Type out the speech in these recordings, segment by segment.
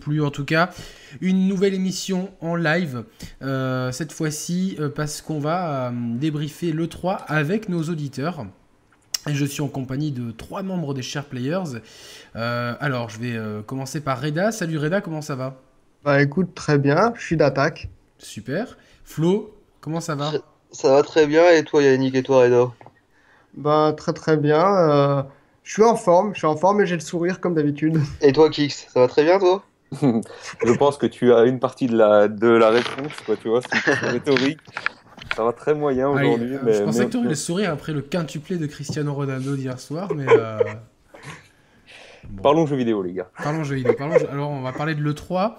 plus en tout cas. Une nouvelle émission en live, euh, cette fois-ci euh, parce qu'on va euh, débriefer le 3 avec nos auditeurs. Et je suis en compagnie de trois membres des Share Players. alors, je vais commencer par Reda. Salut Reda, comment ça va? Bah écoute, très bien, je suis d'attaque. Super. Flo, comment ça va? Ça va très bien, et toi Yannick, et toi Reda? Bah très très bien. je suis en forme, je suis en forme et j'ai le sourire comme d'habitude. Et toi Kix, ça va très bien toi? je pense que tu as une partie de la, de la réponse, quoi, tu vois, c'est rhétorique. Ça va très moyen aujourd'hui. mais, je pensais que tu aurais le sourire après le quintuplé de Cristiano Ronaldo d'hier soir, mais. Euh, parlons jeux vidéo, les gars. Parlons jeux vidéo. Alors, on va parler de l'E3.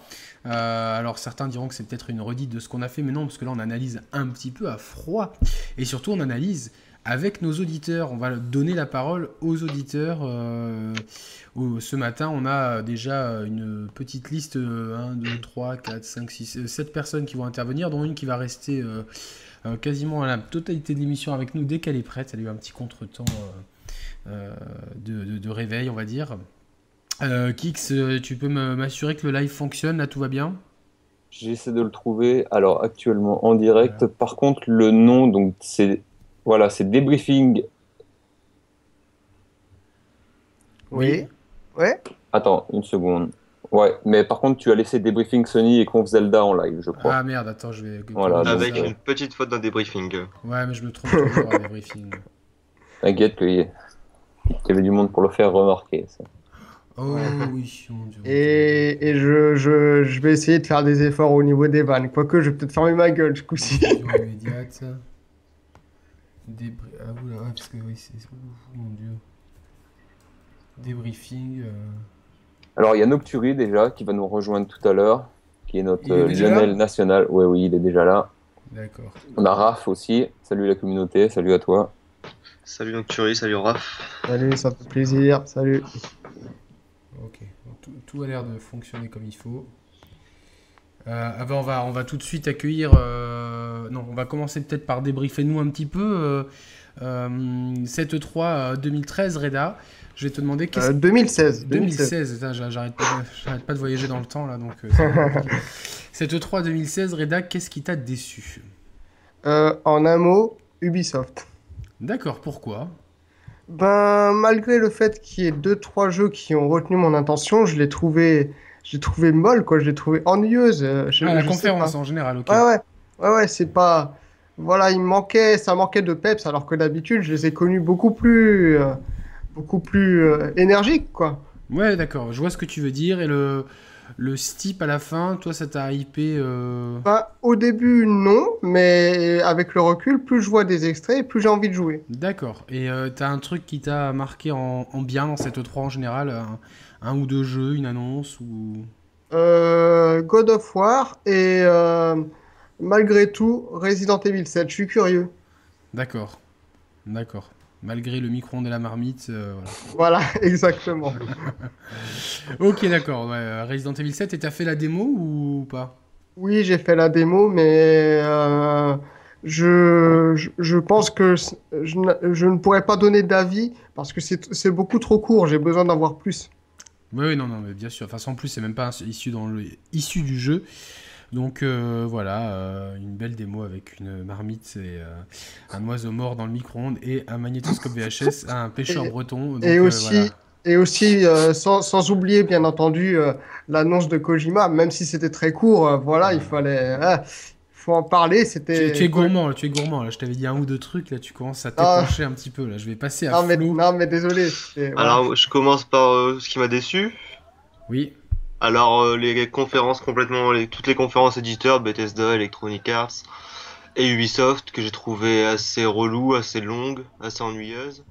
Euh, alors, certains diront que c'est peut-être une redite de ce qu'on a fait, mais non, parce que là, on analyse un petit peu à froid. Et surtout, on analyse avec nos auditeurs. On va donner la parole aux auditeurs. Euh, ce matin, on a déjà une petite liste 1, 2, 3, 4, 5, 6, 7 personnes qui vont intervenir, dont une qui va rester euh, euh, quasiment à la totalité de l'émission avec nous dès qu'elle est prête. Elle a eu un petit contretemps de, de, réveil, on va dire. Kix, tu peux m'assurer que le live fonctionne, là tout va bien? J'essaie de le trouver. Alors actuellement en direct. Par contre, le nom, donc c'est voilà, c'est débriefing. Oui. Ouais. Attends, une seconde. Ouais, mais par contre, tu as laissé débriefing Sony et Conf Zelda en live, je crois. Ah merde, attends, je vais. Voilà, Avec une petite faute dans débriefing. Ouais, mais je me trompe toujours en débriefing. T'inquiète qu'il y avait du monde pour le faire remarquer. Ça. Oh oui, mon dieu. Et, et je, je, je, vais essayer de faire des efforts au niveau des vannes. Quoique, je vais peut-être fermer ma gueule ce coup-ci. Ah oula, parce que oui, c'est. mon dieu. Débriefing. Euh. Alors il y a Nocturi déjà qui va nous rejoindre tout à l'heure, qui est notre est Lionel national. Oui, oui, il est déjà là. D'accord. On a Raph aussi. Salut la communauté, salut à toi. Salut Nocturi, salut Raph. Salut, ça fait plaisir, salut. Ok, tout a l'air de fonctionner comme il faut. Euh, avant, on va, on va tout de suite accueillir. Euh, non, on va commencer peut-être par débriefer nous un petit peu. Euh, cette 3 2013, Reda. Je vais te demander. 2016. 2016, j'arrête pas, pas, de voyager dans le temps là. Donc, cette 3 2016, Reda, qu'est-ce qui t'a déçu? En un mot, Ubisoft. D'accord, pourquoi? Ben, malgré le fait qu'il y ait 2-3 jeux qui ont retenu mon attention, je l'ai trouvé j'ai trouvé molle, quoi. Je l'ai trouvé ennuyeuse. Euh, ah, la conférence en général, ok. Ouais, ouais. Ouais, ouais, c'est pas. Voilà, il manquait, ça manquait de peps, alors que d'habitude, je les ai connus beaucoup plus, euh, beaucoup plus euh, énergiques, quoi. Ouais, d'accord. Je vois ce que tu veux dire. Et le, le steep à la fin, toi, ça t'a hypé bah, Au début, non, mais avec le recul, plus je vois des extraits, plus j'ai envie de jouer. D'accord. Et t'as un truc qui t'a marqué en, en, bien dans cette 3 en général un ou deux jeux, une annonce ou euh, God of War et euh, malgré tout Resident Evil 7. Je suis curieux. D'accord, d'accord. Malgré le micro-ondes et la marmite. Euh, voilà. exactement. ok, d'accord. Resident Evil 7, et t'as fait la démo ou pas? Oui, j'ai fait la démo, mais je, je, pense que je, je, ne pourrais pas donner d'avis parce que c'est beaucoup trop court. J'ai besoin d'en voir plus. Oui, non, non, mais bien sûr. Enfin, en plus, c'est même pas issu, dans le, issu du jeu. Donc euh, voilà, euh, une belle démo avec une marmite et euh, un oiseau mort dans le micro-ondes et un magnétoscope VHS un pêcheur breton. et aussi, et aussi sans, sans, oublier bien entendu l'annonce de Kojima, même si c'était très court, voilà, il fallait, ah, faut en parler. C'était. Tu, es gourmand, là, tu es gourmand. Là. Je t'avais dit un ou deux trucs, là, tu commences à ah. t'épancher un petit peu. Là, je vais passer à non, mais, non, mais désolé. Alors, je commence par euh, ce qui m'a déçu. Oui. Alors, euh, les conférences complètement, les, toutes les conférences éditeurs, Bethesda, Electronic Arts et Ubisoft, que j'ai trouvé assez relou, assez longues, assez ennuyeuses.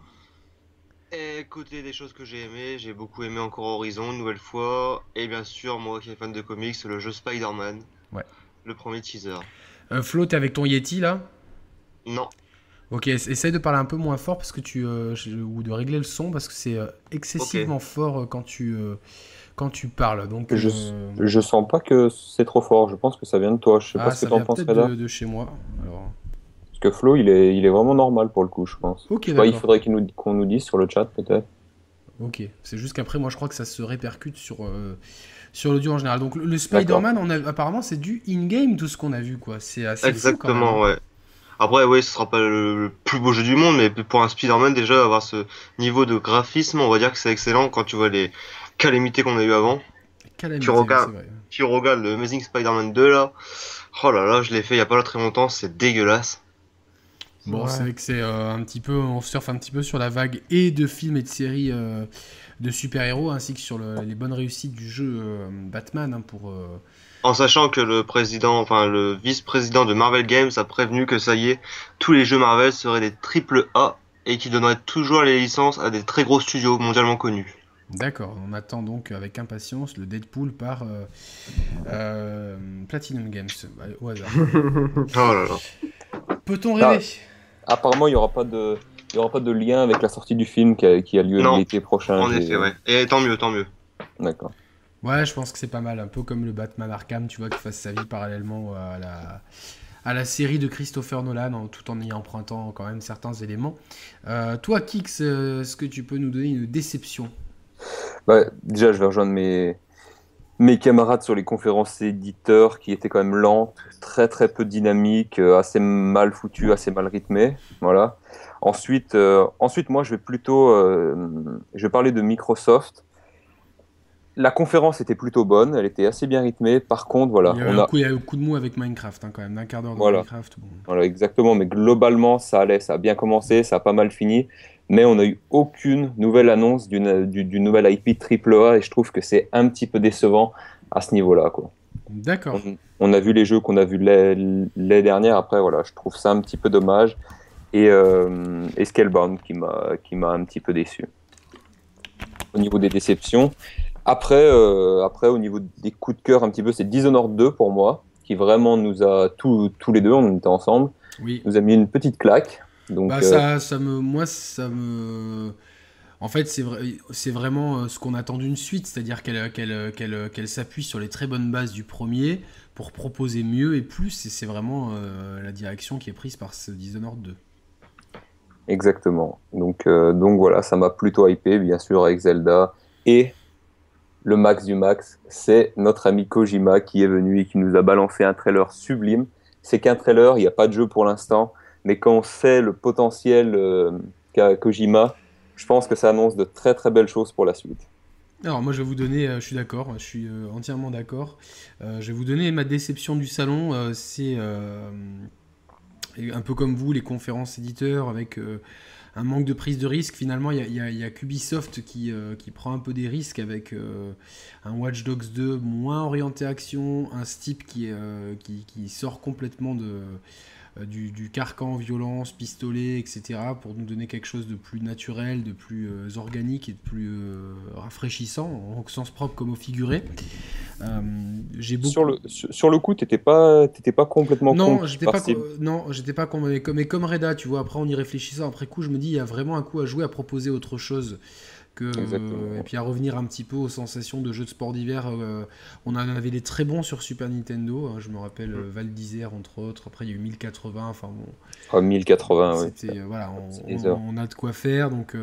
Et côté des choses que j'ai aimé, j'ai beaucoup aimé encore Horizon, une nouvelle fois. Et bien sûr, moi qui suis fan de comics, le jeu Spider-Man. Ouais. Le premier teaser. Euh, Flo, t'es avec ton Yeti là? Non. Ok, essaye de parler un peu moins fort parce que tu euh, ou de régler le son parce que c'est euh, excessivement fort quand tu quand tu parles. Donc je, je sens pas que c'est trop fort. Je pense que ça vient de toi. Je sais pas ah, ce que t'en penses, Reda. De, de chez moi. Parce que Flo, il est il est vraiment normal pour le coup, je pense. Ok. il faudrait qu'on nous, nous dise sur le chat peut-être. Ok. C'est juste qu'après, moi, je crois que ça se répercute sur sur l'audio en général. Donc le Spider-Man, on a, apparemment, c'est du in-game tout ce qu'on a vu, quoi. C'est assez Exactement, fou, ouais. Après, oui, ce sera pas le plus beau jeu du monde, mais pour un Spider-Man, déjà, avoir ce niveau de graphisme, on va dire que c'est excellent quand tu vois les calamités qu'on a eu avant. tu, regardes, tu regardes le Amazing Spider-Man 2, là. Oh là là, je l'ai fait il y a pas très longtemps, c'est dégueulasse. Bon, c'est vrai que c'est euh, un petit peu, on surfe un petit peu sur la vague et de films et de séries euh, de super-héros, ainsi que sur les bonnes réussites du jeu euh, Batman hein, pour. En sachant que le président, enfin le vice-président de Marvel Games a prévenu que ça y est, tous les jeux Marvel seraient des triple A et qui donneraient toujours les licences à des très gros studios mondialement connus. D'accord, on attend donc avec impatience le Deadpool par Platinum Games, au hasard. oh là là. Peut-on rêver? apparemment, il n'y aura pas de. Il y aura pas de lien avec la sortie du film qui a, qui a lieu l'été prochain. En effet, ouais. Et tant mieux, tant mieux. D'accord. Ouais, je pense que c'est pas mal. Un peu comme le Batman Arkham, tu vois, qui fasse sa vie parallèlement à la, à la série de Christopher Nolan, tout en y empruntant quand même certains éléments. Euh, toi, Kix, euh, est-ce que tu peux nous donner une déception? Bah, Déjà, je vais rejoindre mes, mes camarades sur les conférences éditeurs qui étaient quand même lentes, très très peu dynamiques, euh, assez mal foutues, assez mal rythmées. Voilà. Ensuite, euh, ensuite, moi, je vais plutôt, euh, je vais parler de Microsoft. La conférence était plutôt bonne, elle était assez bien rythmée. Par contre, voilà, il y a, on a... Coup, il y a eu un coup de mou avec Minecraft, hein, quand même, d'un quart d'heure de voilà. Minecraft. Voilà, exactement. Mais globalement, ça allait, ça a bien commencé, ça a pas mal fini mais on n'a eu aucune nouvelle annonce d'une nouvelle IP AAA et je trouve que c'est un petit peu décevant à ce niveau-là. D'accord. On, a vu les jeux qu'on a vus l'année dernière, après voilà, je trouve ça un petit peu dommage. Et, euh, et Scalebound qui m'a un petit peu déçu. Au niveau des déceptions. Après, euh, après au niveau des coups de cœur, un petit peu, c'est Dishonored 2 pour moi, qui vraiment nous a, tous les deux, on était ensemble, oui. nous a mis une petite claque. bah, euh, ça, ça me, moi, ça me. En fait, c'est vrai, c'est vraiment euh, ce qu'on attend d'une suite, c'est-à-dire qu'elle, qu'elle, qu'elle, qu'elle s'appuie sur les très bonnes bases du premier pour proposer mieux et plus. Et c'est vraiment euh, la direction qui est prise par ce Dishonored 2. Exactement. Donc, donc voilà, ça m'a plutôt hypé, bien sûr, avec Zelda. Et le max du max, c'est notre ami Kojima qui est venu et qui nous a balancé un trailer sublime. C'est qu'un trailer, il n'y a pas de jeu pour l'instant mais quand on sait le potentiel euh, qu'a Kojima, je pense que ça annonce de très très belles choses pour la suite. Alors moi je vais vous donner, euh, je suis d'accord, je suis euh, entièrement d'accord. je vais vous donner ma déception du salon. c'est un peu comme vous, les conférences éditeurs avec un manque de prise de risque. Finalement, il y, a, Ubisoft qui, qui, prend un peu des risques avec un Watch Dogs 2 moins orienté action, un Steep qui, qui, qui sort complètement de euh, du, carcan, violence, pistolet, etc. pour nous donner quelque chose de plus naturel, de plus euh, organique et de plus euh, rafraîchissant, en sens propre comme au figuré. j'ai beaucoup... sur, le, sur, le coup, t'étais pas, pas complètement Non, j'étais pas, non, j'étais pas mais comme, mais comme Reda, tu vois, après en y réfléchissant, après coup, je me dis, il y a vraiment un coup à jouer, à proposer autre chose et puis à revenir un petit peu aux sensations de jeux de sport d'hiver. Euh, on en avait des très bons sur Super Nintendo. Hein, je me rappelle mm. Val d'Isère entre autres. Après il y a eu 1080. Enfin bon. 1080. C'était euh, voilà, on, a de quoi faire. Donc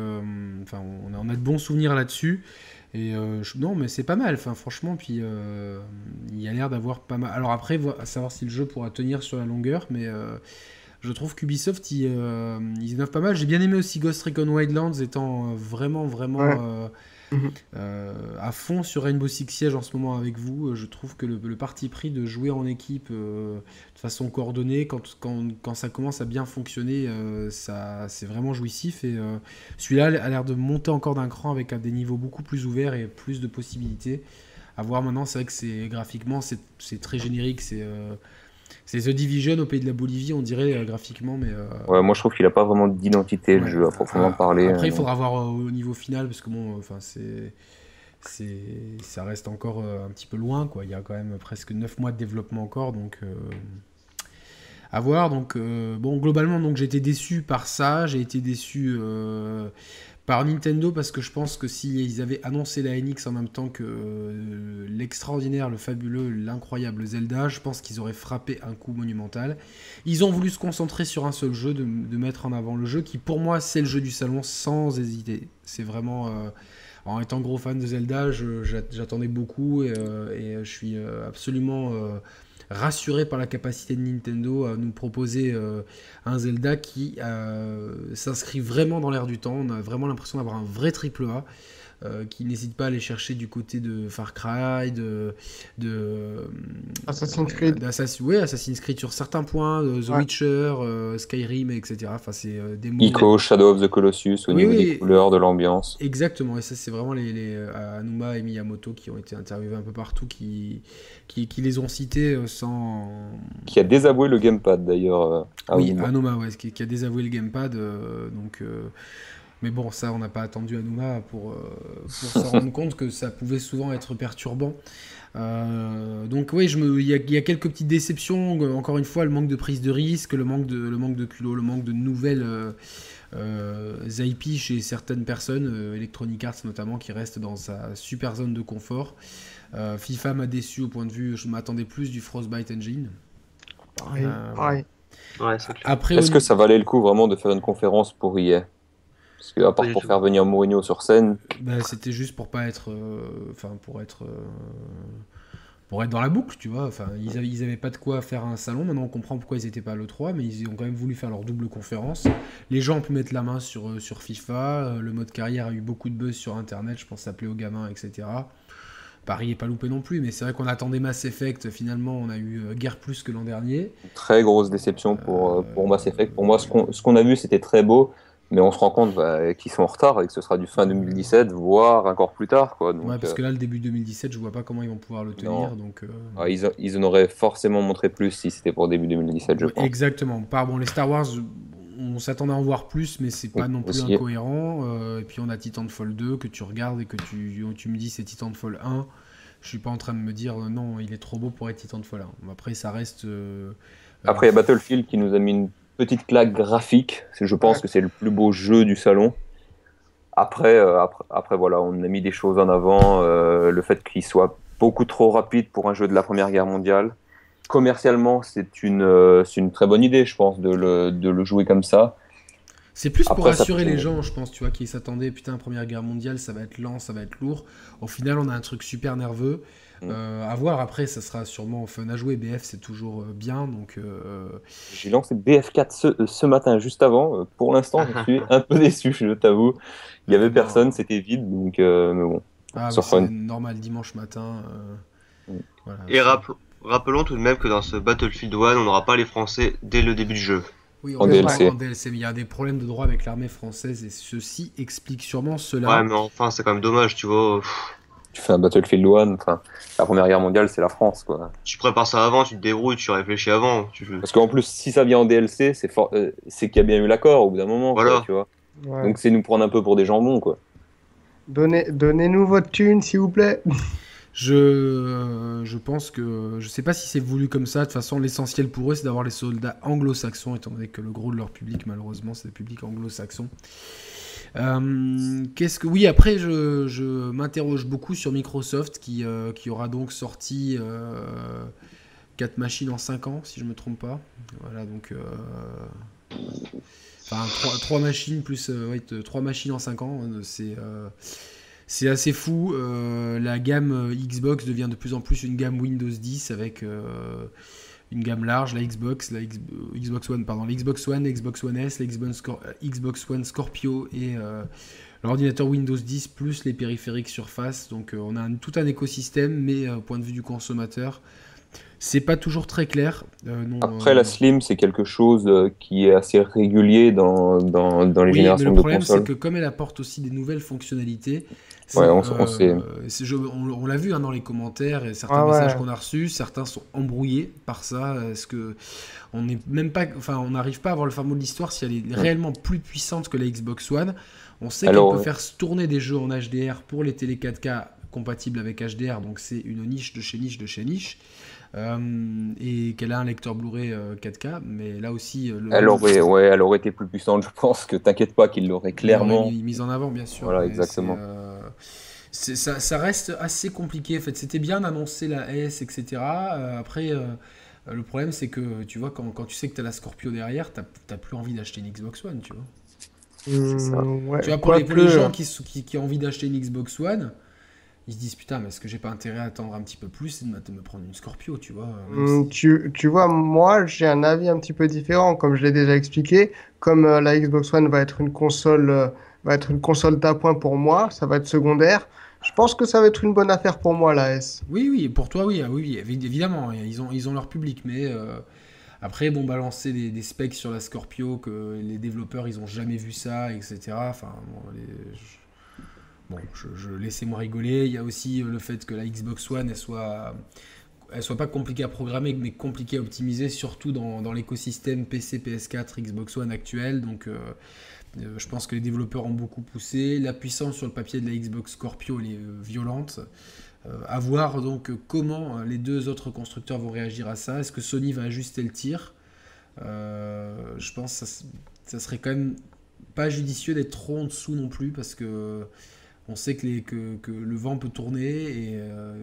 enfin on a, on a, de bons souvenirs là-dessus. Et non, mais c'est pas mal. Enfin, franchement, puis il y a l'air d'avoir pas mal. Alors après, à savoir si le jeu pourra tenir sur la longueur, mais je trouve qu'Ubisoft, ils, euh, ils innovent pas mal. J'ai bien aimé aussi Ghost Recon Wildlands, étant euh, vraiment, vraiment euh, mhm. à fond sur Rainbow Six Siege en ce moment avec vous. Je trouve que le, parti pris de jouer en équipe de façon coordonnée, quand, quand, quand, ça commence à bien fonctionner, ça, c'est vraiment jouissif. Et celui-là a l'air de monter encore d'un cran avec des niveaux beaucoup plus ouverts et plus de possibilités. À voir maintenant, c'est vrai que c'est graphiquement, c'est très générique. C'est c'est The Division au pays de la Bolivie, on dirait euh, graphiquement, mais. Euh, ouais, moi je trouve qu'il n'a pas vraiment d'identité le jeu à proprement ah, parler. Après, il euh. faudra voir au niveau final, parce que bon, enfin, c'est. Ça reste encore un petit peu loin, quoi. Il y a quand même presque 9 mois de développement encore, donc. À voir, donc. bon, globalement, donc j'ai été déçu par ça, j'ai été déçu par Nintendo parce que je pense que s'ils avaient annoncé la NX en même temps que euh, l'extraordinaire, le fabuleux, l'incroyable Zelda, je pense qu'ils auraient frappé un coup monumental. Ils ont voulu se concentrer sur un seul jeu, de, mettre en avant le jeu qui pour moi c'est le jeu du salon sans hésiter. C'est vraiment... Euh, en étant gros fan de Zelda, j'attendais beaucoup et, euh, je suis absolument rassuré par la capacité de Nintendo à nous proposer euh, un Zelda qui euh, s'inscrit vraiment dans l'air du temps. On a vraiment l'impression d'avoir un vrai triple A. euh, qui n'hésite pas à aller chercher du côté de Far Cry, de, de Assassin's Creed. d'Assassin- ouais, Assassin's Creed sur certains points, euh, The Ouais. Witcher, euh, Skyrim, etc. Enfin, c'est euh, des mots. Ico, Shadow of the Colossus, au Oui, niveau oui. des couleurs, de l'ambiance. Exactement, et ça c'est vraiment les, les euh, Anuma et Miyamoto qui ont été interviewés un peu partout, qui, qui, qui les ont cités euh, sans... Qui a désavoué le gamepad d'ailleurs. euh, oui. Anuma, ouais, qui, qui a désavoué le gamepad, euh, donc... euh, mais bon, ça, on n'a pas attendu Anuma pour, euh, pour se rendre compte que ça pouvait souvent être perturbant. Euh, donc oui, il y, a- il y a quelques petites déceptions. Encore une fois, le manque de prise de risque, le manque de, le manque de culot, le manque de nouvelles euh, euh, IP chez certaines personnes, euh, Electronic Arts notamment, qui reste dans sa super zone de confort. Euh, FIFA m'a déçu au point de vue, je m'attendais plus du Frostbite Engine. Euh. Ouais. Après, Est-ce que ça valait le coup vraiment de faire une conférence pour EA Parce que à part pour faire venir Mourinho sur scène, Bah, c'était juste pour pas être, euh, enfin pour être, euh, pour être dans la boucle, tu vois. Enfin, ils avaient, ils avaient pas de quoi faire un salon. Maintenant, on comprend pourquoi ils étaient pas à l'E3, mais ils ont quand même voulu faire leur double conférence. Les gens ont pu mettre la main sur euh, sur FIFA. Le mode carrière a eu beaucoup de buzz sur Internet. Je pense s'appeler aux gamins, etc. Paris est pas loupé non plus, mais c'est vrai qu'on attendait Mass Effect. Finalement, on a eu guère plus que l'an dernier. très grosse déception pour, euh, pour Mass Effect. Pour moi, ce qu'on ce qu'on a vu, c'était très beau, mais on se rend compte bah, qu'ils sont en retard et que ce sera du fin 2017, voire encore plus tard. Quoi. Donc, ouais, parce euh, que là, le début 2017, je vois pas comment ils vont pouvoir le tenir. Non. Donc, euh, ouais, ils, ils en auraient forcément montré plus si c'était pour début 2017, je Ouais, pense. Exactement. Par bon, les Star Wars, on s'attendait à en voir plus, mais c'est pas Oui, non plus aussi. incohérent. Euh, et puis on a Titanfall 2 que tu regardes et que tu, tu me dis c'est Titanfall 1. Je suis pas en train de me dire non, il est trop beau pour être Titanfall 1. Après, ça reste. euh, Après, il y a Battlefield qui nous a mis une petite claque graphique. Je pense Ouais. que c'est le plus beau jeu du salon. Après, euh, après, après, voilà, on a mis des choses en avant. euh, le fait qu'il soit beaucoup trop rapide pour un jeu de la Première Guerre mondiale. Commercialement, c'est une, euh, c'est une très bonne idée, je pense, de le, de le jouer comme ça. C'est plus pour Après, rassurer les gens, je pense, tu vois, qui s'attendaient, putain, Première Guerre mondiale, ça va être lent, ça va être lourd. Au final, on a un truc super nerveux. Mm. Euh, à voir après, ça sera sûrement fun à jouer. BF, c'est toujours euh, bien, donc. euh, J'ai lancé BF4 ce, euh, ce matin, juste avant. Pour l'instant, je suis un peu déçu, je t'avoue. Il y avait personne, c'était vide, donc euh, mais bon. Ah, Fun. c'est normal, dimanche matin. euh, Mm. voilà. Et rappel- rappelons tout de même que dans ce Battlefield 1, on n'aura pas les Français dès le début du jeu. Oui, En on DLC. En DLC, mais il y a des problèmes de droit avec l'armée française et ceci explique sûrement cela. Ouais, mais enfin, c'est quand même dommage, tu vois. Pff, Tu fais un Battlefield 1, enfin, la Première Guerre mondiale, c'est la France, quoi. Tu prépares ça avant, tu te débrouilles, tu réfléchis avant. Tu... Parce qu'en plus, si ça vient en DLC, c'est for- euh, c'est qu'il y a bien eu l'accord au bout d'un moment, quoi, Voilà. tu vois. Ouais. Donc c'est nous prendre un peu pour des jambons, quoi. Donnez, donnez-nous votre thune, s'il vous plaît. Je, euh, je pense que. Je sais pas si c'est voulu comme ça. De toute façon, l'essentiel pour eux, c'est d'avoir les soldats anglo-saxons, étant donné que le gros de leur public, malheureusement, c'est le public anglo-saxon. Euh, Qu'est-ce que. Oui, après, je, je m'interroge beaucoup sur Microsoft qui, euh, qui aura donc sorti. euh, 4 machines en 5 ans, si je me trompe pas. Voilà, donc. euh, Enfin, 3, machines plus. euh, ouais, 3 machines en 5 ans, c'est. c'est assez fou. la gamme Xbox devient de plus en plus une gamme Windows 10 avec une gamme large, la Xbox, la euh, Xbox One, pardon, la Xbox One, Xbox One S, la Xbox, euh, One Scorpio et euh, l'ordinateur Windows 10 plus les périphériques Surface. Donc on a tout un écosystème, mais au point de vue du consommateur, c'est pas toujours très clair. Euh, non, Après, euh, la Slim, c'est quelque chose euh, qui est assez régulier dans, dans, dans les Oui, mais générations le de problème, c'est que comme elle apporte aussi des nouvelles fonctionnalités, Ouais, on s- on on, on l'a vu hein, dans les commentaires et certains Ah ouais. messages qu'on a reçus, certains sont embrouillés par ça. Est-ce que on n'est même pas, enfin, on n'arrive pas à avoir le mot de l'histoire si elle est réellement plus puissante que la Xbox One. On sait qu'elle peut ouais. faire tourner des jeux en HDR pour les télé 4K compatibles avec HDR, donc c'est une niche de chez niche de chez niche. Euh, et qu'elle a un lecteur Blu-ray euh, 4K, mais là aussi, euh, le Elle aurait, ouais, elle aurait été plus puissante, je pense, que t'inquiète pas qu'il l'aurait clairement. mis, mise en avant, bien sûr. Voilà, exactement. euh, ça, ça reste assez compliqué. En fait, c'était bien d'annoncer la S, etc. Euh, après, euh, le problème, c'est que tu vois, quand, quand tu sais que tu as la Scorpio derrière, tu n'as plus envie d'acheter une Xbox One, tu vois. C'est ça. Hum, ouais, Tu vois, pour les, pour les gens qui, qui ont envie d'acheter une Xbox One, ils se disent putain, mais est-ce que j'ai pas intérêt à attendre un petit peu plus et de me, prendre une Scorpio, tu vois Hum, si- Tu, tu vois, moi, j'ai un avis un petit peu différent, comme je l'ai déjà expliqué. Comme euh, la Xbox One va être une console, euh, va être une console d'appoint pour moi, ça va être secondaire. Je pense que ça va être une bonne affaire pour moi, la S. Oui, oui, pour toi, oui, ah oui, oui, évi- évidemment, ils ont, ils ont leur public, mais euh, après, bon, balancer des, des specs sur la Scorpio, que les développeurs, ils ont jamais vu ça, etc. Enfin, bon, les- je- bon, je, laissez-moi rigoler. Il y a aussi euh, le fait que la Xbox One, elle soit, elle soit pas compliquée à programmer, mais compliquée à optimiser, surtout dans, dans l'écosystème PC, PS4, Xbox One actuel. Donc, euh, euh, je pense que les développeurs ont beaucoup poussé. La puissance sur le papier de la Xbox Scorpio, elle est violente. À voir donc comment les deux autres constructeurs vont réagir à ça. Est-ce que Sony va ajuster le tir? Je pense que ça, ça serait quand même pas judicieux d'être trop en dessous non plus parce que on sait que, les- que, que le vent peut tourner et euh,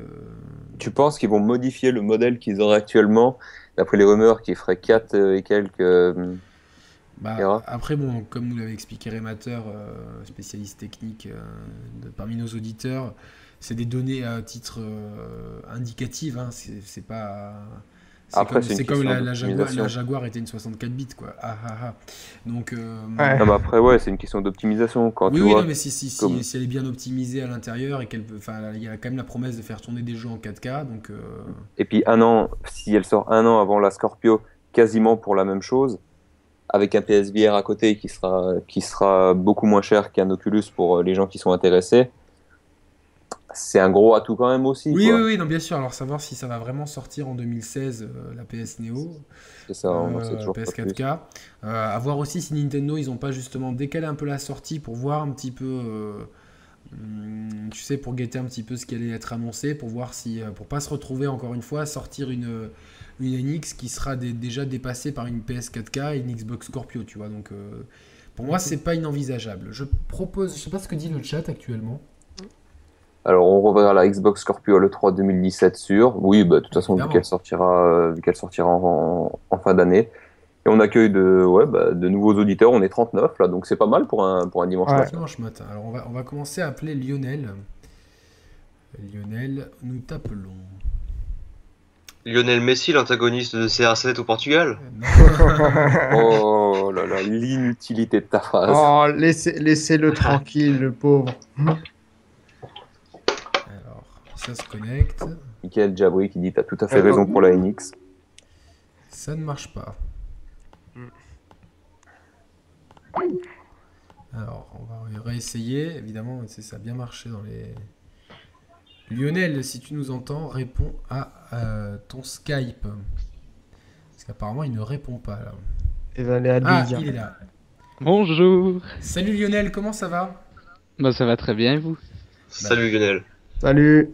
Tu penses qu'ils vont modifier le modèle qu'ils auraient actuellement, d'après les rumeurs qui ferait 4 et quelques. euh, Bah, après, bon, comme nous l'avait expliqué Rémateur, euh, spécialiste technique euh, de- parmi nos auditeurs, c'est des données à titre euh, indicatif, hein, c'est pas. C'est Après, comme, c'est comme la, la Jaguar, d'optimisation. la Jaguar était une 64 bits, quoi. Ah, ah, ah. Donc, euh, Ouais. Non, mais après, ouais, c'est une question d'optimisation. Quand oui, tu oui, vois, non, mais si, si, si, comme- si elle est bien optimisée à l'intérieur et qu'elle il y a quand même la promesse de faire tourner des jeux en 4K, donc. euh, Et puis un an, si elle sort un an avant la Scorpio, quasiment pour la même chose, avec un PSVR à côté qui sera, qui sera beaucoup moins cher qu'un Oculus pour euh, les gens qui sont intéressés, c'est un gros atout quand même aussi. Oui, quoi. oui, oui, non, bien sûr. Alors, savoir si ça va vraiment sortir en 2016, euh, la PS Neo. C'est ça, Euh, toujours pas plus. PS4K. Euh, à voir aussi si Nintendo, ils ont pas justement décalé un peu la sortie pour voir un petit peu, euh, hum, tu sais, pour guetter un petit peu ce qui allait être annoncé, pour voir si, euh, pour pas se retrouver encore une fois, sortir une, une NX qui sera dé- déjà dépassée par une PS4K et une Xbox Scorpio, tu vois. Donc, euh, pour moi, c'est pas inenvisageable. Je propose, je sais pas ce que dit le chat actuellement. Alors, on reverra la Xbox Scorpio le 3 2017 sûr. Oui, bah, de toute façon, vu qu'elle sortira, euh, vu qu'elle sortira en, en fin d'année. Et on accueille de, ouais, bah, de nouveaux auditeurs. On est 39 là, donc c'est pas mal pour un, pour un dimanche Ouais. matin. Dimanche matin. Alors, on va, on va commencer à appeler Lionel. Lionel, nous t'appelons. Lionel Messi, l'antagoniste de CR7 au Portugal. Oh là là, l'inutilité de ta phrase. Oh, laissez, laissez-le tranquille, le pauvre. Ça se connecte. Michael Jabri qui dit T'as tout à fait Euh, raison pour la NX. Ça ne marche pas. Alors, on va réessayer. Évidemment, c'est- ça a bien marché dans les. Lionel, si tu nous entends, réponds à euh, ton Skype. Parce qu'apparemment, il ne répond pas là. Et à Ah, il est là. Bonjour. Salut Lionel, comment ça va? Bah ça va très bien et vous? Salut Lionel. Salut.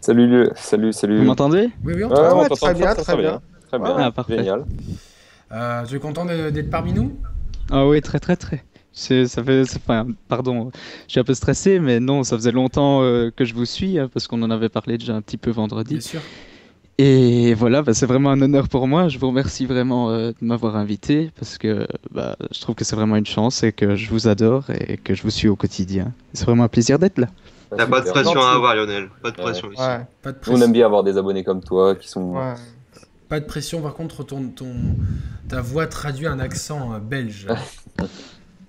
Salut, le- salut, salut. Vous m'entendez? Oui, oui, on t'entend. Ah ouais, très bien, très bien. Très bien, Ah, parfait. génial. Euh, tu es content d'être parmi nous Ah oui, très très très. C'est- Ça fait, enfin, pardon, je suis un peu stressé, mais non, ça faisait longtemps euh, que je vous suis, hein, parce qu'on en avait parlé déjà un petit peu Bien vendredi. sûr. Et voilà, bah, c'est vraiment un honneur pour moi. Je vous remercie vraiment euh, de m'avoir invité, parce que bah, je trouve que c'est vraiment une chance et que je vous adore et que je vous suis au quotidien. C'est vraiment un plaisir d'être là. T'as pas de pression à avoir Lionel. Pas de Ouais. pression ici. Ouais, Pas de Nous, pression. on aime bien avoir des abonnés comme toi qui sont. ouais. Pas de pression. Par contre, ton, ton, ta voix traduit un accent euh, belge.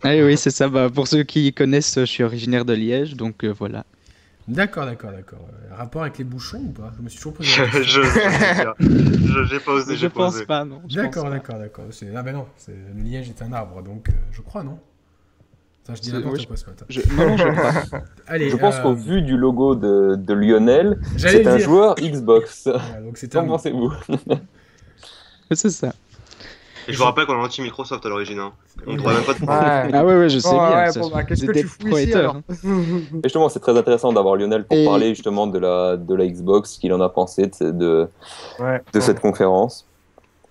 Ah oui, c'est ça. Bah, pour ceux qui connaissent, je suis originaire de Liège, donc euh, voilà. D'accord, d'accord, d'accord. Euh, rapport avec les bouchons ou pas? Je me suis toujours posé la je, question. je, pas osé, Je pense osé. pas, non. D'accord, d'accord, d'accord. Ah ben non, le liège est un arbre, donc euh, je crois, non? Attends, je dis n'importe je- quoi ce matin. Je... Non, non, je. Allez, Je pense euh, qu'au vu du logo de, de Lionel, c'est un joueur Xbox. Voilà, donc c'est Qu'en un... pensez-vous c'est ça. Et je vous rappelle qu'on est anti-Microsoft à l'origine. Hein. On ne même pas de Ouais. Ah ouais, ouais, je sais Bon, bien. ouais, bon, bah, qu'est-ce vous que tu fous ici prometteur, alors hein. Et justement, c'est très intéressant d'avoir Lionel pour Et- parler justement de la, de la Xbox, ce qu'il en a pensé de, de, Ouais. de cette conférence.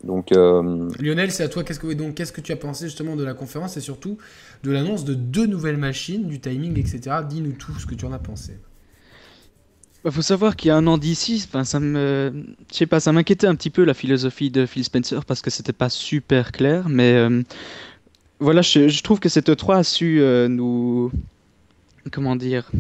Donc, euh, Lionel, c'est à toi. Qu'est-ce que donc qu'est-ce que tu as pensé justement de la conférence et surtout de l'annonce de deux nouvelles machines, du timing, etc. Dis-nous tout ce que tu en as pensé. Bah, faut savoir qu'il y a un an d'ici, enfin, ça me, je sais pas, ça m'inquiétait un petit peu la philosophie de Phil Spencer parce que c'était pas super clair, mais euh, voilà, je, je trouve que cette E3 a su euh, nous. Comment dire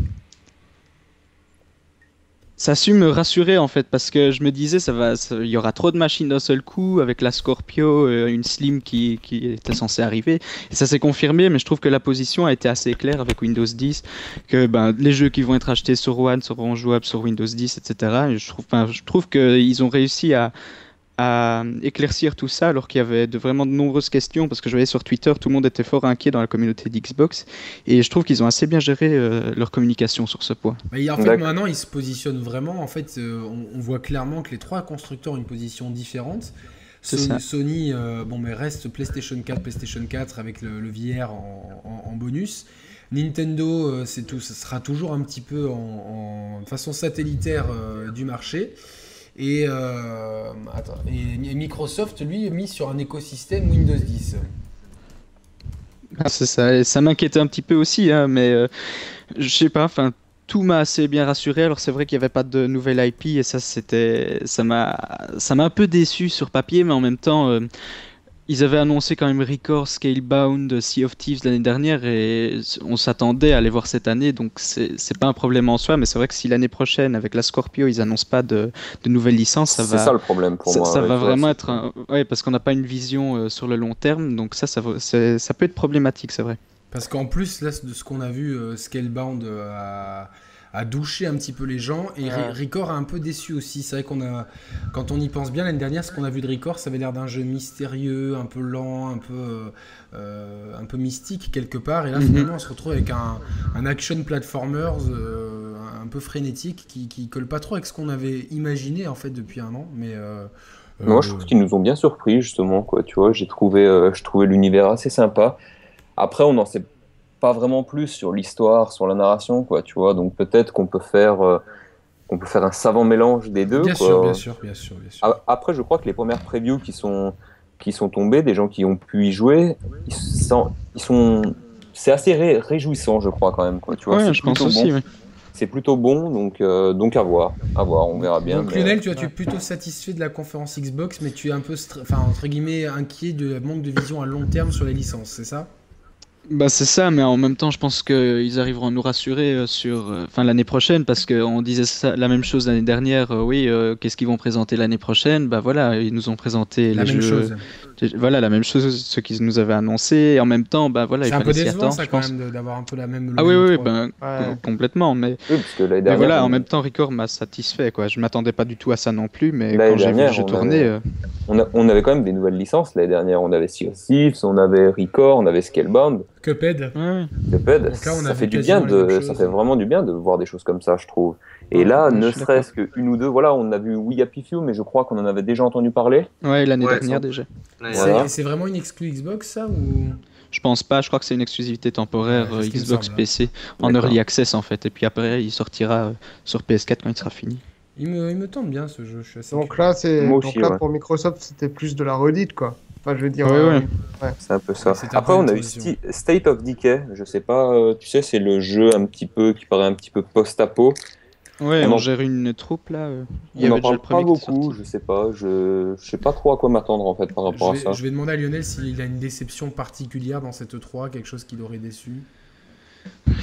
Ça a su me rassurer en fait, parce que je me disais, ça va, il y aura trop de machines d'un seul coup, avec la Scorpio, euh, une Slim qui, était censée arriver. Et ça s'est confirmé, mais je trouve que la position a été assez claire avec Windows 10, que ben, les jeux qui vont être achetés sur One seront jouables sur Windows 10, etc. Et je trouve, enfin, je trouve qu'ils ont réussi à à éclaircir tout ça alors qu'il y avait de, vraiment de nombreuses questions parce que je voyais sur Twitter tout le monde était fort inquiet dans la communauté d'Xbox et je trouve qu'ils ont assez bien géré euh, leur communication sur ce point. En fait, maintenant, ils se positionnent vraiment. En fait, euh, on, on voit clairement que les trois constructeurs ont une position différente. Sony, euh, bon, mais reste PlayStation 4, PlayStation 4 avec le, le VR en, en- en bonus. Nintendo, euh, c'est tout, ça sera toujours un petit peu en, en façon satellitaire euh, du marché. Et, euh, Microsoft, lui, est mis sur un écosystème Windows 10. Ah, ça m'inquiétait un petit peu aussi, hein, mais euh, je sais pas, enfin tout m'a assez bien rassuré. Alors c'est vrai qu'il n'y avait pas de nouvelle IP et ça c'était, ça m'a, ça m'a un peu déçu sur papier, mais en même temps. euh, Ils avaient annoncé quand même Record, Scalebound, Sea of Thieves l'année dernière et on s'attendait à les voir cette année, donc c'est c'est pas un problème en soi, mais c'est vrai que si l'année prochaine, avec la Scorpio, ils annoncent pas de, de nouvelles licences, ça C'est va, ça le problème pour ça, moi. ça ouais, va vraiment c'est- être un... Ouais, parce qu'on n'a pas une vision euh, sur le long terme, donc ça, ça, va- c'est- ça peut être problématique, c'est vrai. Parce qu'en plus, là, de ce qu'on a vu, euh, Scalebound euh, a, a douché un petit peu les gens et Ouais. Record a un peu déçu aussi. C'est vrai qu'on a, quand on y pense bien, l'année dernière, ce qu'on a vu de Record, ça avait l'air d'un jeu mystérieux, un peu lent, un peu, euh, un peu mystique quelque part. Et là, Mhm. finalement, on se retrouve avec un, un action platformers euh, un peu frénétique qui, qui colle pas trop avec ce qu'on avait imaginé en fait depuis un an. Mais euh, Moi, euh, je trouve qu'ils nous ont bien surpris, justement, quoi. Tu vois, j'ai trouvé, je trouvais l'univers assez sympa. Après, on n'en sait pas vraiment plus sur l'histoire, sur la narration, quoi. Tu vois, donc peut-être qu'on peut faire, euh, qu'on peut faire un savant mélange des deux, bien quoi. sûr, bien sûr, bien sûr, bien sûr. A- Après, je crois que les premières previews qui sont, qui sont tombées, des gens qui ont pu y jouer, ils sont, ils sont, c'est assez ré- réjouissant, je crois, quand même, quoi. Tu vois, Ouais, c'est je pense plutôt aussi, ouais. C'est plutôt bon, donc, euh, donc à voir, à voir, on verra bien. Donc mais- Lionel, tu, vois, tu es plutôt satisfait de la conférence Xbox, mais tu es un peu, enfin entre guillemets, inquiet de manque de vision à long terme sur les licences, c'est ça? Bah c'est ça, mais en même temps, je pense qu'ils arriveront à nous rassurer euh, sur, euh, enfin l'année prochaine, parce qu'on disait ça, la même chose l'année dernière. euh, oui, euh, qu'est-ce qu'ils vont présenter l'année prochaine? Bah voilà, ils nous ont présenté La les même jeux. chose. Voilà, la même chose, ce qu'ils nous avaient annoncé. Et en même temps, bah voilà, il C'est un peu décevant attendre, ça je quand pense. même d'avoir un peu la même. Ah oui, oui, ben Ouais. complètement. Mais, Oui, parce que l'année mais dernière, voilà, en on- même temps, Record m'a satisfait, quoi. Je m'attendais pas du tout à ça non plus, mais L'année quand j'ai vu dernière, tourner, avait- euh, On, a- on avait quand même des nouvelles licences l'année dernière. On avait Sea of Thieves, on avait Record, on avait Scalebound. Cuphead. ouais. Cuphead, Donc là, on a ça fait du bien de, ça fait vraiment du bien de voir des choses comme ça, je trouve. Et Ouais, là, ouais, ne serait-ce qu'une ou deux, voilà, on a vu We Happy Few, mais je crois qu'on en avait déjà entendu parler. Ouais, l'année Ouais, dernière déjà. C'est Voilà. c'est vraiment une exclu Xbox ça ou Je pense pas, je crois que c'est une exclusivité temporaire euh, Xbox semble, hein. PC en early access en fait, et puis après il sortira euh, sur PS4 quand il sera fini. il me, il me tente bien ce jeu. Je suis assez Donc curieux. là, c'est Moi donc aussi, là ouais. pour Microsoft, c'était plus de la redite, quoi. Enfin, je veux dire. Ouais, euh, ouais. C'est un peu ça. Après, on a eu. Sti- State of Decay. Je sais pas, euh, tu sais, c'est le jeu un petit peu qui paraît un petit peu post-apo. Ouais, On on, en- gère une troupe là. euh, Il y On n'en parle le pas beaucoup, je sais pas. Je, je sais pas trop à quoi m'attendre en fait par rapport à ça. je vais demander à Lionel s'il a une déception particulière dans cette 3, quelque chose qui l'aurait déçu.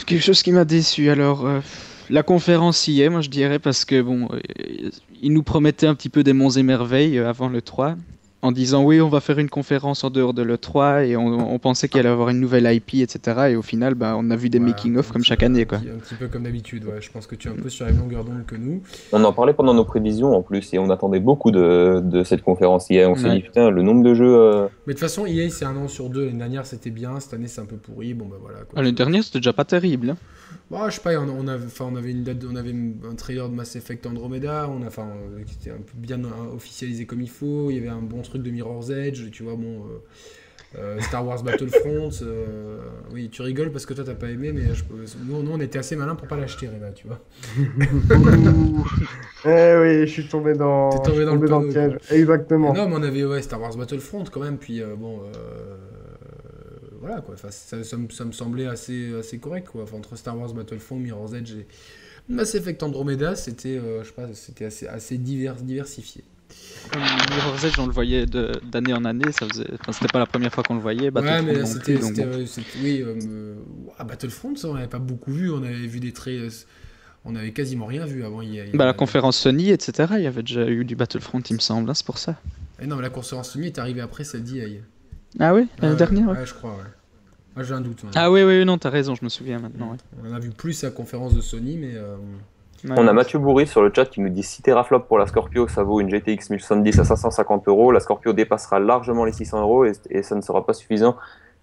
Quelque chose qui m'a déçu. Alors, euh, la conférence y est, moi je dirais, parce que bon, euh, ils nous promettaient un petit peu des monts et merveilles euh, avant le 3, en disant oui, on va faire une conférence en dehors de le 3, et on, on pensait qu'il allait avoir une nouvelle IP, etc. Et au final, bah, on a vu des Ouais, making-of comme chaque peu- année, un quoi. petit- Un petit peu comme d'habitude, ouais. Je pense que tu es un peu sur la même longueur d'onde que nous. On en parlait pendant nos prévisions en plus et on attendait beaucoup de, de cette conférence hier. On s'est Ouais. dit putain, le nombre de jeux. euh, Mais de toute façon, EA, c'est un an sur deux. L'année dernière, c'était bien. Cette année, c'est un peu pourri. Bon, bah voilà. Quoi. Ah, L'année dernière, c'était déjà pas terrible. hein. Bah, je sais pas, on, avait, enfin, on avait une date, on avait un trailer de Mass Effect Andromeda, on a, enfin, euh, qui était un peu bien officialisé comme il faut. Il y avait un bon truc de Mirror's Edge, tu vois, bon. euh, euh, Star Wars Battlefront, euh, oui, tu rigoles parce que toi t'as pas aimé, mais je, nous, nous, on était assez malin pour pas l'acheter, Reda, tu vois. Eh oui, je suis tombé dans, T'es tombé je suis dans le piège. Exactement. Non, mais on avait ouais, Star Wars Battlefront quand même, puis euh, bon, voilà quoi. Ça, ça me, ça me semblait assez, assez correct quoi. Enfin, entre Star Wars Battlefront, Mirror's Edge et Mass Effect Andromeda, c'était, je sais pas, c'était assez, assez divers, diversifié. Comme Mirror's Edge, on le voyait d'année en année, ça faisait... enfin, c'était pas la première fois qu'on le voyait. Ouais, mais là, c'était. donc euh, oui, euh, euh, à Battlefront, ça, on n'avait pas beaucoup vu. On avait vu des traits. euh, On avait quasiment rien vu avant. Il y a- il Bah, la conférence Sony, etc., il y avait déjà eu du Battlefront, il me semble, hein, c'est pour ça. Eh non, mais la conférence Sony est arrivée après celle d'EA. Ah oui, l'année dernière ouais. Ouais, je crois, ouais. Ah, j'ai un doute. Ah oui, oui, oui, non, t'as raison, je me souviens maintenant. ouais. On a vu plus la conférence de Sony, mais. euh, Ouais. On a Mathieu Bourri sur le chat qui nous dit si Teraflop pour la Scorpio, ça vaut une GTX 1070 à 550 euros. La Scorpio dépassera largement les 600 euros et, et ça ne sera pas suffisant,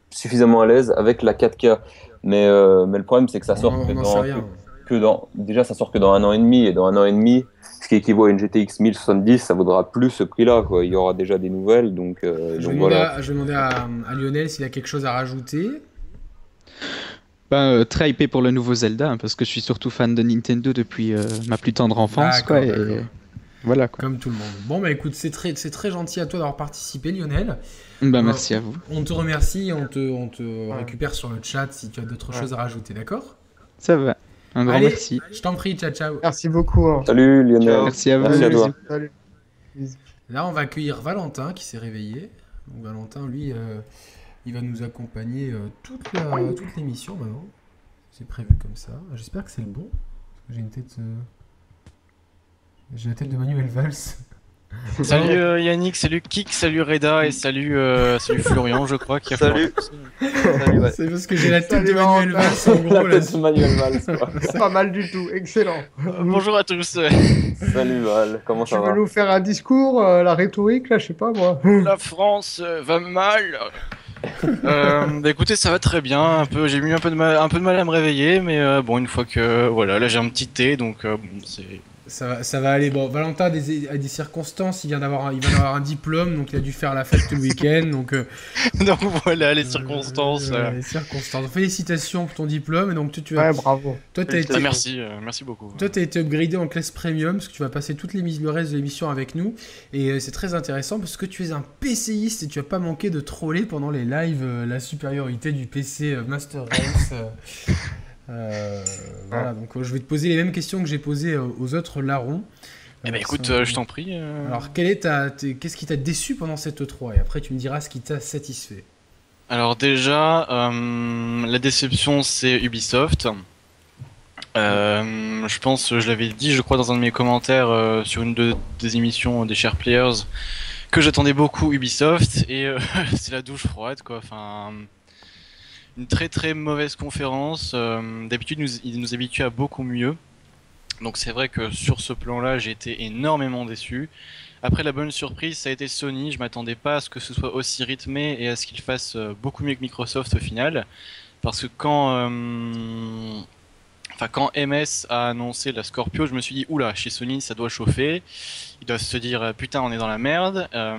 suffisamment à l'aise avec la 4K. Mais, euh, mais le problème, c'est que ça sort on que dans, rien. que dans. Déjà, ça sort que dans un an et demi. Et dans un an et demi, ce qui équivaut à une GTX 1070, ça vaudra plus ce prix-là. Il y aura déjà des nouvelles. Donc, euh, Je vais donc demander, voilà. à, je vais demander à, à Lionel s'il a quelque chose à rajouter. Ben, euh, très hypé pour le nouveau Zelda, hein, parce que je suis surtout fan de Nintendo depuis euh, ma plus tendre enfance, quoi, et voilà, quoi. Comme tout le monde. Bon, bah écoute, c'est très, c'est très gentil à toi d'avoir participé, Lionel. Ben, merci à vous. On te remercie et on te, on te récupère sur le chat si tu as d'autres Ouais. choses à rajouter, d'accord? Ça va. Un grand Allez. merci. Je t'en prie, ciao, ciao. Merci beaucoup. hein. Salut Lionel. Ciao. Merci à vous. Merci à toi. Salut. Là, on va accueillir Valentin qui s'est réveillé. Donc, Valentin, lui, euh, il va nous accompagner euh, toute la- toute l'émission maintenant. C'est prévu comme ça. J'espère que c'est le bon. J'ai une tête. euh, J'ai la tête de Manuel Valls. Salut euh, Yannick, salut Kik, salut Reda et salut, euh, salut Florian, je crois. Qui a Salut. Salut, ouais. C'est parce que j'ai la tête Salut, de Manuel Valls en gros La là. tête de Manuel Valls, quoi. Pas mal du tout. Excellent. Euh, Bonjour à tous. Salut Val, comment Tu ça veux va nous faire un discours, euh, la rhétorique, là, je sais pas moi. La France euh, va mal. Euh, bah écoutez, ça va très bien. Un peu, j'ai eu un peu de mal, à me réveiller, mais euh, bon, une fois que voilà, là j'ai un petit thé, donc euh, c'est. Ça va, ça va aller. Bon, Valentin a des, a des circonstances. Il vient d'avoir un, il vient d'avoir un diplôme, donc il a dû faire la fête tout le week-end. Donc, euh, donc voilà les circonstances. euh, euh. les circonstances. Félicitations pour ton diplôme. Et donc, tu, tu vas, Ouais, bravo. toi, t'as été, Ah, merci, euh, merci beaucoup. Toi, tu as été upgradé en classe premium parce que tu vas passer toute le reste de l'émission avec nous. Et euh, c'est très intéressant parce que tu es un PCiste et tu vas pas manquer de troller pendant les lives euh, la supériorité du PC euh, Master Race. Euh, voilà, donc euh, je vais te poser les mêmes questions que j'ai posées euh, aux autres larrons. Eh ben écoute, je t'en prie. Alors, est ta, t'es- qu'est-ce qui t'a déçu pendant cette E3 Et après, tu me diras ce qui t'a satisfait. Alors déjà, la déception c'est Ubisoft. Je pense, je l'avais dit, je crois dans un de mes commentaires sur une de- des émissions des Share Players, que j'attendais beaucoup Ubisoft et c'est la douche froide quoi. Enfin, une très très mauvaise conférence. Euh, D'habitude, ils nous habituent à beaucoup mieux. Donc c'est vrai que sur ce plan-là, j'ai été énormément déçu. Après la bonne surprise, ça a été Sony. Je m'attendais pas à ce que ce soit aussi rythmé et à ce qu'ils fassent euh, beaucoup mieux que Microsoft au final. Parce que quand, euh, enfin quand MS a annoncé la Scorpio, je me suis dit oula, chez Sony ça doit chauffer. Ils doivent se dire euh, putain on est dans la merde. Euh,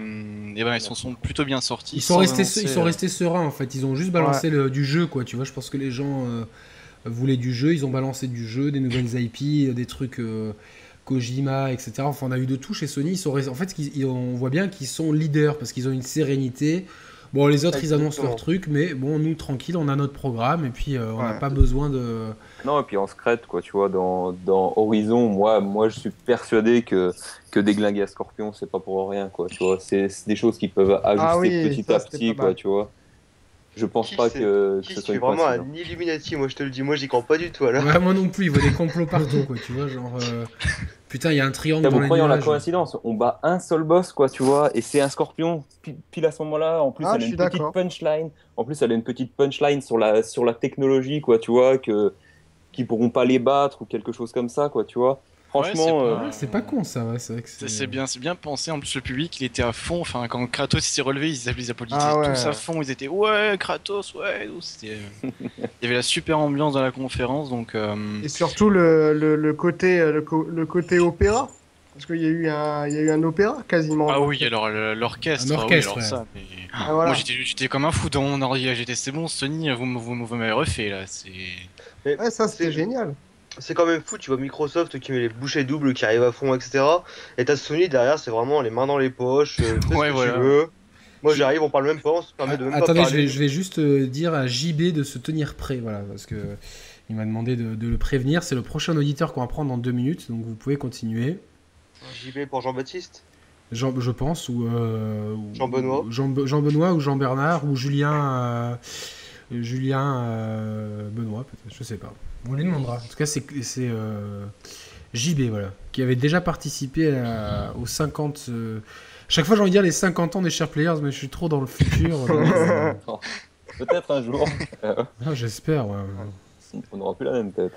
et ben ils s'en sont plutôt bien sortis. Ils sont, sans restés, annoncer, ils sont euh, restés sereins en fait. Ils ont juste balancé le- du jeu quoi. Tu vois, je pense que les gens euh, voulaient du jeu. Ils ont balancé du jeu, des nouvelles IP, des trucs euh, Kojima, etc. Enfin, on a eu de tout chez Sony. Ils sont, res- en fait, ils- ils- on voit bien qu'ils sont leaders parce qu'ils ont une sérénité. Bon, les autres, ils annoncent leur truc, mais bon, nous, tranquille, on a notre programme et puis euh, on n'a Ouais. pas besoin de. Non, et puis on se crête, quoi, tu vois, dans, dans Horizon, moi, moi, je suis persuadé que, que déglinguer à Scorpion, c'est pas pour rien, quoi, tu vois. C'est des choses qui peuvent ajuster Ah oui, petit ça, à petit, quoi, tu vois. Je pense Qui pas que, que Qui ce je soit suis une vraiment un. Illuminati, moi je te le dis, moi j'y crois pas du tout alors. Ouais, moi non plus, il voit des complots partout, quoi. Tu vois, genre. euh, Putain, il y a un triangle dans les en la nuages. coïncidence On bat un seul boss, quoi, tu vois, et c'est un scorpion, pi- pile à ce moment-là. En plus, Ah, elle a une petite punchline. En plus, elle a une petite punchline sur la, sur la technologie, quoi, tu vois, que qui pourront pas les battre ou quelque chose comme ça, quoi, tu vois. Franchement, c'est euh, pas- c'est pas con ça, ouais, c'est bien, c'est bien pensé. En plus, le public, il était à fond. Enfin, quand Kratos s'est relevé, ils applaudissaient Ah ouais. tous à fond. Ils étaient ouais, Kratos, ouais. euh, il y avait la super ambiance dans la conférence, donc. euh, Et surtout le, le, le côté, le, côté opéra. Parce qu'il y, a eu un- il y a eu un opéra quasiment. Ah oui, alors l'orchestre. Ah oui, alors ça. mais- Ah, voilà. Moi, j'étais, j'étais comme un fou dans mon ordi. J'étais, c'est bon, Sony, vous, vous, m'avez refait là. C'est. Mais Ouais, ça c'était génial. C'est quand même fou, tu vois Microsoft qui met les bouchées doubles, qui arrive à fond, etc. Et t'as Sony derrière, c'est vraiment les mains dans les poches, euh, fais Ouais, ce que voilà. tu veux. Moi j'arrive, on parle même pas, on se permet de même Attendez, pas je parler. vais, je vais juste euh, dire à JB de se tenir prêt, voilà, parce que il m'a demandé de, de le prévenir. C'est le prochain auditeur qu'on va prendre dans deux minutes, donc vous pouvez continuer. JB pour Jean-Baptiste? Jean, je pense, ou, euh, ou- Jean Benoît. Jean, Jean Benoît ou Jean Bernard ou Julien euh, Julien euh, Benoît peut-être, je sais pas. On lui demandera. En tout cas, c'est c'est euh, JB voilà, qui avait déjà participé à- aux 50. euh, Chaque fois, j'ai envie de dire les 50 ans des Share Players, mais je suis trop dans le futur. euh, Peut-être un jour. Ah, J'espère. ouais. on n'aura plus la même tête.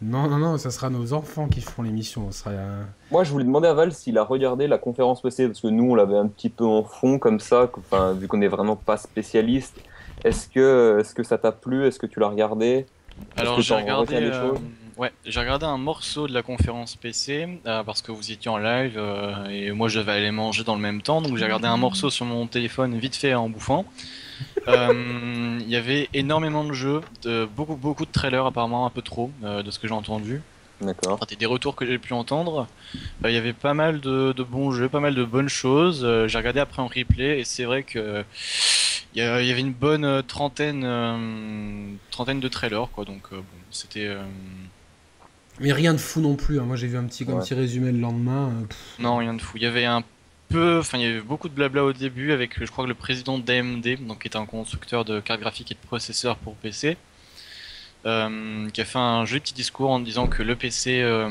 Non, non, non, ça sera nos enfants qui feront l'émission. Ça sera. euh, Moi, je voulais demander à Val s'il a regardé la conférence PC, parce que nous, on l'avait un petit peu en fond, comme ça, que- vu qu'on n'est vraiment pas spécialiste. Est-ce que, est que ça t'a plu? Est-ce que tu l'as regardé? Alors j'ai regardé, euh, ouais, j'ai regardé un morceau de la conférence PC euh, parce que vous étiez en live euh, et moi je devais aller manger dans le même temps, donc j'ai regardé un morceau sur mon téléphone vite fait en bouffant. Il y avait énormément de jeux, de, beaucoup beaucoup de trailers apparemment un peu trop de ce que j'ai entendu. D'accord. Enfin, des retours que j'ai pu entendre. Il y avait pas mal de, de bons jeux, pas mal de bonnes choses. J'ai regardé après en replay et c'est vrai que il y, avait une bonne euh, trentaine, euh, trentaine de trailers quoi. Donc euh, bon, c'était Mais rien de fou non plus. hein. Moi, j'ai vu un petit, un Ouais. petit résumé le lendemain. pff, non rien de fou. Il y avait un peu, enfin il y avait beaucoup de blabla au début avec, je crois que le président d'AMD, donc qui est un constructeur de cartes graphiques et de processeurs pour PC, euh, qui a fait un joli petit discours en disant que le PC euh,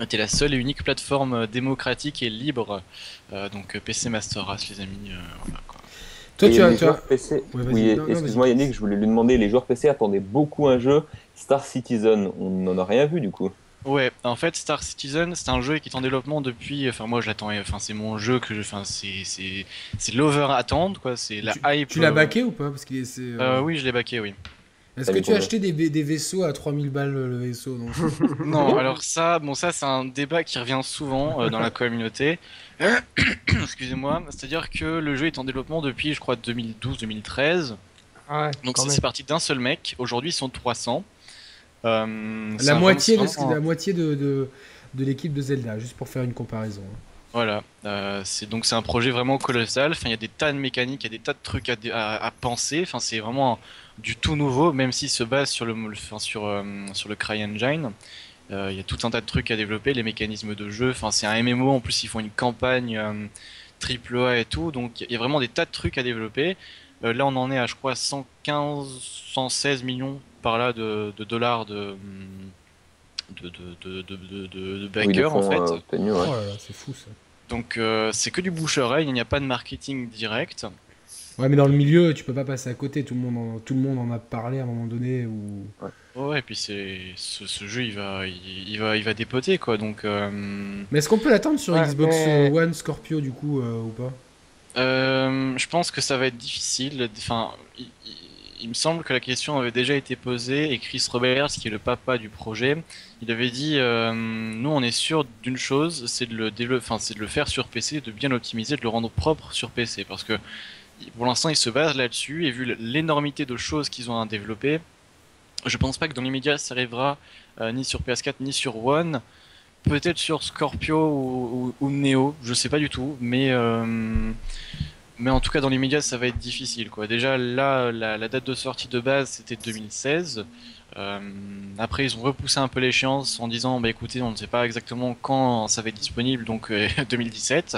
était la seule et unique plateforme démocratique et libre. Euh, donc PC Master Race, les amis. voilà. Toi, Et tu as. les tu as- joueurs PC. Ouais, oui, excuse-moi. Yannick, je voulais lui demander. Les joueurs PC attendaient beaucoup un jeu, Star Citizen. On n'en a rien vu du coup. Ouais, en fait, Star Citizen, c'est un jeu qui est en développement depuis. Enfin, moi, je l'attends. Enfin, c'est mon jeu que je. Enfin, c'est c'est c'est l'over attendre quoi. C'est la tu, hype. tu l'as euh, baqué ou pas? Parce qu'il est. c'est, euh, euh, Oui, je l'ai baqué, oui. Est-ce que tu as acheté des, des vaisseaux à 3000 balles le vaisseau non Non, alors ça, bon, ça, c'est un débat qui revient souvent euh, dans la communauté. Excusez-moi. C'est-à-dire que le jeu est en développement depuis, je crois, 2012-2013. Ouais, Donc c'est parti d'un seul mec. Aujourd'hui, ils sont 300. Euh, c'est La moitié, de, la moitié de, de, de l'équipe de Zelda, juste pour faire une comparaison. hein. Voilà, euh, c'est donc c'est un projet vraiment colossal. Enfin, il y a des tas de mécaniques, il y a des tas de trucs à, à penser. Enfin, c'est vraiment du tout nouveau, même s'il se base sur le, enfin, sur euh, sur le CryEngine. Euh, il y a tout un tas de trucs à développer, les mécanismes de jeu. Enfin, c'est un MMO. En plus, ils font une campagne euh, triple A et tout. Donc, il y a vraiment des tas de trucs à développer. Euh, là, on en est à, je crois, 115, 116 millions par là de, de dollars de de de de de, de, de- de Oui, en fait. euh, ouais. Oh là là, c'est fou ça. Donc euh, c'est que du bouche-oreille, il n'y a pas de marketing direct. Ouais, mais dans le milieu, tu peux pas passer à côté. Tout le monde en, tout le monde en a parlé à un moment donné. Ou... Ouais, et puis c'est ce, ce jeu, il va, il, il va, il va dépoter quoi. Donc euh, Mais est-ce qu'on peut l'attendre sur Ouais, Xbox mais- One Scorpio du coup euh, ou pas? Euh, je pense que ça va être difficile. Enfin, il, il- il me semble que la question avait déjà été posée et Chris Roberts, qui est le papa du projet, il avait dit euh, nous on est sûr d'une chose, c'est de le enfin c'est de le faire sur PC, de bien l'optimiser, de le rendre propre sur PC, parce que pour l'instant ils se basent là-dessus et vu l'énormité de choses qu'ils ont à développer, je pense pas que dans l'immédiat ça arrivera euh, ni sur PS4 ni sur One. Peut-être sur Scorpio ou, ou, Neo, je sais pas du tout, mais euh, mais en tout cas dans l'immédiat ça va être difficile quoi. Déjà là la, la date de sortie de base c'était 2016. Euh, après ils ont repoussé un peu l'échéance en disant bah écoutez on ne sait pas exactement quand ça va être disponible donc euh, 2017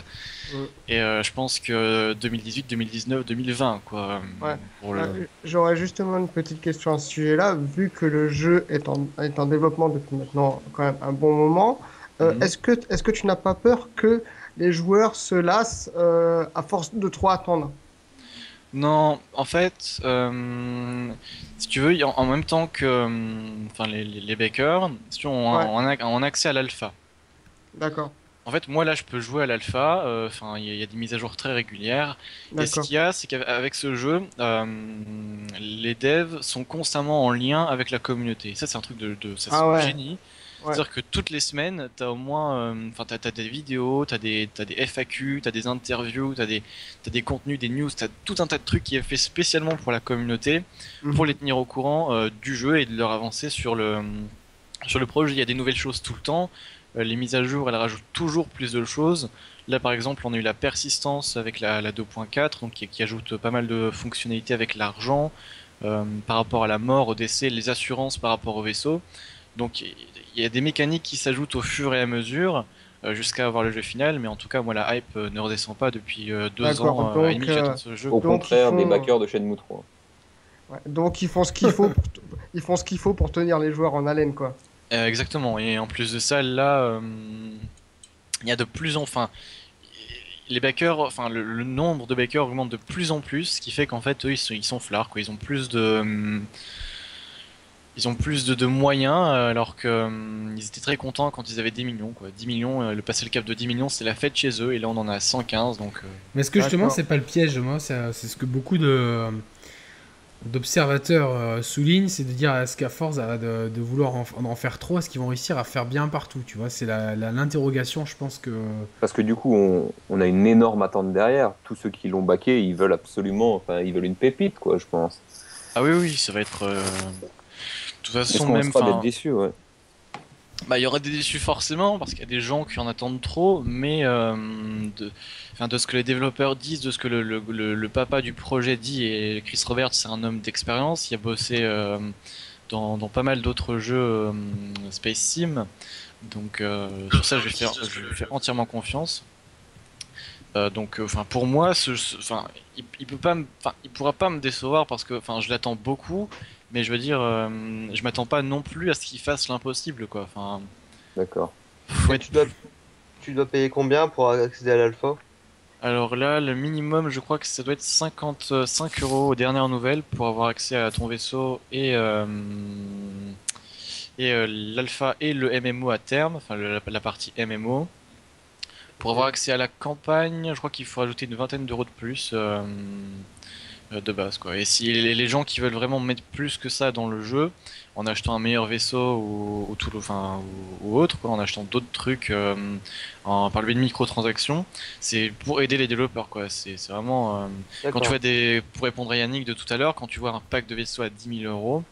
Mm. et euh, je pense que 2018, 2019, 2020 quoi. Ouais. Pour le... J'aurais justement une petite question à ce sujet-là. Vu que le jeu est en, est en développement depuis maintenant quand même un bon moment, euh, Mhm. est-ce que, est que tu n'as pas peur que les joueurs se lassent euh, à force de trop attendre Non, en fait, euh, si tu veux, en, en même temps que euh, enfin, les, les, les bakers, si on, Ouais. on a, on a accès à l'alpha. D'accord, En fait, moi là, je peux jouer à l'alpha. euh, Enfin, il y, a- il y a des mises à jour très régulières. Et ce qu'il y a, c'est qu'avec ce jeu, euh, les devs sont constamment en lien avec la communauté. Ça, c'est un truc de, de ça, Ah ouais. génie. Ouais. C'est-à-dire que toutes les semaines, t'as au moins, euh, enfin, t'as, t'as des vidéos, t'as des, t'as des FAQ, t'as des interviews, t'as des, t'as des contenus, des news, t'as tout un tas de trucs qui est fait spécialement pour la communauté, Mhm. pour les tenir au courant euh, du jeu et de leur avancer sur le, sur le projet. Il y a des nouvelles choses tout le temps. Euh, les mises à jour, elles rajoutent toujours plus de choses. Là, par exemple, on a eu la persistance avec la, la 2.4, donc qui, qui ajoute pas mal de fonctionnalités avec l'argent, par rapport à la mort, au décès, les assurances par rapport au vaisseau. Donc, y a des mécaniques qui s'ajoutent au fur et à mesure. euh, jusqu'à avoir le jeu final, mais en tout cas, moi, la hype euh, ne redescend pas depuis euh, deux ans donc, et demi que euh, j'attends ce jeu. Au contraire ils des font- backers de Shenmue 3. Ouais, Donc ils font ce qu'il faut, pour- ils font ce qu'il faut pour tenir les joueurs en haleine quoi. Euh, exactement, et en plus de ça, là, euh, il y a de plus en enfin, les backers, enfin, le, le nombre de backers augmente de plus en plus, ce qui fait qu'en fait, eux, ils sont, ils sont flards, quoi. Ils ont plus de, hum, ils ont plus de, de moyens, euh, alors que hum, étaient très contents quand ils avaient 10 millions, quoi. 10 millions, euh, le passer le cap de 10 millions, c'est la fête chez eux, et là, on en a 115, donc. euh, Mais est-ce que justement, c'est pas le piège, moi C'est c'est ce que beaucoup de d'observateurs euh, soulignent, c'est de dire est-ce qu'à force euh, de, de vouloir en, en faire trop, est-ce qu'ils vont réussir à faire bien partout Tu vois, c'est l'interrogation, je pense que. Parce que du coup, on, on a une énorme attente derrière. Tous ceux qui l'ont baqué, ils veulent absolument, enfin, ils veulent une pépite, quoi, je pense. Ah oui, oui, ça va être. euh, toute Est-ce façon, qu'on même. risque pas enfin, d'être déçus, ouais. Bah, il y aura des déçus forcément parce qu'il y a des gens qui en attendent trop, mais euh, de, ce que les développeurs disent, de ce que le, le, le- le papa du projet dit, et Chris Roberts, c'est un homme d'expérience, il a bossé euh, dans, dans pas mal d'autres jeux euh, Space Sim, donc sur ça je vais faire, je vais faire entièrement confiance. Donc, enfin, pour moi, ce, ce- enfin, il, il peut pas, me- enfin, il pourra pas me décevoir parce que, enfin, je l'attends beaucoup, mais je veux dire, euh, je m'attends pas non plus à ce qu'il fasse l'impossible, quoi. Enfin, D'accord. être- tu, dois, tu dois payer combien pour accéder à l'alpha? Alors là, le minimum, je crois que ça doit être 55 euros aux dernières nouvelles pour avoir accès à ton vaisseau et, euh, et euh, l'alpha et le MMO à terme, enfin le- la, partie MMO. Pour avoir accès à la campagne, je crois qu'il faut ajouter une vingtaine d'euros de plus de base. Quoi. Et si les, gens qui veulent vraiment mettre plus que ça dans le jeu, en achetant un meilleur vaisseau ou, ou, tout, enfin, ou, ou autre, quoi, en achetant d'autres trucs euh, en, par le biais de microtransactions, c'est pour aider les développeurs. quoi. C'est vraiment. euh, quand tu vois des. Pour répondre à Yannick de tout à l'heure, quand tu vois un pack de vaisseaux à 10 000 euros,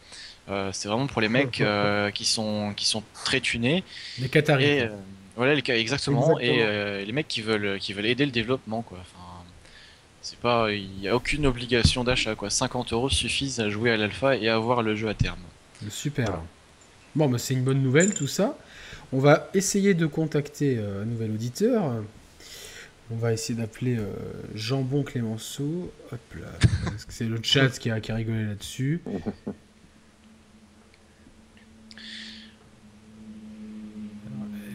euh, c'est vraiment pour les mecs euh, qui, sont, qui sont très tunés. Les Qataris. Et, euh, voilà, les, exactement. Exactement. Et euh, les mecs qui veulent, qui veulent aider le développement, quoi. Enfin, pas, il n'y a aucune obligation d'achat, quoi. 50 euros suffisent à jouer à l'alpha et à avoir le jeu à terme. Super. Bon, bah, c'est une bonne nouvelle tout ça. On va essayer de contacter euh, un nouvel auditeur. On va essayer d'appeler euh, Jambon Clémenceau. Hop là. C'est le chat qui a, qui a rigolé là-dessus.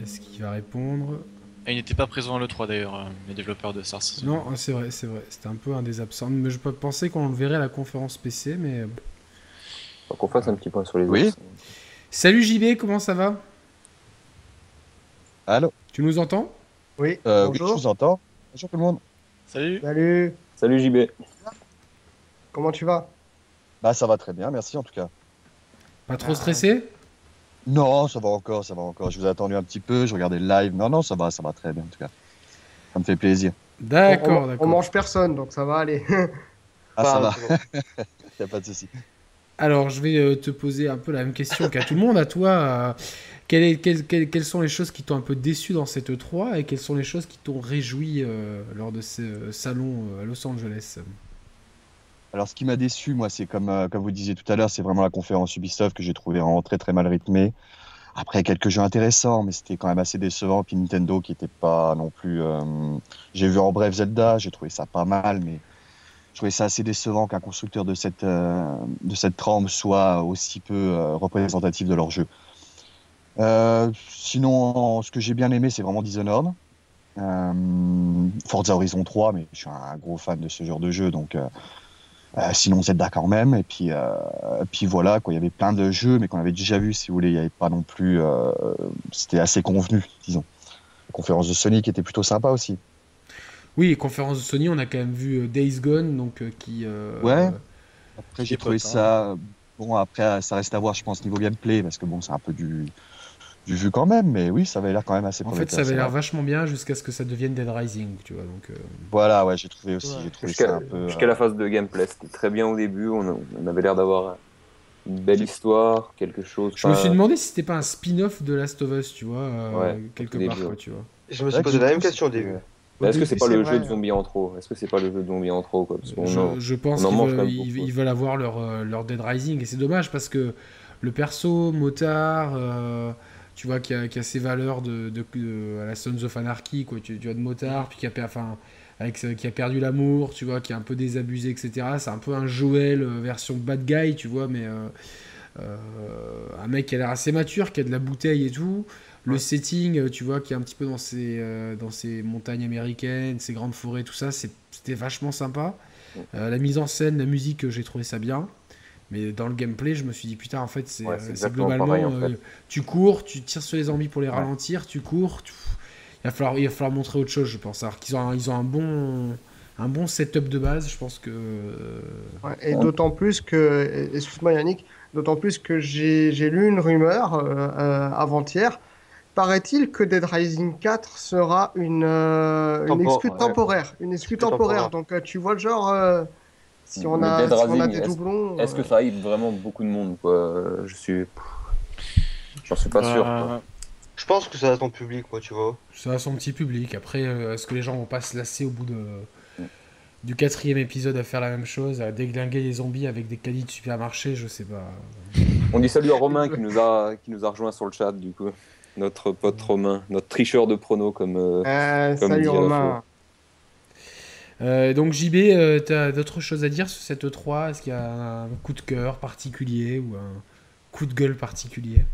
Est-ce qu'il va répondre? Et il n'était pas présent à l'E3 d'ailleurs, euh, les développeurs de SARS. Non, c'est vrai, c'est vrai. C'était un peu un des absents. Mais je pensais qu'on le verrait à la conférence PC, mais. Faut qu'on fasse un petit point sur les Oui. autres. Salut JB, comment ça va? Allô? Tu nous entends? Oui, euh, Oui, je bonjour. vous entends. Bonjour tout le monde. Salut Salut, Salut JB. comment tu vas? Bah ça va très bien, merci en tout cas. Pas trop stressé? Non, ça va encore, ça va encore. Je vous ai attendu un petit peu, je regardais le live. Non, non, ça va, ça va très bien en tout cas. Ça me fait plaisir. D'accord, on, on d'accord. mange personne, donc ça va aller. Ah, ça va, y a pas de souci. Alors, je vais euh, te poser un peu la même question qu'à tout le monde. À toi, euh, quelles sont les choses qui t'ont un peu déçu dans cette E3 et quelles sont les choses qui t'ont réjoui euh, lors de ce salon euh, à Los Angeles? Alors, ce qui m'a déçu, moi, c'est comme, euh, comme vous disiez tout à l'heure, c'est vraiment la conférence Ubisoft que j'ai trouvé vraiment très très mal rythmée. Après, quelques jeux intéressants, mais c'était quand même assez décevant. Puis Nintendo qui était pas non plus. euh, J'ai vu en bref Zelda, j'ai trouvé ça pas mal, mais je trouvais ça assez décevant qu'un constructeur de cette, euh, de cette trempe soit aussi peu euh, représentatif de leur jeu. Sinon, ce que j'ai bien aimé, c'est vraiment Dishonored. Forza Horizon 3, mais je suis un gros fan de ce genre de jeu, donc sinon Zelda quand même. Et puis, euh, puis voilà, quoi, il y avait plein de jeux, mais qu'on avait déjà vu, si vous voulez, il n'y avait pas non plus. euh, C'était assez convenu, disons. La conférence de Sonic était plutôt sympa aussi. Oui, conférence de Sony, on a quand même vu euh, Days Gone, donc euh, qui. euh, Ouais. euh, Après, j'ai trouvé ça. Bon, après, ça reste à voir, je pense, niveau gameplay, parce que bon, c'est un peu du, du vu quand même, mais oui, ça avait l'air quand même assez en fait, ça avait l'air vachement bien jusqu'à ce que ça devienne Dead Rising, tu vois. Donc, euh, Voilà, ouais, j'ai trouvé aussi, Ouais. j'ai trouvé Jusqu'à ça un peu. jusqu'à euh, la phase de gameplay, c'était très bien au début. On, on avait l'air d'avoir une belle histoire, quelque chose. Je me suis demandé si c'était pas un spin-off de Last of Us, tu vois, euh, Ouais, quelque part, quoi, tu vois. Je me suis posé la même question au début. Est-ce que c'est pas le vrai. jeu de zombies en trop Est-ce que c'est pas le jeu de zombies en trop quoi? Parce qu'on Je, en- je pense qu'ils veulent avoir leur, euh, leur Dead Rising et c'est dommage parce que le perso, Motard, euh, tu vois, qui a, qui a ses valeurs de, de, de- à la Sons of Anarchy, quoi, tu, de motard, puis qui a, enfin, avec, qui a perdu l'amour, tu vois, qui est un peu désabusé, etc. C'est un peu un Joel euh, version bad guy, tu vois, mais euh, euh, un mec qui a l'air assez mature, qui a de la bouteille et tout. Le setting, tu vois, qui est un petit peu dans ces, euh, dans ces montagnes américaines, ces grandes forêts, tout ça, c'était vachement sympa. La mise en scène, la musique, j'ai trouvé ça bien. Mais dans le gameplay, je me suis dit, putain, en fait, c'est Ouais, euh, globalement, pareil, en fait. euh, tu cours, tu tires sur les zombies pour les Ouais. ralentir, tu cours. tu- Il, va falloir, il va falloir montrer autre chose, je pense. Alors qu'ils ont, un- ils ont un bon, un bon setup de base, je pense que. euh, Ouais, et d'autant plus que, excuse-moi Yannick, d'autant plus que j'ai j'ai lu une rumeur euh, avant-hier. Paraît-il que Dead Rising 4 sera une, euh, une ouais. temporaire. Une Excuse temporaire. temporaire. Donc euh, tu vois le genre, euh, si on a, si on a des est-ce- doublons. Est-ce que euh, ça hype vraiment beaucoup de monde quoi Euh, Je suis. J'en suis pas sûr. Bah, quoi. Je pense que ça a ton public, moi, tu vois. Ça a son petit public. Après, euh, est-ce que les gens vont pas se lasser au bout de, du quatrième épisode à faire la même chose, à déglinguer les zombies avec des caddies de supermarché Je sais pas. On dit salut à Romain qui nous a qui nous a rejoint sur le chat du coup. Notre pote Romain, notre tricheur de pronos comme. euh, Comme salut Romain. Euh, donc JB, euh, t'as d'autres choses à dire sur cette E3 Est-ce qu'il y a un coup de cœur particulier ou un coup de gueule particulier?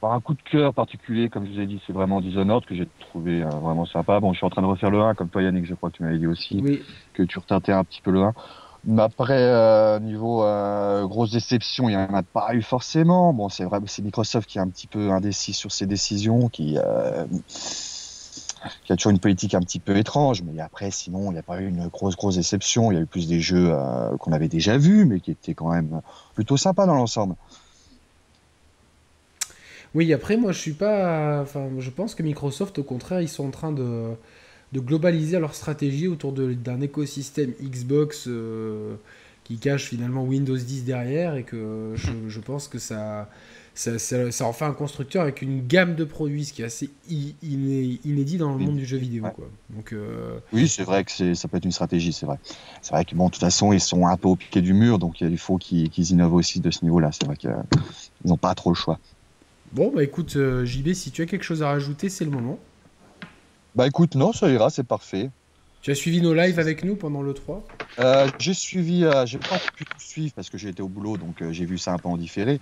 Par un coup de cœur particulier, comme je vous ai dit, c'est vraiment Dishonored que j'ai trouvé euh, vraiment sympa. Bon, je suis en train de refaire le 1, comme toi Yannick, je crois que tu m'avais dit aussi, Oui. que tu retintais un petit peu le 1. Mais après, euh, niveau grosse déception, il n'y en a pas eu forcément. Bon, c'est vrai, c'est Microsoft qui est un petit peu indécis sur ses décisions, qui, qui a toujours une politique un petit peu étrange. Mais après, sinon, il n'y a pas eu une grosse, grosse déception. Il y a eu plus des jeux euh, qu'on avait déjà vus, mais qui étaient quand même plutôt sympas dans l'ensemble. Oui, après, moi, je suis pas. Enfin, je pense que Microsoft, au contraire, ils sont en train de, de globaliser leur stratégie autour d'un écosystème Xbox euh, qui cache finalement Windows 10 derrière et que je pense que ça, ça, ça, ça en fait un constructeur avec une gamme de produits, ce qui est assez inédit dans le monde du jeu vidéo. Ouais. Quoi. Donc, euh, Oui, c'est vrai que ça peut être une stratégie, c'est vrai. C'est vrai que bon, de toute façon, ils sont un peu au pied du mur, donc il faut qu'ils, innovent aussi de ce niveau-là. C'est vrai qu'ils n'ont pas trop le choix. bon, bah écoute, euh, JB, si tu as quelque chose à rajouter, c'est le moment. Bah écoute, non, ça ira, c'est parfait. Tu as suivi nos lives avec nous pendant le 3 Euh, j'ai suivi, euh, j'ai pas pu tout suivre parce que j'ai été au boulot, donc euh, j'ai vu ça un peu en différé.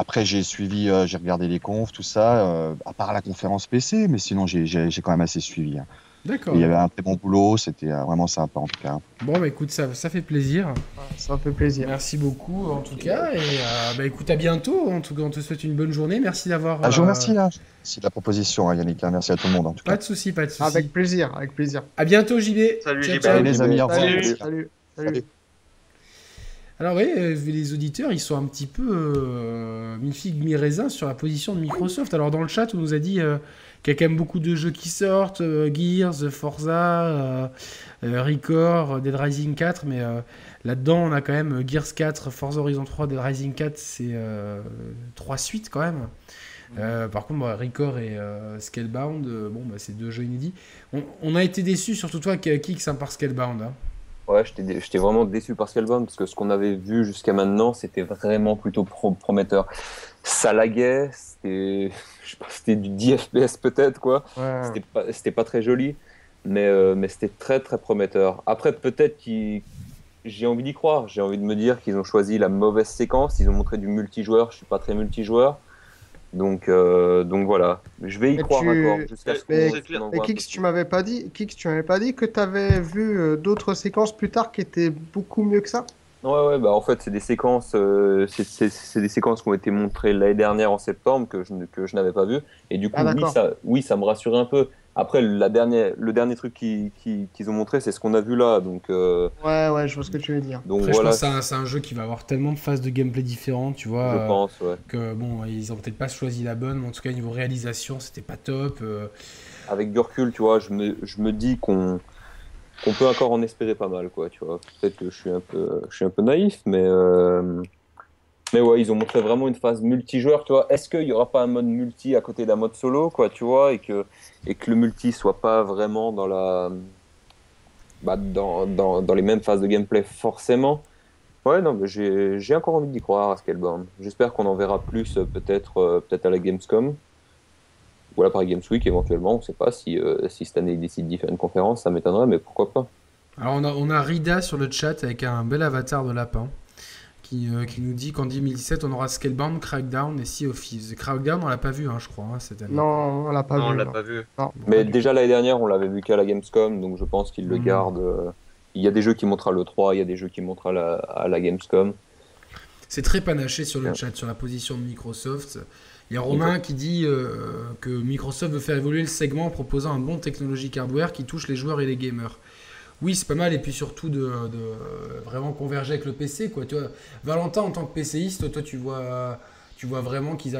Après, j'ai suivi, euh, j'ai regardé les confs, tout ça, euh, à part la conférence PC, mais sinon, j'ai, j'ai, j'ai quand même assez suivi. hein. D'accord. Il y avait un très bon boulot, c'était euh, vraiment sympa en tout cas. Bon, bah écoute, ça, ça fait plaisir. Ça fait plaisir. Merci beaucoup en tout cas. Et euh, bah écoute, à bientôt. En tout cas, on te souhaite une bonne journée. Merci d'avoir. Ah, je vous euh, remercie. Merci de la proposition, hein, Yannick. hein. Merci à tout le monde en tout Pas cas. de souci, pas de souci. Avec plaisir, avec plaisir. À bientôt, JB. Salut, Ciao, JB. ciao. Allez, les amis, au revoir. Salut, Salut. salut, salut. Alors oui, euh, les auditeurs, ils sont un petit peu euh, mi-figue, mi-raisin sur la position de Microsoft. Alors dans le chat, on nous a dit euh, qu'il y a quand même beaucoup de jeux qui sortent, euh, Gears, Forza, Record, Dead Rising 4, mais là-dedans, on a quand même Gears 4, Forza Horizon 3, Dead Rising 4, c'est trois suites quand même. Par contre, bah, Record et Scalebound, bon, bah, c'est deux jeux inédits. On, on a été déçus, surtout toi, Kix, hein, par Scalebound. hein. Ouais, j'étais vraiment déçu par Scalebound parce que ce qu'on avait vu jusqu'à maintenant, c'était vraiment plutôt pro- prometteur. Ça laguait, c'était du 10 FPS peut-être quoi. Ouais. C'était pas, c'était pas très joli, mais, euh, mais c'était très très prometteur. Après, peut-être qu'ils. J'ai envie d'y croire, j'ai envie de me dire qu'ils ont choisi la mauvaise séquence, ils ont montré du multijoueur, je suis pas très multijoueur. Donc, euh, donc voilà, je vais y Mais croire tu- encore jusqu'à ce qu'on mais- Kix, tu m'avais pas dit, Kix, tu m'avais pas dit que tu avais vu euh, d'autres séquences plus tard qui étaient beaucoup mieux que ça? Ouais, ouais, bah en fait, c'est des séquences, euh, c'est- des séquences qui ont été montrées l'année dernière en septembre que je, ne- que je n'avais pas vu. Et du coup, Ah, oui, ça, oui, ça me rassurait un peu. Après, la dernière, le dernier truc qu'ils qui, qu'ils ont montré, c'est ce qu'on a vu là. Donc, euh, Ouais, ouais, je vois ce que tu veux dire. donc Après, voilà, je pense que c'est un, jeu qui va avoir tellement de phases de gameplay différentes, tu vois. je euh, pense. Ouais. que bon, ils ont peut-être pas choisi la bonne, mais en tout cas niveau réalisation, c'était pas top. euh, Avec du recul, tu vois, je me, je me dis qu'on peut encore en espérer pas mal, quoi. Tu vois, peut-être que je suis un peu, je suis un peu naïf, mais euh, mais ouais, ils ont montré vraiment une phase multijoueur, tu vois. Est-ce qu'il y aura pas un mode multi à côté d'un mode solo, quoi, tu vois, et que et que le multi soit pas vraiment dans la bah, dans, dans, dans les mêmes phases de gameplay forcément? Ouais, non, mais j'ai encore envie d'y croire à Scalebound. J'espère qu'on en verra plus euh, peut-être euh, peut-être à la Gamescom. Ou à la Paris Games Week éventuellement, on ne sait pas si, euh, si cette année ils décident d'y faire une conférence, ça m'étonnerait, mais pourquoi pas. Alors on a, on a Rida sur le chat avec un bel avatar de lapin qui, euh, qui nous dit qu'en 2017 on aura Scalebound, Crackdown et Sea of Thieves. Crackdown on l'a pas vu hein, je crois hein, cette année. Non, on l'a pas non, on vu. l'a non. pas vu. Non. Mais déjà l'année dernière, on l'avait vu qu'à la Gamescom, donc je pense qu'ils le Mhm. gardent. euh, Il y a des jeux qui montrent à l'E3, il y a des jeux qui montrent à la, à la Gamescom. C'est très panaché sur le Ouais. chat, sur la position de Microsoft. Il y a Romain qui dit euh, que Microsoft veut faire évoluer le segment en proposant un bon technologique hardware qui touche les joueurs et les gamers. Oui, c'est pas mal, et puis surtout de, vraiment converger avec le PC. Quoi. Tu vois, Valentin, en tant que PCiste, toi, tu vois, tu vois vraiment qu'ils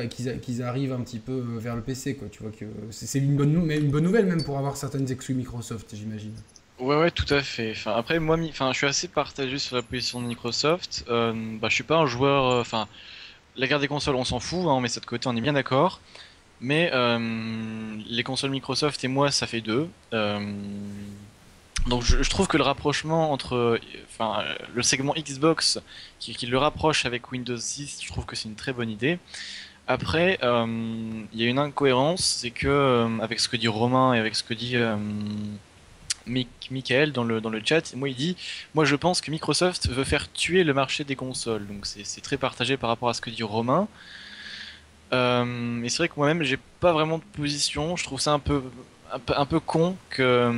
arrivent un petit peu vers le PC. Quoi. Tu vois que c'est une bonne, nouvelle même pour avoir certaines exclus Microsoft, j'imagine. Ouais, ouais, tout à fait. Enfin, après, moi, enfin, je suis assez partagé sur la position de Microsoft. Euh, bah, je suis pas un joueur. euh, Enfin, la guerre des consoles, on s'en fout, hein, on met ça de côté, on est bien d'accord. Mais euh, les consoles Microsoft et moi, ça fait deux. Donc, je, trouve que le rapprochement entre, euh, enfin, euh, le segment Xbox qui, le rapproche avec Windows 10, je trouve que c'est une très bonne idée. Après, euh, il y a une incohérence, c'est que avec ce que dit Romain et avec ce que dit euh, Michael dans le, dans le chat, moi il dit Moi je pense que Microsoft veut faire tuer le marché des consoles. Donc c'est très partagé par rapport à ce que dit Romain. Et c'est vrai que moi-même j'ai pas vraiment de position. Je trouve ça un peu, un peu, un peu con que, euh,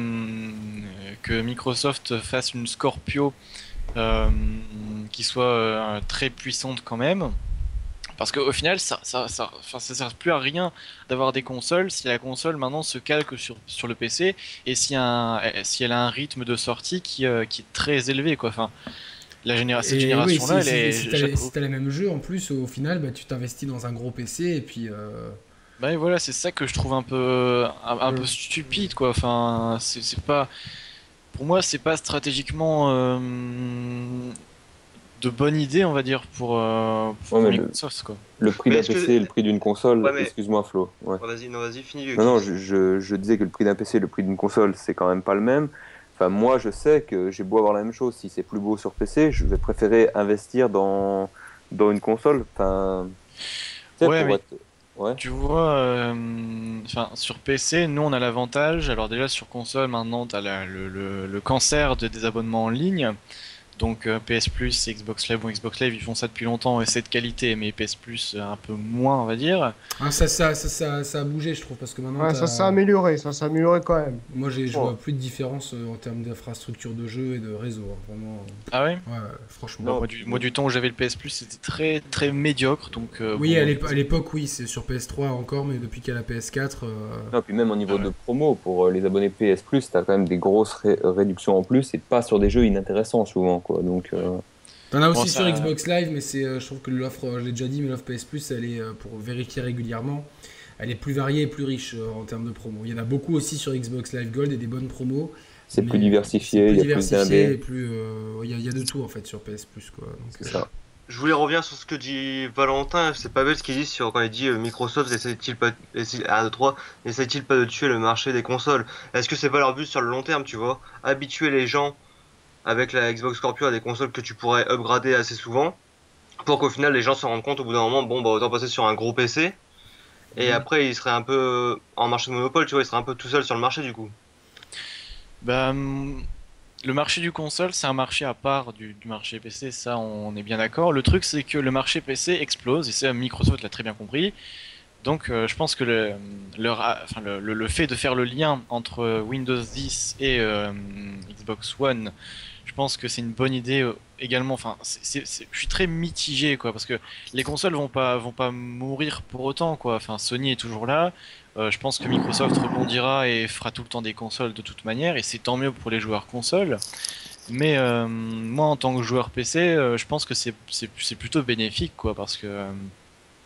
que Microsoft fasse une Scorpio euh, qui soit euh, très puissante quand même. Parce qu'au final, ça, ça, ça, ça sert plus à rien d'avoir des consoles si la console maintenant se calque sur, sur le PC et si, un, si elle a un rythme de sortie qui, euh, qui est très élevé. Quoi. Enfin, la généra cette Et génération-là, oui, si- elle est. si, si t'as les- si t'as les mêmes jeux, en plus, au final, bah, tu t'investis dans un gros PC et puis. Bah voilà, c'est ça que je trouve un peu un, un peu stupide quoi. Enfin, c'est c'est pas pour moi, c'est pas stratégiquement euh, de bonne idée, on va dire pour, euh, pour Ouais, le- Microsoft quoi. Le prix d'un que- PC et le prix d'une console, Ouais, mais- excuse-moi Flo. Ouais. Ouais, vas-y, non, vas-y, finis. Non, non, je, je, je disais que le prix d'un PC et le prix d'une console, c'est quand même pas le même. Enfin, moi, je sais que j'ai beau avoir la même chose, si c'est plus beau sur PC, je vais préférer investir dans, dans une console. Enfin, Ouais, pour mais- être- Ouais. Tu vois, euh, sur PC, nous on a l'avantage. Alors déjà sur console, maintenant t'as la- le, le, le cancer de, des abonnements en ligne. Donc euh, PS Plus, Xbox Live, bon Xbox Live ils font ça depuis longtemps et c'est de qualité, mais PS Plus euh, un peu moins on va dire. ah, ça, ça, ça, ça, ça a bougé, je trouve, parce que maintenant. Ouais, ça s'est amélioré, ça s'est amélioré quand même. Moi, j'ai- je Oh. vois plus de différence euh, en termes d'infrastructure de jeu et de réseau. hein, Vraiment. Ah ouais? Ouais, franchement. Non, moi, du, moi du temps où j'avais le PS Plus, c'était très très médiocre. Donc euh, Oui, bon, à l'ép- à l'époque, oui, c'est sur PS3 encore, mais depuis qu'il y a la PS4. euh, Non, puis même au niveau Ouais. de promo, pour les abonnés PS Plus, t'as quand même des grosses ré- réductions en plus et pas sur des jeux inintéressants souvent, quoi. Donc, euh, T'en as aussi Bon, sur ça- Xbox Live, mais c'est, euh, je trouve que l'offre, euh, je l'ai déjà dit, mais l'offre PS Plus, elle est, euh, pour vérifier régulièrement, elle est plus variée et plus riche euh, en termes de promo. Il y en a beaucoup aussi sur Xbox Live Gold et des bonnes promos. c'est plus diversifié, c'est il y a plus diversifié et plus, euh, il y, a- il y a de tout en fait sur PS Plus, quoi. Donc, C'est euh, ça. Je voulais revenir sur ce que dit Valentin, c'est pas belle ce qu'il dit sur quand il dit euh, Microsoft essaie-t-il pas, essaie, 1, 2, 3, essaie-t-il pas de tuer le marché des consoles? Est-ce que c'est pas leur but sur le long terme, tu vois? Habituer les gens avec la Xbox Scorpio à des consoles que tu pourrais upgrader assez souvent pour qu'au final les gens se rendent compte au bout d'un moment, bon bah autant passer sur un gros PC et Mhm. après il serait un peu en marché de monopole, tu vois, il serait un peu tout seul sur le marché du coup. Bah, hum, le marché du console, c'est un marché à part du, du marché PC, ça on est bien d'accord. Le truc, c'est que le marché PC explose, et ça Microsoft l'a très bien compris. Donc, euh, je pense que le, leur, enfin, le, le- le fait de faire le lien entre Windows 10 et euh, Xbox One, je pense que c'est une bonne idée euh, également. Enfin, c'est- c'est- c'est- je suis très mitigé, quoi, parce que les consoles vont pas, vont pas mourir pour autant, quoi. Enfin, Sony est toujours là. Euh, je pense que Microsoft rebondira et fera tout le temps des consoles de toute manière, et c'est tant mieux pour les joueurs consoles. Mais euh, moi, en tant que joueur PC, euh, je pense que c'est c'est- c'est plutôt bénéfique, quoi, parce que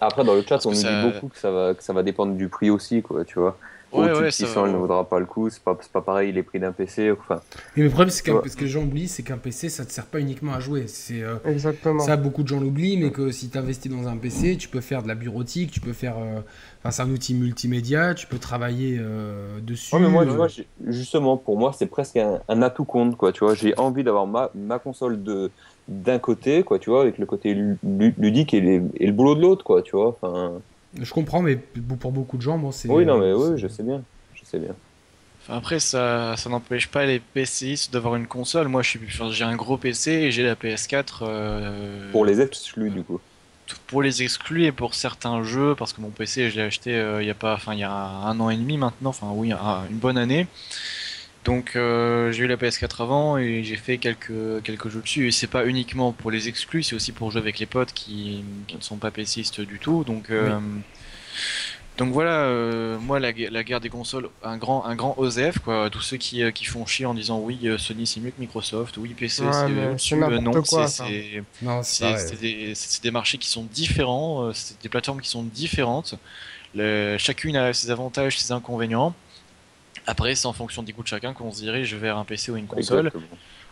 Après, dans le chat, on nous ça- dit beaucoup que ça, va, que ça va dépendre du prix aussi, quoi, tu vois. Ouais, Au-dessus ouais, de ça 600, va. elle ne vaudra pas le coup. C'est pas, c'est pas pareil les prix d'un PC. Enfin, Mais le problème, c'est Ouais. ce que les gens oublient, c'est qu'un PC, ça te sert pas uniquement à jouer. C'est euh, Exactement. ça, beaucoup de gens l'oublient, mais que si tu investis dans un PC, tu peux faire de la bureautique, tu peux faire. euh, Enfin, c'est un outil multimédia, tu peux travailler euh, dessus. Ouais, mais moi, tu euh, vois, j'ai- justement, pour moi, c'est presque un, un atout compte, quoi. Tu vois, j'ai envie d'avoir ma, ma console de d'un côté, quoi, tu vois, avec le côté lu- lu- ludique et, les- et le boulot de l'autre, quoi, tu vois. Enfin, Je comprends, mais pour beaucoup de gens, bon, c'est. oui, non, mais oui, je sais bien, je sais bien. Enfin, après, ça, ça n'empêche pas les PCistes d'avoir une console. Moi, je suis, enfin, j'ai un gros PC et j'ai la PS4 euh, Pour les exclus, du coup. pour les exclus et pour certains jeux, parce que mon PC, je l'ai acheté euh, il y a pas, enfin, il y a un an et demi maintenant, enfin, oui, un- une bonne année. Donc, euh, j'ai eu la PS4 avant et j'ai fait quelques, quelques jeux dessus. Et c'est pas uniquement pour les exclus, c'est aussi pour jouer avec les potes qui, qui ne sont pas PCistes du tout. Donc, euh, donc voilà, euh, moi la, gue- la guerre des consoles, un grand, un grand OSEF quoi. Tous ceux qui, qui font chier en disant oui, Sony c'est mieux que Microsoft, oui PC Ouais, c'est n'importe non, c'est des, des marchés qui sont différents, c'est des plateformes qui sont différentes. Le- chacune a ses avantages, ses inconvénients. Après, c'est en fonction des goûts de chacun qu'on se dirige vers un PC ou une console.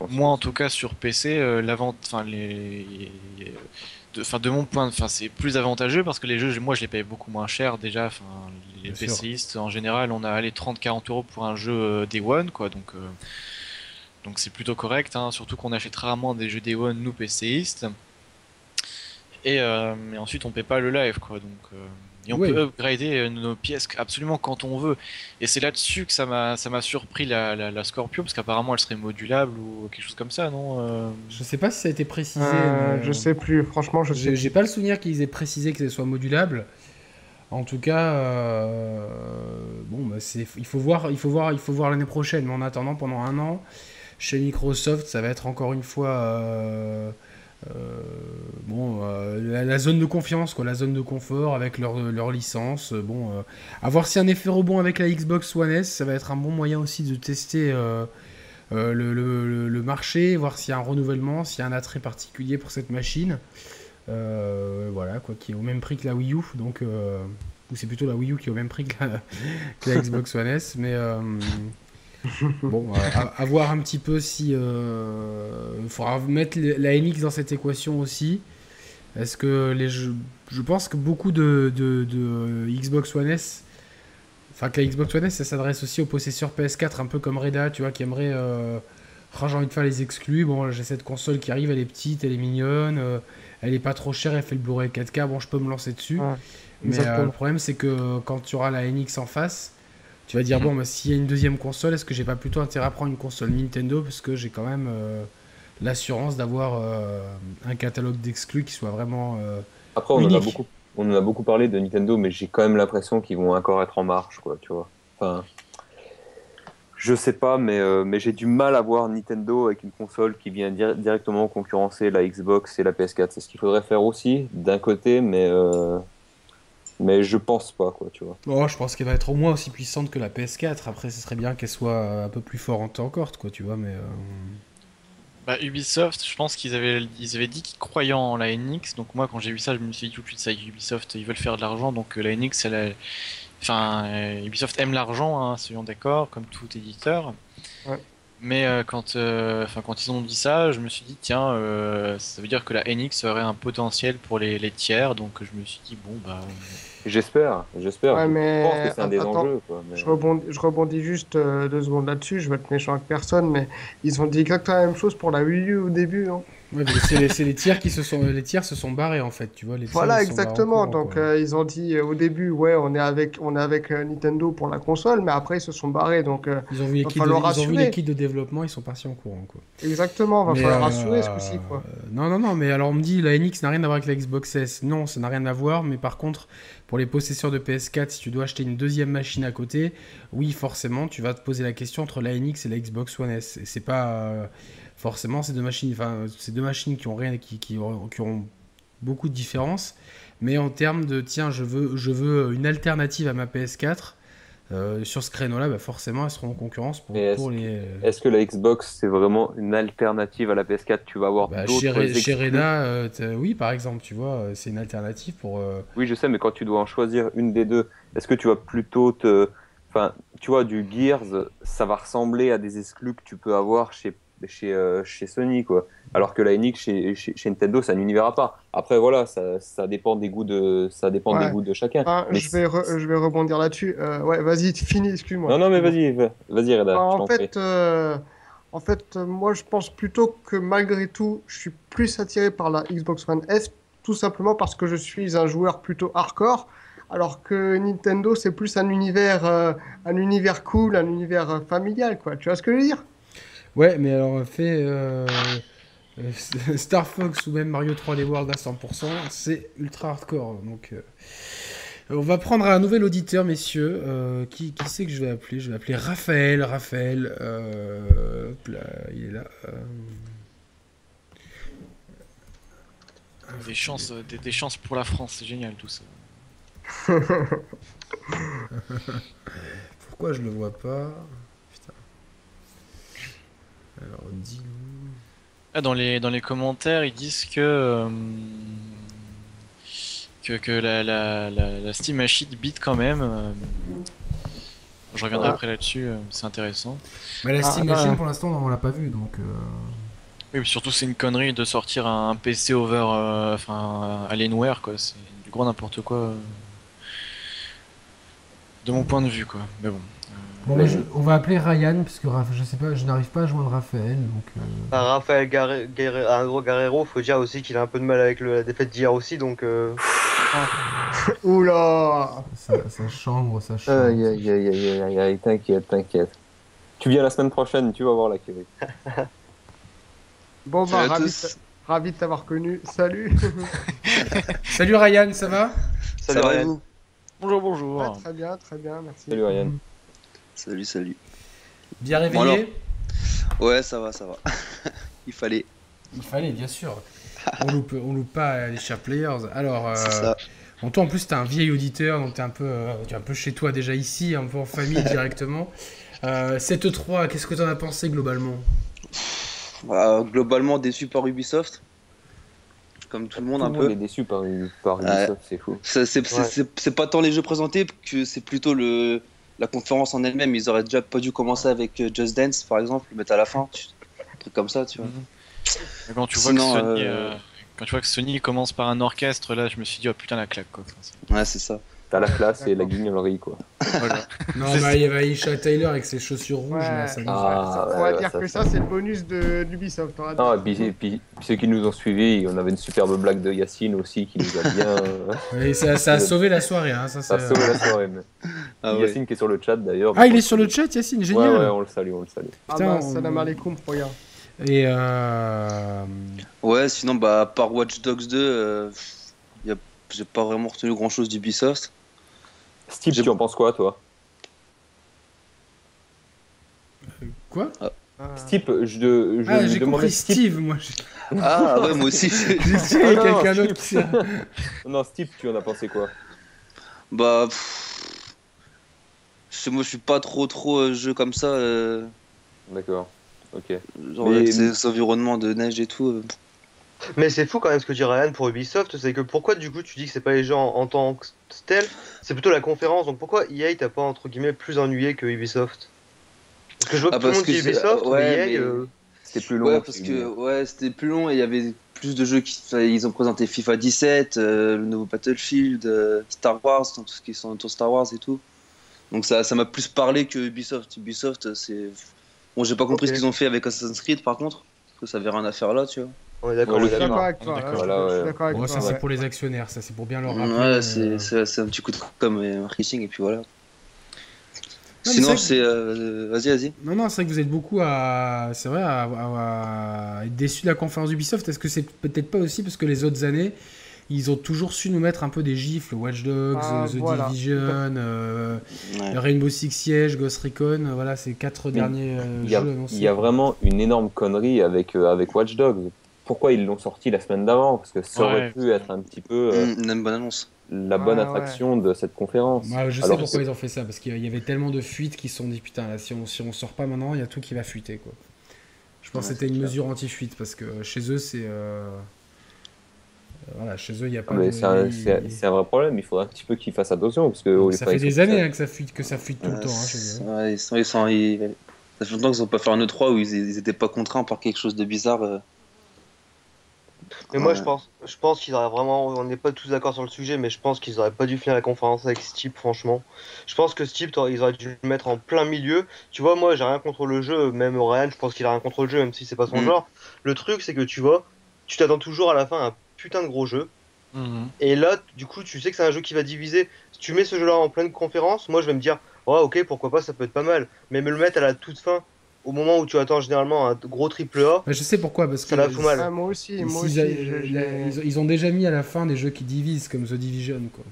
Moi, en tout cas, sur PC, euh, l'avant, enfin les, de, enfin de mon point, de- enfin c'est plus avantageux parce que les jeux, moi, je les paye beaucoup moins cher déjà. Enfin, les Bien sûr. PCistes, en général, on a les 30-40 euros pour un jeu euh, Day One, quoi. Donc, euh, donc c'est plutôt correct. Hein, surtout qu'on achète rarement des jeux Day One nous PCistes. Et, euh, et ensuite, on paie pas le live, quoi. Donc, euh, et on Oui. peut upgrader euh, nos pièces absolument quand on veut. Et c'est là-dessus que ça m'a ça m'a surpris la, la, la Scorpio, parce qu'apparemment elle serait modulable ou quelque chose comme ça, non euh Je sais pas si ça a été précisé. Euh, mais, je sais plus, franchement, je sais J'ai j'ai pas le souvenir qu'ils aient précisé que ce soit modulable. En tout cas, euh, bon, bah, c'est, il faut voir, il faut voir, il faut voir l'année prochaine. Mais en attendant, pendant un an, chez Microsoft, ça va être encore une fois, euh, euh, bon, euh, la, zone de confiance, quoi, la zone de confort avec leur, licence. Euh, Bon, à voir si un effet rebond avec la Xbox One S, ça va être un bon moyen aussi de tester. le, le- marché, voir s'il y a un renouvellement, s'il y a un attrait particulier pour cette machine. Voilà, quoi, qui est au même prix que la Wii U, donc ou c'est plutôt la Wii U qui est au même prix que la, Xbox One S, mais bon, à, voir un petit peu si il faudra mettre la NX dans cette équation aussi. Est-ce que les jeux, je pense que beaucoup de, de, de Xbox One S Enfin, que la Xbox One S, ça s'adresse aussi aux possesseurs PS4, un peu comme Reda, tu vois, qui aimerait. Euh... oh, j'ai envie de faire les exclus. Bon, j'ai cette console qui arrive, elle est petite, elle est mignonne, euh, elle est pas trop chère, elle fait le Blu-ray 4K. Bon, je peux me lancer dessus. Ouais, mais euh, le problème, c'est que quand tu auras la NX en face, tu vas dire Mhm. bon, bah, s'il y a une deuxième console, est-ce que j'ai pas plutôt intérêt à prendre une console Nintendo? Parce que j'ai quand même euh, l'assurance d'avoir euh, un catalogue d'exclus qui soit vraiment. euh, Après, on en, a Unique. beaucoup, on en a beaucoup parlé de Nintendo, mais j'ai quand même l'impression qu'ils vont encore être en marche, quoi, tu vois. Enfin, je sais pas, mais, euh, mais j'ai du mal à voir Nintendo avec une console qui vient dir- directement concurrencer la Xbox et la PS4. C'est ce qu'il faudrait faire aussi, d'un côté, mais, euh, mais je pense pas, quoi, tu vois. Oh, je pense qu'elle va être au moins aussi puissante que la PS4. Après, ce serait bien qu'elle soit un peu plus forte encore, quoi, tu vois, mais. euh, Bah, Ubisoft, je pense qu'ils avaient, ils avaient dit qu'ils croyaient en la NX. Donc moi, quand j'ai vu ça, je me suis dit tout de suite, ça, Ubisoft, ils veulent faire de l'argent. Donc euh, la NX, elle a- enfin, euh, Ubisoft aime l'argent, hein, soyons d'accord, comme tout éditeur. Ouais. Mais euh, quand, euh, enfin, quand ils ont dit ça, je me suis dit, tiens, euh, ça veut dire que la NX aurait un potentiel pour les, les tiers. Donc je me suis dit, bon, bah, J'espère, j'espère. Ouais, je mais pense que c'est un des attends, enjeux, quoi. mais- Je rebondis, je rebondis juste euh, deux secondes là-dessus, je vais être méchant avec personne, mais ils ont dit exactement la même chose pour la Wii U au début. hein. Ouais, c'est les, tiers qui se sont, les tiers se sont barrés en fait, tu vois. Les Voilà, exactement. courant, Donc euh, ils ont dit euh, au début, ouais, on est avec, on est avec euh, Nintendo pour la console, mais après ils se sont barrés. Donc ils ont vu les kits de, de développement, ils sont partis en courant quoi. exactement, va Mais, falloir rassurer ce coup-ci, quoi. non, non, non, mais alors on me dit la NX n'a rien à voir avec la Xbox S. Non, ça n'a rien à voir, mais par contre, pour les possesseurs de PS4, si tu dois acheter une deuxième machine à côté, oui, forcément, tu vas te poser la question entre la NX et la Xbox One S. Et c'est pas forcément ces deux machines, enfin, ces deux machines qui ont rien, qui, qui, auront- qui ont beaucoup de différences, mais en termes de tiens, je veux, je veux une alternative à ma PS4. euh, sur ce créneau-là, bah forcément, elles seront en concurrence pour, est-ce pour les. Est-ce que la Xbox, c'est vraiment une alternative à la PS4 Tu vas avoir Bah, d'autres chez, Re- euh, oui, par exemple, tu vois, euh, c'est une alternative pour. euh, Oui, je sais, mais quand tu dois en choisir une des deux, est-ce que tu vas plutôt te enfin, tu vois, du Gears, ça va ressembler à des exclus que tu peux avoir chez, chez, euh, chez Sony, quoi. Alors que la NX chez, chez, chez Nintendo, ça n'univers pas. Après, voilà, ça, ça dépend des goûts de, ça dépend Ouais. des goûts de chacun. Ah, Mais je, vais re- je vais rebondir là-dessus. Euh, ouais, vas-y, finis, excuse-moi. Non, non, mais vas-y, va- vas-y, Reda. En fait, euh, en fait, moi, je pense plutôt que malgré tout, je suis plus attiré par la Xbox One S, tout simplement parce que je suis un joueur plutôt hardcore, alors que Nintendo, c'est plus un univers, euh, un univers cool, un univers euh, familial, quoi. Tu vois ce que je veux dire? Ouais, mais alors fait euh, Star Fox ou même Mario 3D World à 100%, c'est ultra hardcore. Donc, euh, on va prendre un nouvel auditeur, messieurs. Euh, qui, qui c'est que je vais appeler? Je vais appeler Raphaël. Raphaël, euh, hop là, il est là. euh. Des chances, des, des chances pour la France, c'est génial tout ça. Pourquoi je le vois pas? Alors, dis-nous. Ah, dans les dans les commentaires, ils disent que euh, que, que la, la, la, la Steam Machine bite quand même. euh. Je reviendrai après là-dessus, euh, c'est intéressant. Bah, la Ah, Steam bah, Machine, pour l'instant, on l'a pas vu, donc. euh, Oui, mais surtout c'est une connerie de sortir un PC over, euh, enfin Alienware quoi. C'est du gros n'importe quoi. euh, De mon point de vue quoi. Mais bon. Bon, mais je- on va appeler Ryan, parce que Raph- je sais pas, je n'arrive pas à joindre Raphaël, donc. euh, Ah, Raphaël Garre- Guerre- un gros Guerrero, faut dire aussi qu'il a un peu de mal avec le- la défaite d'hier aussi, donc euh, Oula! Ça, ça chambre, ça chambre. Aïe, aïe, aïe, aïe, aïe, aïe, aïe, t'inquiète, t'inquiète. Tu viens la semaine prochaine, tu vas voir la queue. Bon, bah, ravi, de- ravi de t'avoir connu. Salut! Salut Ryan, ça va? Salut Ryan. Bonjour, bonjour. Ouais, très bien, très bien, merci. Salut Ryan. Salut, salut. Bien réveillé Bon. Ouais, ça va, ça va. Il fallait. Il fallait, bien sûr. On loupe, on loupe pas les chers players. Alors, euh, C'est ça. bon, toi en plus, t'es un vieil auditeur, donc t'es un peu, euh, tu es un peu chez toi déjà ici, un peu en famille directement. Euh, cette 3, qu'est-ce que t'en as pensé globalement? Bah, globalement, déçu par Ubisoft. Comme tout le monde, Tout un le monde peu. est déçu par, par Ouais. Ubisoft, c'est fou. Ouais. c'est pas tant les jeux présentés que c'est plutôt le, la conférence en elle-même. Ils auraient déjà pas dû commencer avec euh, Just Dance, par exemple, le mettre à la fin. tu- Un truc comme ça, tu vois. Mais quand tu vois Sinon, que Sony, euh, euh, quand tu vois que Sony commence par un orchestre, là, je me suis dit oh putain la claque quoi. Ouais, c'est ça. T'as la classe et la guignolerie, quoi. voilà. Non, bah, il y avait Aisha Tyler avec ses chaussures rouges, Ouais. là, ça Ah, On ouais, va ouais, dire ça, que ça. ça, c'est le bonus de d'Ubisoft. dire. et puis, et puis- puis ceux qui nous ont suivis, on avait une superbe blague de Yacine aussi qui nous a bien. Et ça, ça a sauvé la soirée, hein, ça, ça a sauvé la soirée. mais- Ah. Yacine qui est sur le chat d'ailleurs. Ah, il est sur le chat, Yacine, génial ouais, on le salue, on le salue. Ah Putain, bah, on- salam alaikum, regarde. Et euh... Ouais, sinon, bah, à part Watch Dogs 2, euh, j'ai pas vraiment retenu grand chose d'Ubisoft. Steve, tu en penses quoi, toi Quoi Ah. Steve, je, je Ah, j'ai compris Steve, moi. J'ai Ah, ouais, moi aussi. j'ai Ah, quelqu'un Steve. d'autre qui. Non, Steve, tu en as pensé quoi Bah, pff, moi, je suis pas trop, trop euh, jeu comme ça. euh, D'accord. Ok. genre Mais- avec ces, ces environnements de neige et tout. euh. Mais c'est fou quand même ce que dit Ryan pour Ubisoft, c'est que pourquoi du coup tu dis que c'est pas les gens en, tant que tel, c'est plutôt la conférence, donc pourquoi EA t'as pas entre guillemets plus ennuyé que Ubisoft? Parce que je vois que Ah, tout le monde dit Ubisoft, ouais, mais EA... mais- euh, C'était plus long. Ouais, parce c'est- que ouais, c'était plus long et il y avait plus de jeux qui. Ils ont présenté FIFA 17, euh, le nouveau Battlefield, euh, Star Wars, donc tout ce qui sont autour Star Wars et tout. Donc ça ça m'a plus parlé que Ubisoft. Ubisoft, c'est. Bon, j'ai pas compris ce qu'ils ont fait avec Assassin's Creed par contre, parce que ça avait rien à faire là, tu vois. On est d'accord, Ouais, on est d'accord. d'accord avec toi. Je- Voilà, ouais. avec Bon, ça, c'est ouais. pour les actionnaires, ça, c'est pour bien leur rappeler. Ouais, euh, c'est c'est- un petit coup de comme euh, marketing et puis voilà. Sinon, c'est- euh, vas-y, vas-y. Non, non, c'est vrai que vous êtes beaucoup à, c'est vrai, à, à- à être déçus de la conférence Ubisoft. Est-ce que c'est peut-être pas aussi parce que les autres années, ils ont toujours su nous mettre un peu des gifles, Watch Dogs, Ah, The voilà. Division, euh, Ouais. Rainbow Six Siege, Ghost Recon, euh, voilà, ces quatre derniers euh, Il y, a, jeux annoncés. il y a vraiment une énorme connerie avec, euh, avec Watch Dogs. Pourquoi ils l'ont sorti la semaine d'avant Parce que ça aurait pu être un petit peu euh, Mmh, une bonne annonce. la bonne attraction de cette conférence. Ouais, je sais Alors, pourquoi ils ont fait ça, parce qu'il y avait tellement de fuites qui se sont dit putain, là, si on, si on sort pas maintenant, il y a tout qui va fuiter quoi. Je pense Ouais, que c'était une clair. mesure anti-fuite parce que chez eux c'est. euh, voilà, chez eux, il n'y a pas Mais de. c'est un, il- vrai problème, il faudra un petit peu qu'ils fassent attention. Parce que Ça fait des ça- années hein, que, ça fuite, que ça fuite tout le temps. hein, chez eux. ouais, ils sont, ils sont, ils- Ça fait longtemps qu'ils n'ont pas fait un E3 où ils, ils étaient pas contraints par quelque chose de bizarre. euh. Mais moi, je pense, je pense qu'ils auraient vraiment. On n'est pas tous d'accord sur le sujet, mais je pense qu'ils auraient pas dû finir la conférence avec Steep, franchement. Je pense que Steep, t'aurais- ils auraient dû le mettre en plein milieu. Tu vois, moi, j'ai rien contre le jeu, même Ryan, je pense qu'il a rien contre le jeu, même si c'est pas son Mm. genre. Le truc, c'est que tu vois, tu t'attends toujours à la fin à un putain de gros jeu. Mhm. Et là, du coup, tu sais que c'est un jeu qui va diviser. Si tu mets ce jeu-là en pleine conférence, moi, je vais me dire, ouais, ok, pourquoi pas, ça peut être pas mal. Mais me le mettre à la toute fin, au moment où tu attends généralement un gros triple A, je sais pourquoi, parce que. Ça la fout mal. Ah, moi aussi, moi s'ils aussi. a- je- la- j'ai- ils, ont- ils ont déjà mis à la fin des jeux qui divisent, comme The Division, quoi.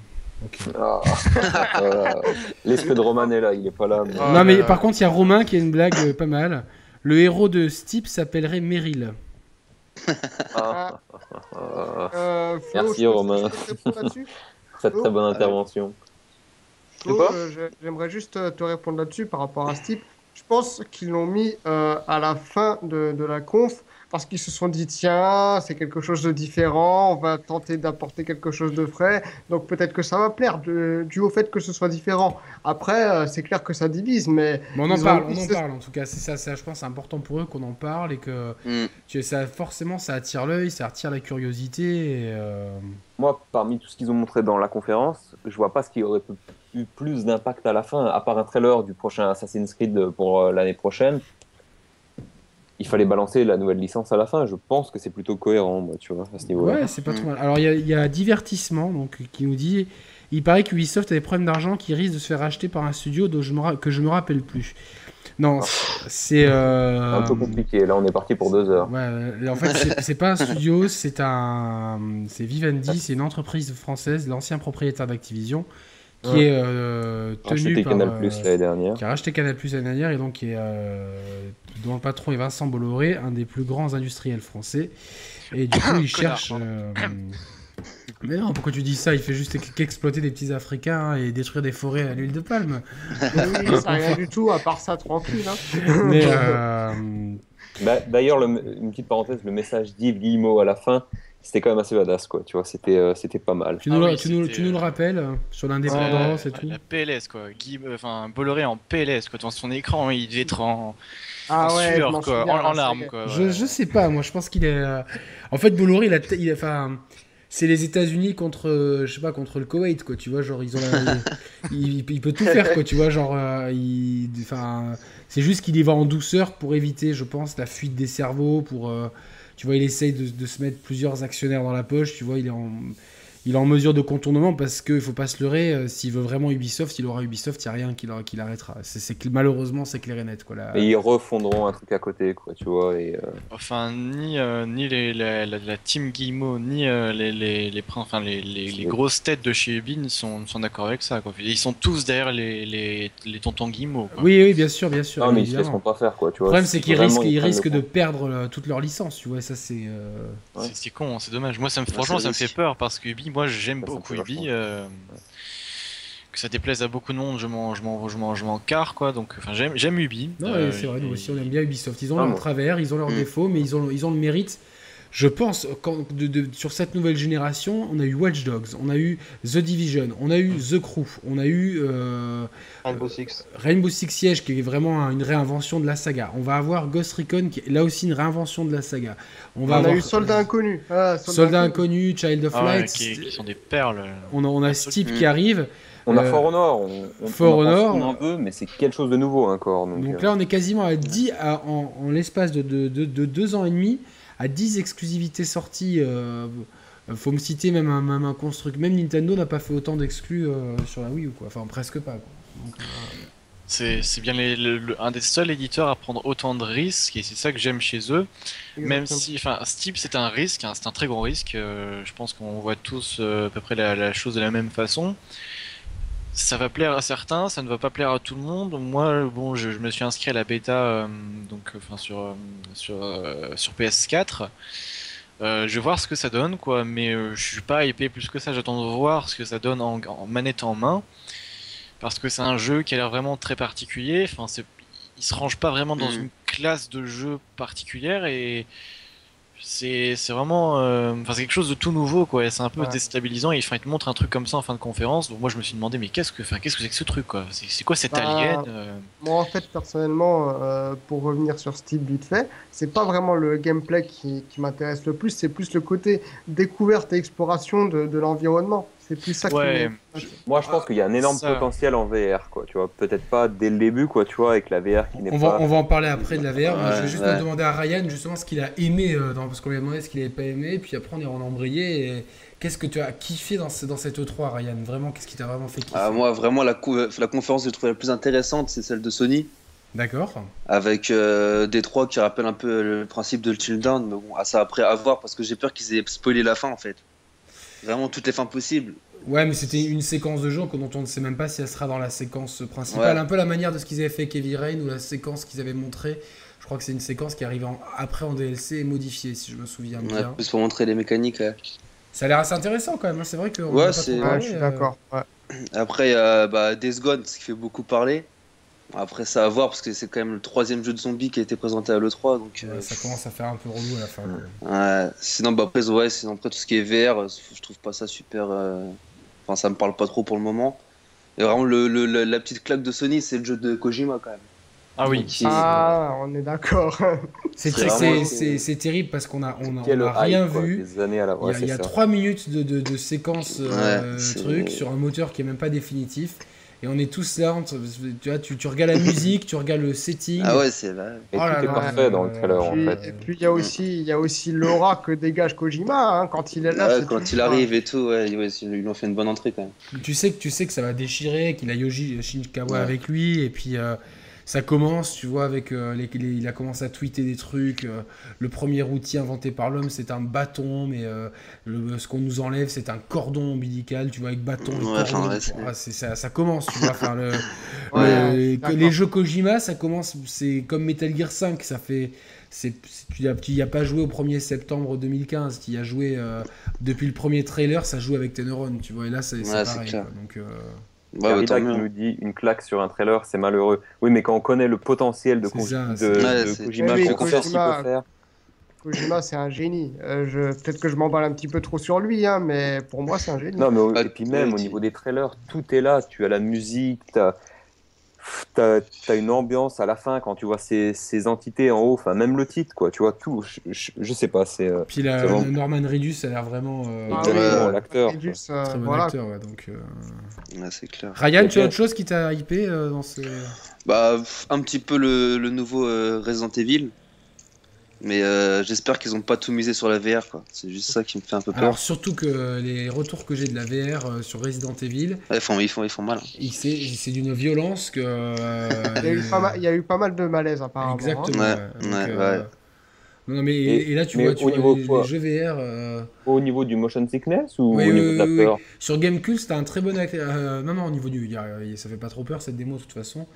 Ok. Ah, voilà. L'esprit de Roman est là, il est pas là. mais- Ah, non, mais là, par contre, il y a Romain qui a une blague euh, pas mal. Le héros de Steep s'appellerait Meryl. Ah, ah, Euh, Flo, Merci, Romain. je peux te répondre là-dessus très très bonne intervention. Euh, je- J'aimerais juste euh, te répondre là-dessus par rapport à type. Je pense qu'ils l'ont mis euh, à la fin de, de la conf parce qu'ils se sont dit tiens, c'est quelque chose de différent, on va tenter d'apporter quelque chose de frais, donc peut-être que ça va plaire, de- dû au fait que ce soit différent. Après, euh, c'est clair que ça divise, mais Mais on en parle, on en parle en tout cas. C'est ça, ça, je pense, c'est important pour eux qu'on en parle et que Mm. tu, ça, forcément, ça attire l'œil, ça attire la curiosité. Et, euh, Moi, parmi tout ce qu'ils ont montré dans la conférence, je vois pas ce qui aurait pu- eu plus d'impact à la fin, à part un trailer du prochain Assassin's Creed pour euh, l'année prochaine. Il fallait balancer la nouvelle licence à la fin. Je pense que c'est plutôt cohérent, moi, tu vois, à ce niveau-là. Ouais, c'est pas trop mal. Alors, il y y a divertissement donc, qui nous dit il paraît que Ubisoft a des problèmes d'argent qui risquent de se faire acheter par un studio dont je me que je me rappelle plus. Non, c'est. euh, Un peu compliqué. Là, on est parti pour deux heures. Ouais, en fait, c'est- c'est pas un studio, c'est un, c'est Vivendi, c'est une entreprise française, l'ancien propriétaire d'Activision, qui Ouais. est euh, tenu Racheté par, Canal euh, Plus l'année dernière. qui a racheté Canal Plus l'année dernière et donc qui est, euh, dont le patron est Vincent Bolloré, un des plus grands industriels français. Et du coup, il cherche. euh, Mais non, pourquoi tu dis ça? Il fait juste qu'exploiter des petits Africains et détruire des forêts à l'huile de palme. oui, ça rien du tout, à part ça, tranquille. hein. Mais euh, Bah, D'ailleurs, le- une petite parenthèse, le message d'Yves Guillemot à la fin, c'était quand même assez badass, quoi. Tu vois, c'était euh, c'était pas mal. tu, nous, Ah oui, tu, nous, c'était, tu nous le euh, rappelles euh, sur l'indépendance et tout la PLS quoi, Guy, euh, enfin Bolloré en PLS quoi, dans son écran il devait être en, Ah en ouais, sueur quoi, en, larmes quoi. Je, ouais. je sais pas, moi je pense qu'il est. euh, En fait, Bolloré, il a, il a- enfin, c'est les États-Unis contre, euh, je sais pas, contre le Koweït, quoi. Tu vois, genre ils ont, la- il, il- il peut tout faire, quoi. Tu vois, genre, euh, il, enfin, c'est juste qu'il y va en douceur pour éviter, je pense, la fuite des cerveaux. Pour, euh, tu vois, il essaye de, se mettre plusieurs actionnaires dans la poche. Tu vois, il est en, il est en mesure de contournement parce qu'il faut pas se leurrer. euh, S'il veut vraiment Ubisoft, il aura Ubisoft. Il y a rien qui qui l'arrêtera. C'est, c'est que malheureusement, c'est clair et net, quoi. Et ils refondront un truc à côté, quoi, tu vois. Et, euh, Enfin ni euh, ni les, la, la, la team Guillemot ni euh, les les les, prin- enfin, les, les, les grosses têtes de chez Ubi ne sont, ne sont d'accord avec ça quoi. Ils sont tous derrière les les, les tontons Guillemot. Quoi. Oui, oui, bien sûr, bien sûr. Non, mais ils se laisseront pas faire, quoi, tu Le vois. problème, c'est qu'ils risquent, ils prennent le risquent de perdre euh, toute leur licence, tu vois. Ça, c'est. euh, Ouais. C'est- con, c'est dommage. Moi ça me Ouais, franchement ça me le fait peur parce que Ubi, moi j'aime beaucoup Ubi. euh, que ça déplaise à beaucoup de monde, je m'en je m'en je m'en je m'en carre quoi. Donc enfin j'aime j'aime Ubi. Non, Euh, c'est vrai, nous aussi, on aime bien Ubisoft. Ils ont Ah, leurs moi. travers, ils ont leurs Mm. défauts, mais ils ont, ils ont le mérite. Je pense, quand, de, de- sur cette nouvelle génération, on a eu Watch Dogs, on a eu The Division, on a eu The Crew, on a eu euh, Rainbow Six. Rainbow Six Siege, qui est vraiment une réinvention de la saga. On va avoir Ghost Recon, qui est là aussi une réinvention de la saga. On On va a avoir eu Soldat Inconnu. Ah, Soldat Inconnu, Child of Ah ouais, Light. qui, qui sont des perles. On a, on a Steep Mm. qui arrive. On a Euh, For Honor, on, on, For on en Honor. pense un peu, mais c'est quelque chose de nouveau encore. Donc, Donc euh, là, on est quasiment à 10, à- en, en l'espace de, de, de- de deux ans et demi, à 10 exclusivités sorties. euh, faut me citer même un, même un construct. Même Nintendo n'a pas fait autant d'exclus euh, sur la Wii ou quoi. Enfin, presque pas. quoi. Donc, euh, C'est c'est bien les- le- le- un des seuls éditeurs à prendre autant de risques et c'est ça que j'aime chez eux. Même si, enfin, Steep c'est un risque, hein, c'est un très gros risque. euh, je pense qu'on voit tous euh, à peu près la, la chose de la même façon. Ça va plaire à certains, ça ne va pas plaire à tout le monde. Moi, bon, je, je me suis inscrit à la bêta, euh, donc, enfin, sur euh, sur euh, sur PS4. Euh, je vais voir ce que ça donne, quoi. Mais je suis pas hypé plus que ça. J'attends de voir ce que ça donne en, en manette en main parce que c'est un jeu qui a l'air vraiment très particulier. Enfin, c'est, il se range pas vraiment dans Mhm. une classe de jeu particulière et c'est c'est vraiment euh, enfin c'est quelque chose de tout nouveau quoi. C'est un peu Ouais. déstabilisant. Et enfin, il te montre un truc comme ça en fin de conférence. Donc moi je me suis demandé mais qu'est-ce que enfin qu'est-ce que c'est que ce truc quoi? C'est c'est quoi cet Bah, alien euh? Moi, en fait, personnellement, euh, pour revenir sur Steve vite fait, c'est pas vraiment le gameplay qui, qui m'intéresse le plus, c'est plus le côté découverte et exploration de, de l'environnement. C'est plus ça Ouais. qui Moi, je pense qu'il y a un énorme Ça. potentiel en VR, quoi. Tu vois, peut-être pas dès le début, quoi. Tu vois, avec la VR qui n'est On pas. va, on va en parler après de la VR. Moi, je vais Ouais, juste ouais. me demander à Ryan justement ce qu'il a aimé, euh, dans, parce qu'on lui a demandé ce qu'il avait pas aimé, puis après on est en embrayé. Et qu'est-ce que tu as kiffé dans, ce- dans cette E3, Ryan? Vraiment, qu'est-ce qui t'a vraiment fait kiffer? Ah, moi, vraiment, la, conférence que je trouvais la plus intéressante, c'est celle de Sony, D'accord. avec euh, Détroit qui rappelle un peu le principe de Chill Down. Mais bon, à ça après à voir, parce que j'ai peur qu'ils aient spoilé la fin en fait. Vraiment toutes les fins possibles. Ouais, mais c'était une séquence de jeu dont on ne sait même pas si elle sera dans la séquence principale. Ouais. Un peu la manière de ce qu'ils avaient fait avec Heavy Rain ou la séquence qu'ils avaient montré. Je crois que c'est une séquence qui arrive en- après en DLC et modifiée, si je me souviens Ouais, bien. plus pour montrer les mécaniques. ouais. Ça a l'air assez intéressant quand même. hein. C'est vrai que. Ouais, en a pas c'est- je suis euh, d'accord. ouais. Après, il y a bah, Days Gone, ce qui fait beaucoup parler. Après, ça à voir, parce que c'est quand même le troisième jeu de zombie qui a été présenté à l'E3. Donc, euh, ça commence à faire un peu relou à la fin. Ouais, sinon, bah, après, ouais, sinon, après, tout ce qui est VR, euh, je trouve pas ça super. euh, Enfin, ça me parle pas trop pour le moment. Et vraiment, le, le- le- la petite claque de Sony, c'est le jeu de Kojima quand même. Ah oui. Qui- Ah, on est d'accord. C'est C'est c'est- vraiment- c'est- c'est terrible parce qu'on a, on a, on a rien hype, vu. Des années à la. Il y a, il y a ça. 3 minutes de, de, de séquence euh, truc sur un moteur qui est même pas définitif. Et on est tous là, on tu, vois, tu, tu regardes la musique, tu regardes le setting. Ah ouais, c'est vrai. Et Oh là tout est là, parfait dans le trailer, en fait. Et puis il y a aussi, il y a aussi l'aura que dégage Kojima hein, quand il est là. Ouais, quand il arrive et tout, ouais, ouais, ils lui ont fait une bonne entrée quand même. Tu sais que tu sais que ça va déchirer, qu'il a Yoji Shinkawa Ouais. avec lui, et puis euh, ça commence, tu vois, avec euh, les, les- il a commencé à tweeter des trucs. euh, le premier outil inventé par l'homme, c'est un bâton, mais euh, le- ce qu'on nous enlève, c'est un cordon ombilical, tu vois, avec bâton. et Ouais, cordon. enfin, ouais, c'est- Ah, c'est- ça, ça commence, tu vois, enfin, le, Ouais, le- d'accord. les jeux Kojima, ça commence, c'est comme Metal Gear 5, ça fait. Tu n'y as, pas joué au 1er septembre 2015, tu y as joué euh, depuis le premier trailer, ça joue avec tes neurones, tu vois, et là c'est c'est Ouais, c'est pareil. clair. quoi. Donc, euh, Ouais, qui nous dit une claque sur un trailer, c'est malheureux. Oui, mais quand on connaît le potentiel de, C'est Ko- ça, de, c'est- de Ouais, c'est- Kojima, Oui, qu'on peut faire ce qu'il Kojima- peut faire. Kojima, c'est un génie. Euh, je... Peut-être que je m'emballe un petit peu trop sur lui, hein, mais pour moi, c'est un génie. Non, mais au- Ah, et puis même ouais, au niveau des trailers, tout est là. Tu as la musique, tu as, une ambiance à la fin quand tu vois ces, ces entités en haut, enfin même le titre, quoi. Tu vois tout. Je, je, je sais pas, c'est euh, Puis la, C'est vraiment- Norman Reedus a l'air vraiment euh, Ah l'acteur. Euh, très bon voilà. acteur. ouais, donc, euh. Ouais, c'est clair. Ryan, tu as autre chose qui t'a hypé euh, dans ce... Bah, un petit peu le, le nouveau euh, Resident Evil. Mais euh, j'espère qu'ils ont pas tout misé sur la VR, quoi. C'est juste ça qui me fait un peu peur. Alors surtout que les retours que j'ai de la VR euh, sur Resident Evil, Ouais, ils, font, ils, font, ils font mal. hein. il- c'est c'est d'une violence que... euh, Il y, a eu pas mal, il y a eu pas mal de malaise, apparemment. hein. Exactement. Ouais, ouais. Donc, ouais, euh, ouais. Non, mais et, là tu mais vois, tu au vois niveau les, quoi les jeux VR euh, Au niveau du motion sickness ou Oui, au oui, niveau de la oui, peur sur Gamecube, c'était un très bon acteur. euh, non, non, au niveau du, ça fait pas trop peur cette démo de toute façon.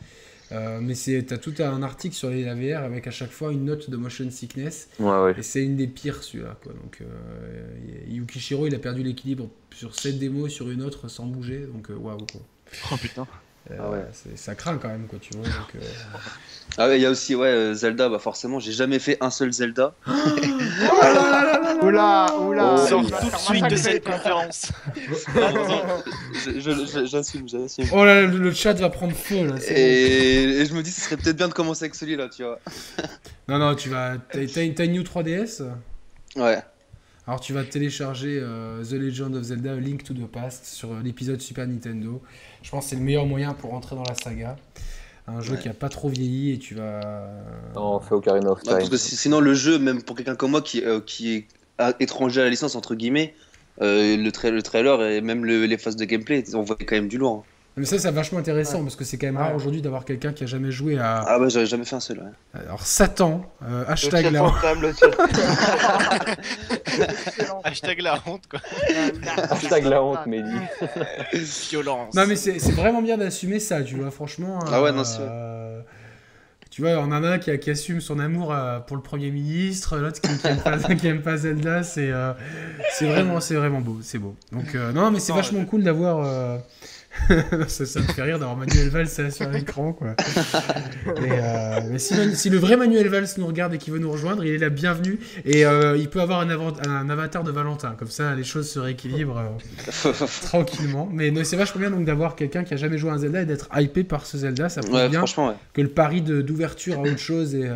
Euh, mais c'est, t'as tout un article sur les la VR avec à chaque fois une note de motion sickness. Ouais, ouais. Et c'est une des pires celui-là. Quoi. Donc, euh, Yukishiro, il a perdu l'équilibre sur cette démo et sur une autre sans bouger. Donc, euh, waouh. quoi. Oh putain. Euh, Ah ouais. ça craint quand même, quoi, tu vois. Donc, euh, Ah ouais, il y a aussi ouais, euh, Zelda, bah forcément, j'ai jamais fait un seul Zelda. Oula, oula. Oh. Sors tout de suite de cette conférence. J'assume, j'assume. Oh là là, le, le chat va prendre feu là. Et, et je me dis, ce serait peut-être bien de commencer avec celui-là, tu vois. Non, non, tu vas. T'as, t'as une, t'as une New 3DS Ouais. Alors tu vas télécharger euh, The Legend of Zelda A Link to the Past sur euh, l'épisode Super Nintendo. Je pense que c'est le meilleur moyen pour rentrer dans la saga. Un jeu Ouais. qui a pas trop vieilli et tu vas... Non, on fait Ocarina of Ouais, parce Time. que sinon, le jeu, même pour quelqu'un comme moi qui, euh, qui est étranger à la licence, entre guillemets, euh, le, tra- le trailer et même le- les phases de gameplay, on voit quand même du lourd. hein. Mais ça c'est vachement intéressant parce que c'est quand même rare aujourd'hui d'avoir quelqu'un qui a jamais joué à... Ah bah, j'avais jamais fait un seul. ouais. Alors Satan, euh, hashtag chat- Excellent. Hashtag la honte, quoi. Hashtag la honte, Mehdi. Violence. Non mais c'est c'est vraiment bien d'assumer ça, tu vois, franchement. Ah ouais, non, c'est euh, Tu vois, on en a un qui, qui assume son amour euh, pour le Premier ministre, l'autre qui, qui, aime pas, qui aime pas Zelda, c'est euh, c'est vraiment, c'est vraiment beau, c'est beau. Donc euh, non, mais c'est vachement cool d'avoir euh, ça, ça me fait rire d'avoir Manuel Valls sur l'écran, quoi. Et, euh, mais si, si le vrai Manuel Valls nous regarde et qu'il veut nous rejoindre, il est la bienvenue. Et euh, il peut avoir un, avant- un avatar de Valentin. Comme ça, les choses se rééquilibrent euh, tranquillement. Mais c'est vachement bien donc d'avoir quelqu'un qui a jamais joué à un Zelda et d'être hypé par ce Zelda. Ça prouve Ouais, bien ouais. que le pari d'ouverture à autre chose et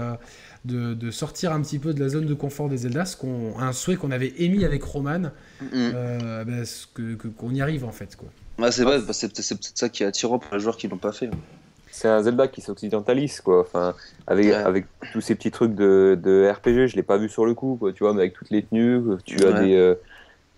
de, de sortir un petit peu de la zone de confort des Zelda, ce qu'on, un souhait qu'on avait émis avec Roman, Mm. que- qu'on y arrive en fait. Quoi. Ouais, c'est vrai, c'est peut-être ça qui est attirant pour les joueurs qui l'ont pas fait. hein. C'est un Zelda qui s'occidentalise, quoi. Enfin, avec, Ouais. avec tous ces petits trucs de, de RPG, je l'ai pas vu sur le coup, quoi. Tu vois, mais avec toutes les tenues, tu as des, euh,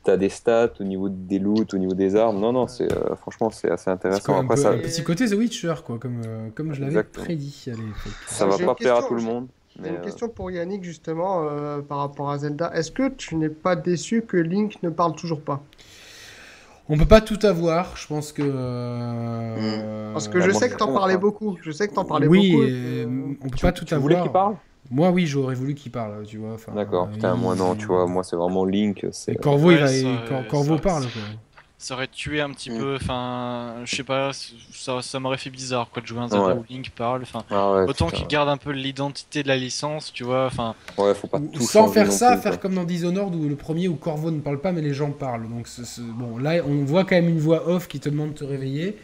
t'as des stats au niveau des loots, au niveau des armes. Non, non, c'est euh, franchement, c'est assez C'est intéressant. quand même Après, un, ça, peu- un petit côté The Witcher, quoi, comme, euh, comme je l'avais prédit l'époque. ça va pas plaire à question, tout le monde. Mais, une euh, question pour Yannick justement euh, par rapport à Zelda. Est-ce que tu n'es pas déçu que Link ne parle toujours pas? On peut pas tout avoir, je pense que. euh, Parce que bah, je sais que t'en parlais hein. beaucoup. Je sais que t'en parlais oui, beaucoup. et euh, que- on peut tu, pas tout tu avoir. voulais qu'il parle? Moi, oui, j'aurais voulu qu'il parle, tu vois. D'accord, euh, putain, il- moi non, tu vois, moi c'est vraiment Link. Et. Corvo, Ouais, il va, Corvo parle. Quoi. Ça aurait tué un petit Mm. peu, enfin, je sais pas, ça, ça m'aurait fait bizarre quoi de jouer un Zelda Ouais. où Link parle, enfin, Ah ouais, autant qu'il garde un peu l'identité de la licence, tu vois, enfin, Ouais, faut pas Ou- tout Sans faire ça, plus, faire quoi. comme dans Dishonored où le premier où Corvo ne parle pas mais les gens parlent. Donc bon, là on voit quand même une voix off qui te demande de te réveiller.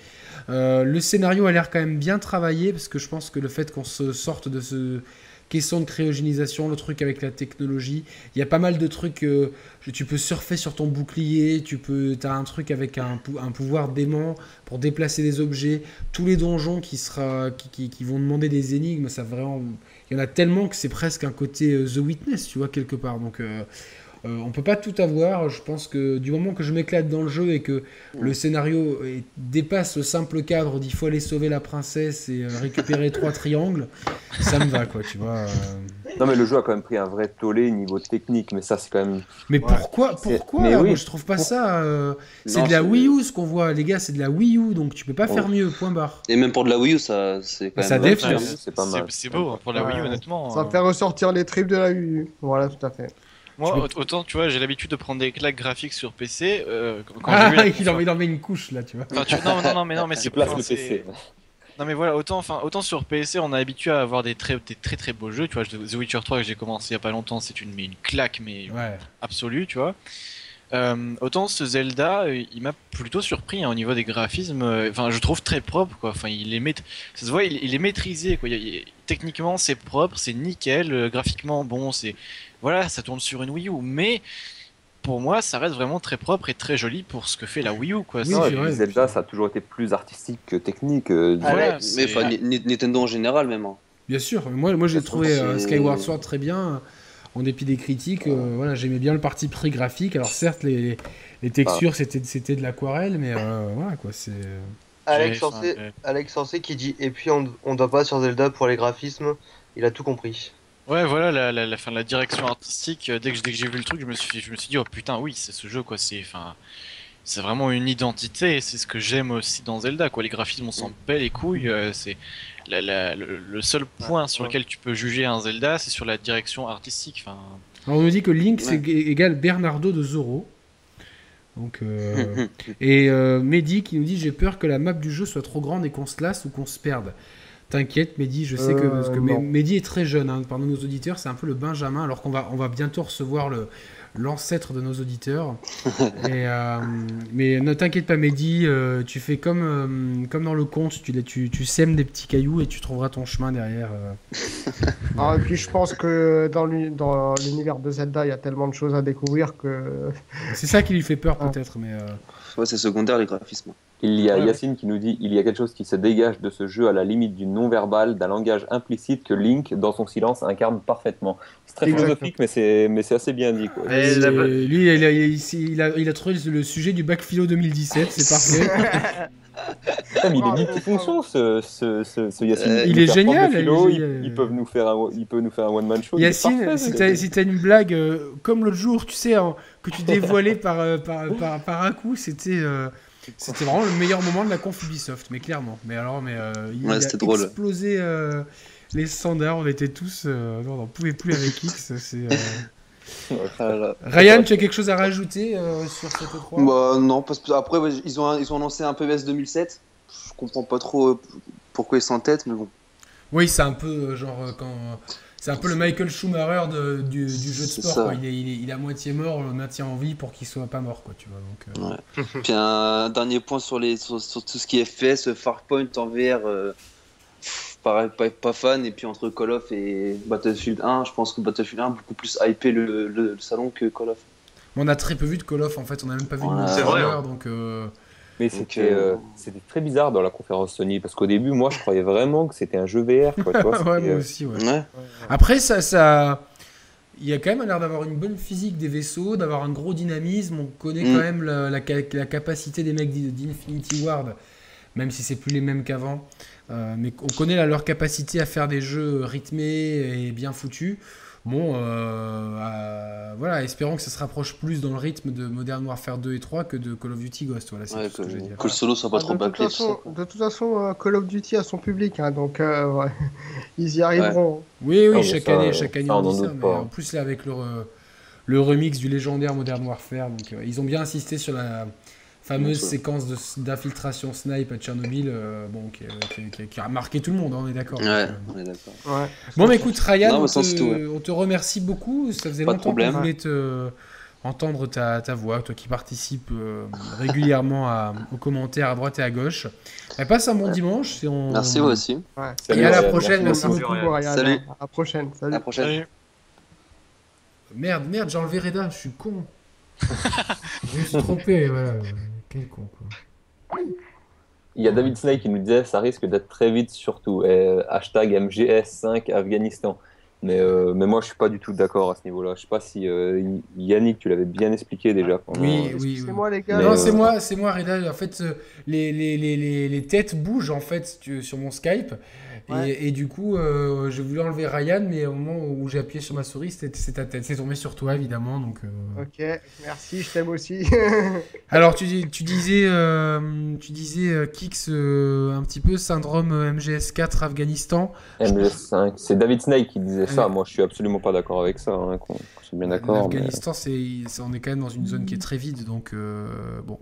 Euh, le scénario a l'air quand même bien travaillé parce que je pense que le fait qu'on se sorte de ce question de cryogénisation, le truc avec la technologie, il y a pas mal de trucs. euh, tu peux surfer sur ton bouclier, tu peux, as un truc avec un, un pouvoir dément pour déplacer des objets. Tous les donjons qui sera, qui- qui vont demander des énigmes, ça vraiment, il y en a tellement que c'est presque un côté euh, The Witness, tu vois quelque part. Donc euh, euh, on peut pas tout avoir. Je pense que du moment que je m'éclate dans le jeu et que le scénario est- dépasse le simple cadre d'il faut aller sauver la princesse et euh, récupérer trois triangles, ça me va quoi, tu vois. euh. Non, mais le jeu a quand même pris un vrai tollé niveau technique, mais ça c'est quand même. Mais pourquoi, pourquoi? mais oui. Moi je trouve pas ça. euh, C'est de la Wii U ce qu'on voit, les gars, c'est de la Wii U, donc tu peux pas faire mieux. Point barre. Et même pour de la Wii U, ça, c'est quand Ça même. hein. c'est pas mal. c'est beau hein, pour la Wii U, honnêtement. Ça euh. fait ressortir les tripes de la Wii U. Voilà, tout à fait. Moi, me- autant, tu vois, j'ai l'habitude de prendre des claques graphiques sur PC. euh, quand Ah, la il, en, il en met une couche là, tu vois. Enfin, tu- Non, non, non, mais non, mais c'est enfin, le PC. Non mais voilà, autant, enfin, autant sur PC on est habitué à avoir des très, des très très beaux jeux, tu vois, The Witcher 3 que j'ai commencé il y a pas longtemps, c'est une, mais une claque mais Ouais. absolue, tu vois. Euh, autant ce Zelda, euh, il m'a plutôt surpris hein, au niveau des graphismes, euh, enfin je trouve très propre quoi, enfin il est, maît- ça se voit, il, il est maîtrisé quoi, Il- il- techniquement c'est propre, c'est nickel, graphiquement bon, c'est, voilà, ça tourne sur une Wii U, mais pour moi ça reste vraiment très propre et très joli pour ce que fait la Wii U quoi. Oui, Non, et puis. Zelda, ça a toujours été plus artistique que technique. euh, Ah Ouais, mais enfin, Ni- Ni- Nintendo en général, même. hein. Bien sûr, moi, moi j'ai trouvé euh, Skyward Sword très bien, en dépit des critiques. euh, voilà, j'aimais bien le parti pré graphique. Alors certes, les, les, les textures c'était c'était de l'aquarelle, mais euh, voilà quoi, c'est. Alex enfin, Alex qui dit Et puis on, on doit pas sur Zelda pour les graphismes, il a tout compris. Ouais, voilà, la, la, la, fin, la direction artistique, euh, dès que, dès que j'ai vu le truc, je me suis, je me suis dit, oh putain, oui, c'est ce jeu, quoi, c'est, enfin, c'est vraiment une identité, et c'est ce que j'aime aussi dans Zelda, quoi, les graphismes, on s'en bat les couilles, euh, c'est, la, la- le, le seul point sur lequel tu peux juger un Zelda, c'est sur la direction artistique, enfin, Alors on nous dit que Link Ouais. c'est é- égal Bernardo de Zorro. Donc euh, et euh, Mehdi qui nous dit j'ai peur que la map du jeu soit trop grande et qu'on se lasse ou qu'on se perde. T'inquiète Mehdi, je sais que, Euh, parce que non. Meh- Mehdi est très jeune hein, parmi nos auditeurs, c'est un peu le Benjamin alors qu'on va on va bientôt recevoir le l'ancêtre de nos auditeurs. et, euh, mais ne t'inquiète pas Mehdi, euh, tu fais comme euh, comme dans le conte, tu, tu tu sèmes des petits cailloux et tu trouveras ton chemin derrière. Ah, et puis je pense que dans l'univers de Zelda, il y a tellement de choses à découvrir que. C'est ça qui lui fait peur Ah. peut-être mais c'est secondaire les graphismes. Il y a Ouais, Yacine qui nous dit il y a quelque chose qui se dégage de ce jeu à la limite du non-verbal, d'un langage implicite que Link, dans son silence, incarne parfaitement. C'est très Exactement. philosophique, mais c'est mais c'est assez bien dit. Quoi. Et lui, il a, il, a, il a- il a trouvé le sujet du bac philo 2017, c'est parfait. Putain, mais il est multifonction ce, ce, ce, ce Yacine. Euh, Il est génial, philo, il est ils, génial. ils peuvent nous faire un, il peut nous faire un one-man show. Yacine, parfait, si t'as si t'as une blague euh, comme l'autre jour, tu sais, hein, que tu dévoilais par, euh, par, par, par un coup, c'était euh, c'était vraiment le meilleur moment de la conf Ubisoft, mais clairement. Mais alors, mais euh, il Ouais, a drôle. explosé euh, les standards, on était tous, euh, non, on n'en pouvait plus avec X. Voilà. Ryan, tu as quelque chose à rajouter sur cette 3 Bah non, parce que après ouais, ils ont ils ont annoncé un PES 2007. Je comprends pas trop pourquoi ils sont en tête, mais bon. Oui, c'est un peu genre quand. C'est un peu le Michael Schumacher de- du, du jeu de sport. quoi. Il, est, il, est, il est à moitié mort, on le maintient en vie pour qu'il soit pas mort. Quoi, tu vois, donc, euh, Ouais. Puis un dernier point sur les sur, sur tout ce qui est fait, ce Farpoint en VR. euh, pareil, pas, pas fan. Et puis entre Call of et Battlefield 1, je pense que Battlefield 1 a beaucoup plus hypé le, le- le salon que Call of. On a très peu vu de Call of en fait, on a même pas vu de C'est vrai, hein. donc euh, Mais c'était euh, euh, c'était très bizarre dans la conférence Sony parce qu'au début, moi, je croyais vraiment que c'était un jeu VR. Quoi, tu vois, ouais, c'était, moi euh, aussi. Ouais. Ouais. Après, ça, ça, il y a quand même l'air d'avoir une bonne physique des vaisseaux, d'avoir un gros dynamisme. On connaît Mm. quand même la, la ca- la capacité des mecs d'I- d'Infinity Ward, même si c'est plus les mêmes qu'avant. Euh, mais on connaît là, leur capacité à faire des jeux rythmés et bien foutus. Bon, euh, euh, voilà, espérons que ça se rapproche plus dans le rythme de Modern Warfare 2 et 3 que de Call of Duty Ghost. Voilà, c'est Ouais, tout ce que, que je veux dire. que le solo soit pas Ah, trop de, bâclé. façon, de toute façon, euh, Call of Duty a son public, hein, donc euh, ouais, ils y arriveront. Oui, oui, Ah, chaque ça, année, chaque année ça, on dit ça, doute mais pas. en plus là avec le, re- le remix du légendaire Modern Warfare, donc euh, ils ont bien insisté sur la fameuse séquence de- d'infiltration snipe à Tchernobyl, euh, bon, qui, qui- qui- qui a marqué tout le monde, hein, on est d'accord. Ouais, euh, on est d'accord. Ouais. Bon, mais écoute, Ryan, Non, on, te, ça, c'est tout, ouais. on te remercie beaucoup. Ça faisait Pas de longtemps qu'on problème. voulait te entendre ta, ta voix, toi qui participes euh, régulièrement à- aux commentaires à droite et à gauche. Bah, passe un bon Ouais. dimanche. Et on... Merci, vous aussi. Ouais. Et à la prochaine, merci, merci. beaucoup. Ryan. Salut. À la prochaine. À Salut. la prochaine. Merde, merde, j'ai enlevé Reda, je suis con. je me suis trompé, voilà. Quel con, quoi. Il y a David Snake qui nous disait ça risque d'être très vite surtout. Et, euh, hashtag MGS5 Afghanistan. Mais, euh, mais moi je suis pas du tout d'accord à ce niveau-là. Je sais pas si euh, Yannick tu l'avais bien expliqué déjà. pendant- Oui, oui, C'est moi les gars. Mais, Non, euh, c'est moi, c'est moi, Reda. En fait, les, les, les, les, les têtes bougent en fait sur mon Skype. Et, Ouais. et du coup, euh, j'ai voulu enlever Ryan, mais au moment où j'ai appuyé sur ma souris, c'était c'est ta tête. C'est tombé sur toi, évidemment. Donc, euh. Ok, merci, je t'aime aussi. Alors, tu, dis- tu disais, euh, tu disais euh, Kix, euh, un petit peu syndrome euh, MGS4 Afghanistan. MGS5. C'est David Snake qui disait ça. Moi je suis absolument pas d'accord avec ça. Hein, qu'on qu'on soit bien d'accord. mais- L'Afghanistan, c'est, c'est- on est quand même dans une zone qui est très vide, donc euh, bon.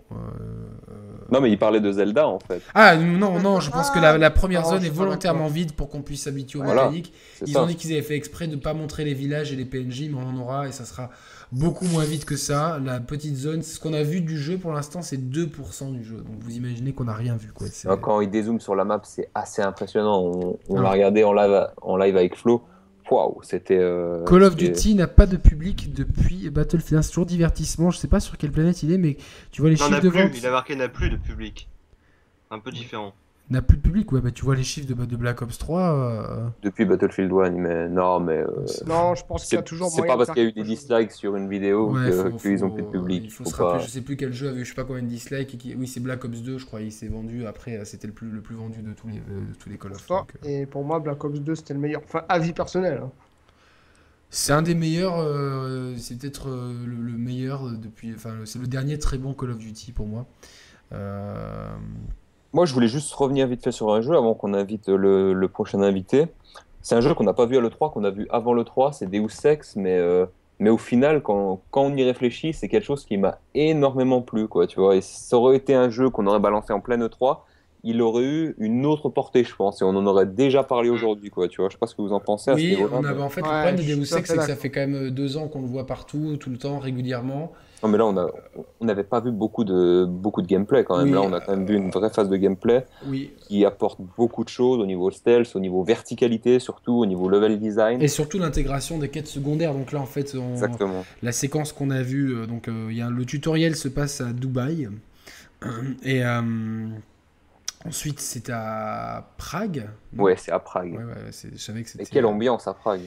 Non mais il parlait de Zelda en fait. Ah non, non, je pense que la, la première Non, zone est volontairement d'accord. Vide pour qu'on puisse s'habituer aux Voilà. mécaniques. Ils ça. ont dit qu'ils avaient fait exprès de ne pas montrer les villages et les PNJ, mais on en aura et ça sera beaucoup moins vite que ça. La petite zone, ce qu'on a vu du jeu pour l'instant, c'est 2% du jeu. Donc vous imaginez qu'on n'a rien vu. Quoi. Alors, Quand il dézoome sur la map, c'est assez impressionnant. On, on Ah. l'a regardé en live, en live avec Flo. Waouh, c'était. euh, Call of Duty n'a pas de public depuis Battlefield 1. C'est toujours divertissement. Je sais pas sur quelle planète il est, mais tu vois les Il n'en chiffres a de plus, vente. il a marqué n'a plus de public. Un peu différent. N'a plus de public, ouais. Bah, tu vois les chiffres de, de Black Ops 3. euh, Depuis Battlefield 1, mais non, mais. euh, non, je pense qu'il y c'est a toujours c'est pas parce qu'il y a eu des dislikes sur une vidéo Ouais, qu'ils ont faut- plus de public. Il faut, Faut se rappeler, pas- je sais plus quel jeu avait eu je sais pas combien de dislikes. Et qui... Oui, c'est Black Ops 2, je crois. Il s'est vendu. Après, euh, c'était le plus, le plus vendu de tous les, euh, de tous les Call of. Euh, Et pour moi, Black Ops 2, c'était le meilleur. Enfin, avis personnel. hein. C'est un des meilleurs. euh, c'est peut-être euh, le, le meilleur depuis. Enfin, c'est le dernier très bon Call of Duty pour moi. Euh, Moi, je voulais juste revenir vite fait sur un jeu avant qu'on invite le, le prochain invité. C'est un jeu qu'on n'a pas vu à l'E3, qu'on a vu avant l'E3, c'est Deus Ex, mais, euh, mais au final, quand, quand on y réfléchit, c'est quelque chose qui m'a énormément plu, quoi, tu vois. Et si ça aurait été un jeu qu'on aurait balancé en pleine E3, il aurait eu une autre portée, je pense, et on en aurait déjà parlé aujourd'hui, quoi, tu vois. Je sais pas ce que vous en pensez à ce Oui, niveau-là. on mais- avait, en fait, le Ouais, problème de Deus Ex, c'est que ça fait quand même deux ans qu'on le voit partout, tout le temps, régulièrement. Non, mais là, on n'avait pas vu beaucoup de, beaucoup de gameplay quand même. Oui. Là, on a quand même vu une vraie phase de gameplay Oui. qui apporte beaucoup de choses au niveau stealth, au niveau verticalité, surtout au niveau level design. Et surtout l'intégration des quêtes secondaires. Donc là, en fait, on- Exactement. la séquence qu'on a vue, euh, donc euh, y a, le tutoriel se passe à Dubaï. Et euh, ensuite, c'est à Prague. Ouais, c'est à Prague. Ouais, ouais, c'est- je savais que c'était. Et quelle ambiance à Prague.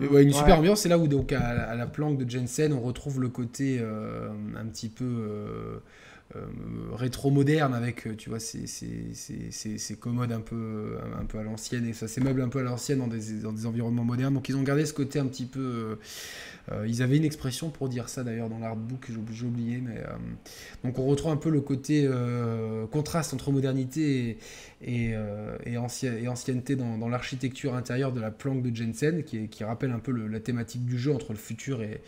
Ouais, une Ouais. super ambiance, c'est là où donc à, à la planque de Jensen, on retrouve le côté euh, un petit peu euh, euh, rétro-moderne avec, tu vois, ces, ces, ces, ces- ces commodes un peu, un peu à l'ancienne et ça, ces meubles un peu à l'ancienne dans des, dans des environnements modernes. Donc ils ont gardé ce côté un petit peu. Euh, ils avaient une expression pour dire ça d'ailleurs dans l'artbook, j'ai oublié, mais euh, donc on retrouve un peu le côté euh, contraste entre modernité et, et, et, ancien- et ancienneté dans, l'architecture intérieure de la planque de Jensen, qui, rappelle un peu la thématique du jeu entre le futur et,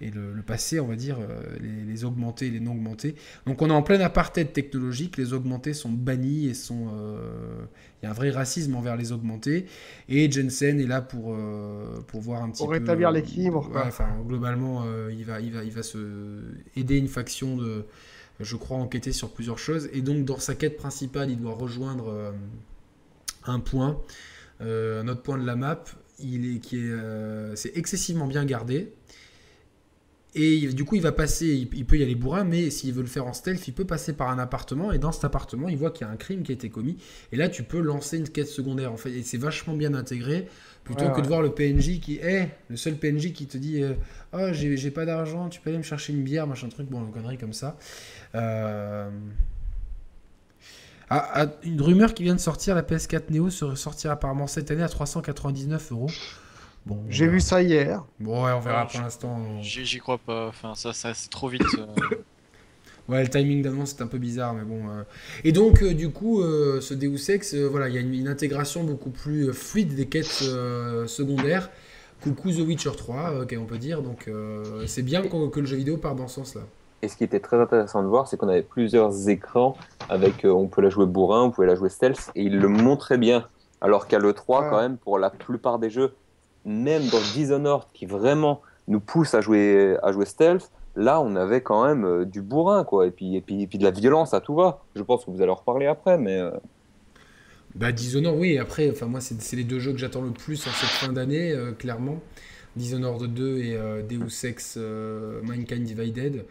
et le, le passé, on va dire, euh, les, les augmentés et les non augmentés. Donc on est en plein apartheid technologique, les augmentés sont bannis et sont... euh, Il y a un vrai racisme envers les augmentés, et Jensen est là pour, euh, pour voir un petit Pour peu... rétablir l'équilibre, Ouais, quoi. enfin, globalement, il, va, il, va, il va se aider une faction de, je crois, enquêter sur plusieurs choses. Et donc, dans sa quête principale, il doit rejoindre euh, un point, euh, un autre point de la map, il est, qui est, euh, c'est excessivement bien gardé. Et du coup, il va passer, il, peut y aller bourrin, mais s'il veut le faire en stealth, il peut passer par un appartement. Et dans cet appartement, il voit qu'il y a un crime qui a été commis. Et là, tu peux lancer une quête secondaire, en fait. Et c'est vachement bien intégré. Plutôt Ouais, que ouais. de voir le PNJ qui est le seul PNJ qui te dit euh, Oh, j'ai j'ai pas d'argent, tu peux aller me chercher une bière, machin truc, bon, une connerie comme ça. Euh, ah, ah, une rumeur qui vient de sortir la PS4 Neo se sortira apparemment cette année à 399 euros. Bon, J'ai vu ça hier. Bon, ouais, on verra Ouais, pour je- l'instant. J'y j'y crois pas, enfin ça, ça c'est trop vite. euh. Ouais, le timing d'annonce c'est un peu bizarre, mais bon. euh. Et donc, euh, du coup, euh, ce Deus Ex, euh, voilà, il y a une, une intégration beaucoup plus fluide des quêtes euh, secondaires. Coucou The Witcher 3, euh, on peut dire. Donc, euh, c'est bien que le jeu vidéo part dans ce sens-là. Et ce qui était très intéressant de voir, c'est qu'on avait plusieurs écrans avec, euh, on peut la jouer bourrin, on pouvait la jouer stealth, et il le montrait bien. Alors qu'à l'E3, Ouais. quand même, pour la plupart des jeux, même dans Dishonored, qui vraiment nous pousse à jouer, à jouer stealth, là, on avait quand même euh, du bourrin, quoi, et puis, et, puis, et puis de la violence à tout va. Je pense que vous allez en reparler après, mais euh, Bah, Dishonored, oui, après, enfin, moi, c'est les deux jeux que j'attends le plus en cette fin d'année, euh, clairement. Dishonored 2 et euh, Deus Ex euh, Mankind Divided.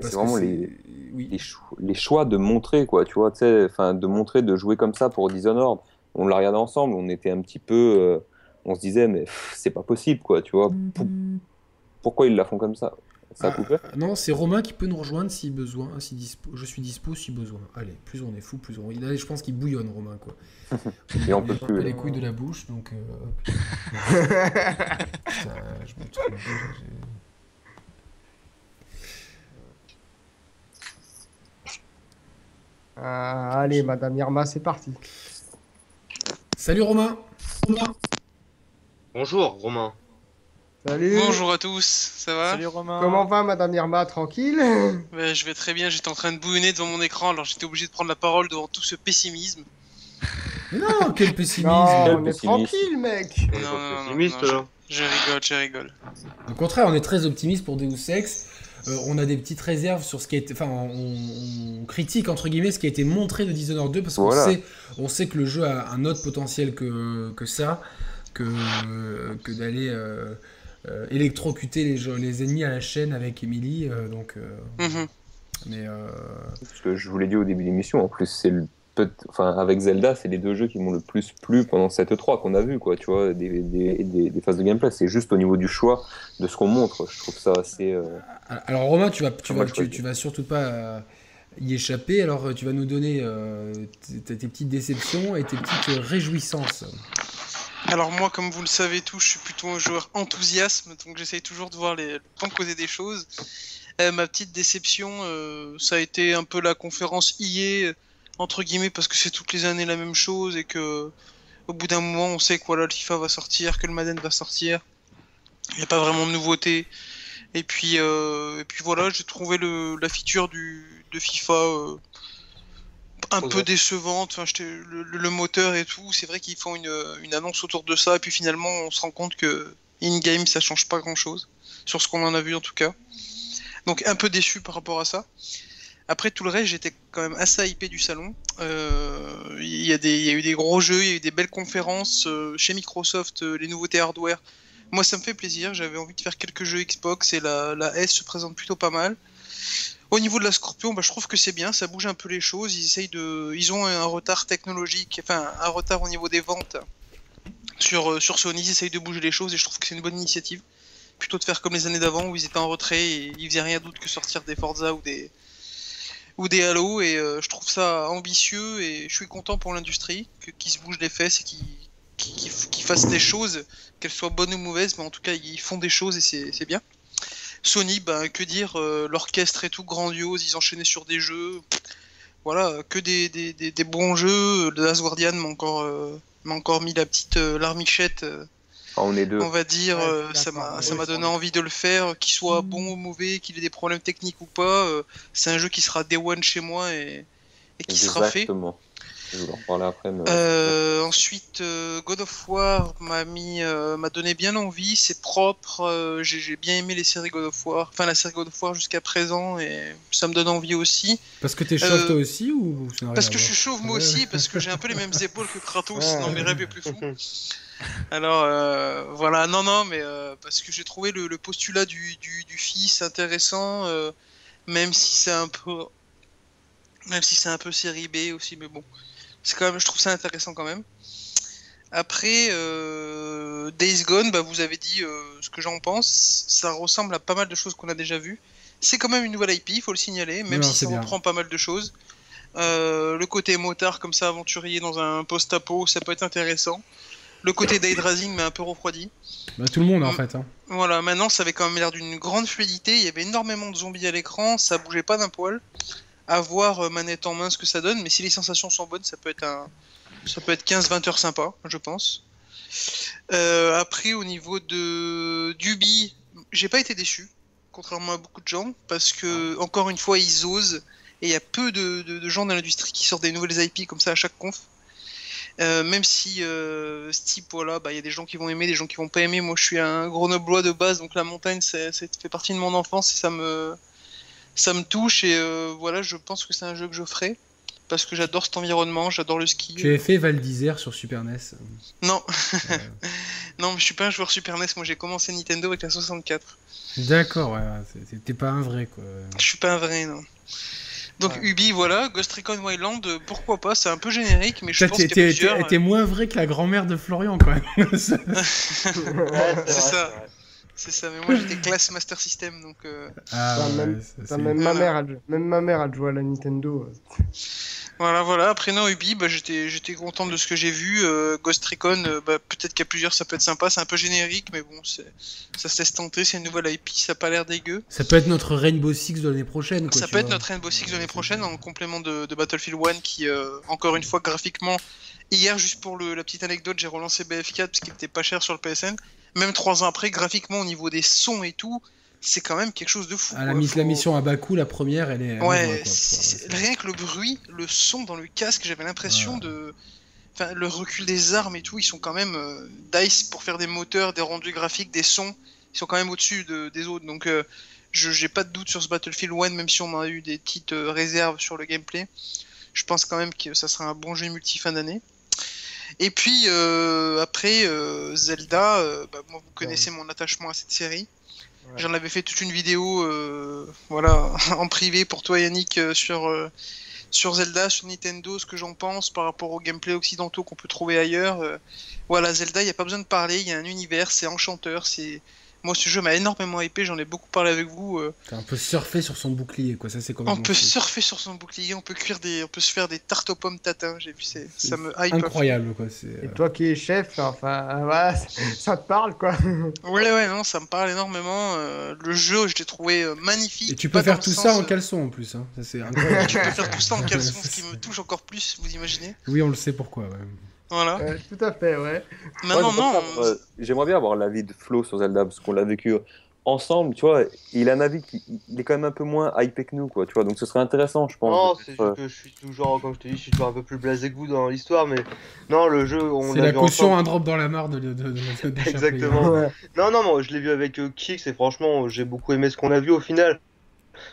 C'est vraiment les- Oui. les, cho- les choix de montrer, quoi, tu vois, tu sais, de montrer, de jouer comme ça pour Dishonored. On l'a regardé ensemble, on était un petit peu, on se disait, mais c'est pas possible, quoi, tu vois. Pour- pourquoi ils la font comme ça? Ça Ah, Non, c'est Romain qui peut nous rejoindre si besoin, si dispo. Je suis dispo si besoin. Allez, plus on est fou, plus on. Là, je pense qu'il bouillonne, Romain, quoi. Et on Il peut plus. les couilles de la bouche, donc. euh. Putain, je me Ah, allez, Madame Irma, c'est parti. Salut Romain. Bonjour, Romain. Salut. Bonjour à tous, ça va Salut Romain. Comment va Madame Irma Tranquille Ouais, Je vais très bien, j'étais en train de bouillonner devant mon écran, alors j'étais obligé de prendre la parole devant tout ce pessimisme. Non, quel pessimisme. Non, Quel on est tranquille, mec. On est Non, pas non, non, pessimiste, non, là. Je rigole, je rigole. Au contraire, on est très optimiste pour Deus Ex. Euh, on a des petites réserves sur ce qui a été. Enfin, on, on critique entre guillemets ce qui a été montré de Dishonored 2 parce qu'on Voilà. sait, on sait que le jeu a un autre potentiel que, que ça, que, que d'aller euh, euh, électrocuter les, jeux- les ennemis à la chaîne avec Emily. euh, donc, euh, Mhm. mais euh, Parce que je vous l'ai dit au début de l'émission, en plus, c'est le enfin, avec Zelda, c'est les deux jeux qui m'ont le plus plu pendant cette E3 qu'on a vu, quoi, tu vois, des, des, des, des phases de gameplay. C'est juste au niveau du choix de ce qu'on montre. Je trouve ça assez. euh, Alors Romain, tu vas, tu vas, tu, vas surtout pas y échapper. Alors tu vas nous donner euh, tes, tes petites déceptions et tes petites réjouissances. Alors moi, comme vous le savez tous, je suis plutôt un joueur enthousiasme, donc j'essaye toujours de voir les le bon côté des choses. Euh, ma petite déception, euh, ça a été un peu la conférence IA, entre guillemets, parce que c'est toutes les années la même chose et que au bout d'un moment, on sait que voilà, le FIFA va sortir, que le Madden va sortir. Il n'y a pas vraiment de nouveauté. Et puis, euh, et puis voilà, j'ai trouvé le, la feature du, de FIFA euh, un peu décevante. Enfin, le, moteur et tout, c'est vrai qu'ils font une, une annonce autour de ça, et puis finalement, on se rend compte que in-game, ça change pas grand-chose, sur ce qu'on en a vu en tout cas. Donc un peu déçu par rapport à ça. Après tout le reste, j'étais quand même assez hypé du salon. Euh, Il y, a des- il y a eu des gros jeux, il y a eu des belles conférences euh, chez Microsoft, euh, les nouveautés hardware. Moi, ça me fait plaisir. J'avais envie de faire quelques jeux Xbox et la, la S se présente plutôt pas mal. Au niveau de la Scorpion, bah, je trouve que c'est bien, ça bouge un peu les choses. Ils essayent de, ils ont un retard technologique, enfin un retard au niveau des ventes sur euh, sur Sony. Ils essayent de bouger les choses et je trouve que c'est une bonne initiative. Plutôt de faire comme les années d'avant où ils étaient en retrait et ils faisaient rien d'autre que sortir des Forza ou des ou des Halo et euh, je trouve ça ambitieux et je suis content pour l'industrie qu'ils se bougent les fesses et qu'ils fassent des choses, qu'elles soient bonnes ou mauvaises, mais en tout cas ils font des choses et c'est bien. Sony, ben, que dire, euh, l'orchestre et tout grandiose, ils enchaînaient sur des jeux, voilà, que des, des, des, des bons jeux. The Last Guardian m'a encore, euh, m'a encore mis la petite euh, larmichette, euh, Ah, on est deux. on va dire, Ouais, euh, ça m'a ça m'a donné envie de le faire, qu'il soit bon ou mauvais, qu'il ait des problèmes techniques ou pas. euh, c'est un jeu qui sera day one chez moi et, et qui sera fait. Exactement. Je vais en parler après. Mais... Euh, ensuite, euh, God of War m'a mis, euh, m'a donné bien envie. C'est propre. euh, j'ai j'ai bien aimé les séries God of War, enfin la série God of War jusqu'à présent, et ça me donne envie aussi. Parce que t'es chauve Euh, toi aussi ou Parce que je suis chauve moi aussi, parce que j'ai un peu les mêmes épaules que Kratos Ouais. dans mes rêves les plus fous. Alors euh, voilà, non, non, mais euh, parce que j'ai trouvé le, le postulat du, du, du fils intéressant, euh, même si c'est un peu, même si c'est un peu série B aussi, mais bon, c'est quand même, je trouve ça intéressant quand même. Après, euh, Days Gone, bah, vous avez dit euh, ce que j'en pense. Ça ressemble à pas mal de choses qu'on a déjà vues. C'est quand même une nouvelle IP, il faut le signaler, même Non, si ça bien. reprend pas mal de choses. Euh, le côté motard comme ça, aventurier dans un post-apo, ça peut être intéressant. Le côté Day Rising m'a un peu refroidi. Bah, tout le monde en Mm. fait. Hein. Voilà, maintenant ça avait quand même l'air d'une grande fluidité. Il y avait énormément de zombies à l'écran, ça bougeait pas d'un poil. À voir euh, manette en main ce que ça donne, mais si les sensations sont bonnes, ça peut être un, ça peut être 15-20 heures sympa, je pense. Euh, après, au niveau de d'Ubi, j'ai pas été déçu, contrairement à beaucoup de gens, parce que encore une fois ils osent et il y a peu de, gens dans l'industrie qui sortent des nouvelles IP comme ça à chaque conf. Euh, même si euh, ce type, voilà, bah, il y a des gens qui vont aimer, des gens qui vont pas aimer. Moi, je suis un grenoblois de base, donc la montagne, c'est fait partie de mon enfance et ça me, ça me touche. Et euh, voilà, je pense que c'est un jeu que je ferai parce que j'adore cet environnement, j'adore le ski. Tu avais fait Val d'Isère sur Super NES. Non, Euh, non, mais je suis pas un joueur Super NES. Moi, j'ai commencé Nintendo avec la 64. D'accord, ouais, t'es pas un vrai quoi. Je suis pas un vrai, non. Donc Ouais. Ubi, voilà, Ghost Recon Wildland, euh, pourquoi pas C'est un peu générique, mais je pense qu'il y a plusieurs. t'es- t'es moins vrai que la grand-mère de Florian quand même. C'est ça. C'est ça, mais moi j'étais classe Master System, donc euh, ah, ouais, même- ça, Ça, c'est- même, ma mère, a, même ma mère a joué à la Nintendo. euh. voilà, voilà. Après non, Ubi, bah, j'étais, j'étais content de ce que j'ai vu. Euh, Ghost Recon, euh, bah, peut-être qu'il y a plusieurs, ça peut être sympa. C'est un peu générique, mais bon, c'est, ça se laisse tenter. C'est une nouvelle IP, ça a pas l'air dégueu. Ça peut être notre Rainbow Six de l'année prochaine. Quoi, ça peut être notre Rainbow Six de l'année prochaine en complément de, de Battlefield 1 qui, euh, encore une fois, graphiquement, hier, juste pour le- la petite anecdote, j'ai relancé BF4 parce qu'il était pas cher sur le PSN. Même trois ans après, graphiquement, au niveau des sons et tout, c'est quand même quelque chose de fou. Ah, la, la mission à Bakou, la première, elle est. Ouais, rien que le bruit, le son dans le casque, j'avais l'impression Ouais. de. Enfin, le recul des armes et tout, ils sont quand même. euh, DICE, pour faire des moteurs, des rendus graphiques, des sons, ils sont quand même au-dessus de- des autres. Donc, euh, je j'ai pas de doute sur ce Battlefield 1, même si on a eu des petites euh, réserves sur le gameplay. Je pense quand même que ça sera un bon jeu multi fin d'année. Et puis, euh, après, euh, Zelda, euh, bah, moi, vous connaissez mon attachement à cette série. Ouais. J'en avais fait toute une vidéo, voilà, en privé pour toi Yannick sur sur Zelda, sur Nintendo, ce que j'en pense par rapport aux gameplay occidentaux qu'on peut trouver ailleurs. voilà, Zelda, il n'y a pas besoin de parler, il y a un univers, c'est enchanteur, c'est moi ce jeu m'a énormément hypé, j'en ai beaucoup parlé avec vous. euh. T'as un peu surfer sur son bouclier, quoi. Ça, c'est on peut surfer sur son bouclier, on peut cuire des, on peut se faire des tartes aux pommes tatin. J'ai vu, c'est, ça me hype. Incroyable, quoi. c'est, Et euh, toi qui es chef, enfin, voilà, ça te parle quoi. Ouais, ouais, non, ça me parle énormément. euh, le jeu, je l'ai trouvé euh, magnifique. Et tu pas peux faire tout ça en euh, caleçon en plus. Hein. Ça, c'est Tu incroyable. peux faire tout ça en caleçon, ce qui me touche encore plus, vous imaginez? Oui, on le sait pourquoi. ouais. Voilà. Tout à fait, ouais. Maintenant, Ouais, non. j'aimerais bien, euh, J'aimerais bien avoir l'avis de Flo sur Zelda parce qu'on l'a vécu ensemble, tu vois. Il a un avis qui il est quand même un peu moins hypé que nous, quoi, tu vois. Donc ce serait intéressant, je pense. Non, c'est juste que je suis toujours, comme je te dis, je suis toujours un peu plus blasé que vous dans l'histoire, mais non, le jeu, on C'est l'a caution, ensemble. un drop dans la mare de, de, de, de- de- de Sharpley. Exactement. Ouais. Non, non, moi je l'ai vu avec euh, Kix et franchement, j'ai beaucoup aimé ce qu'on a vu au final.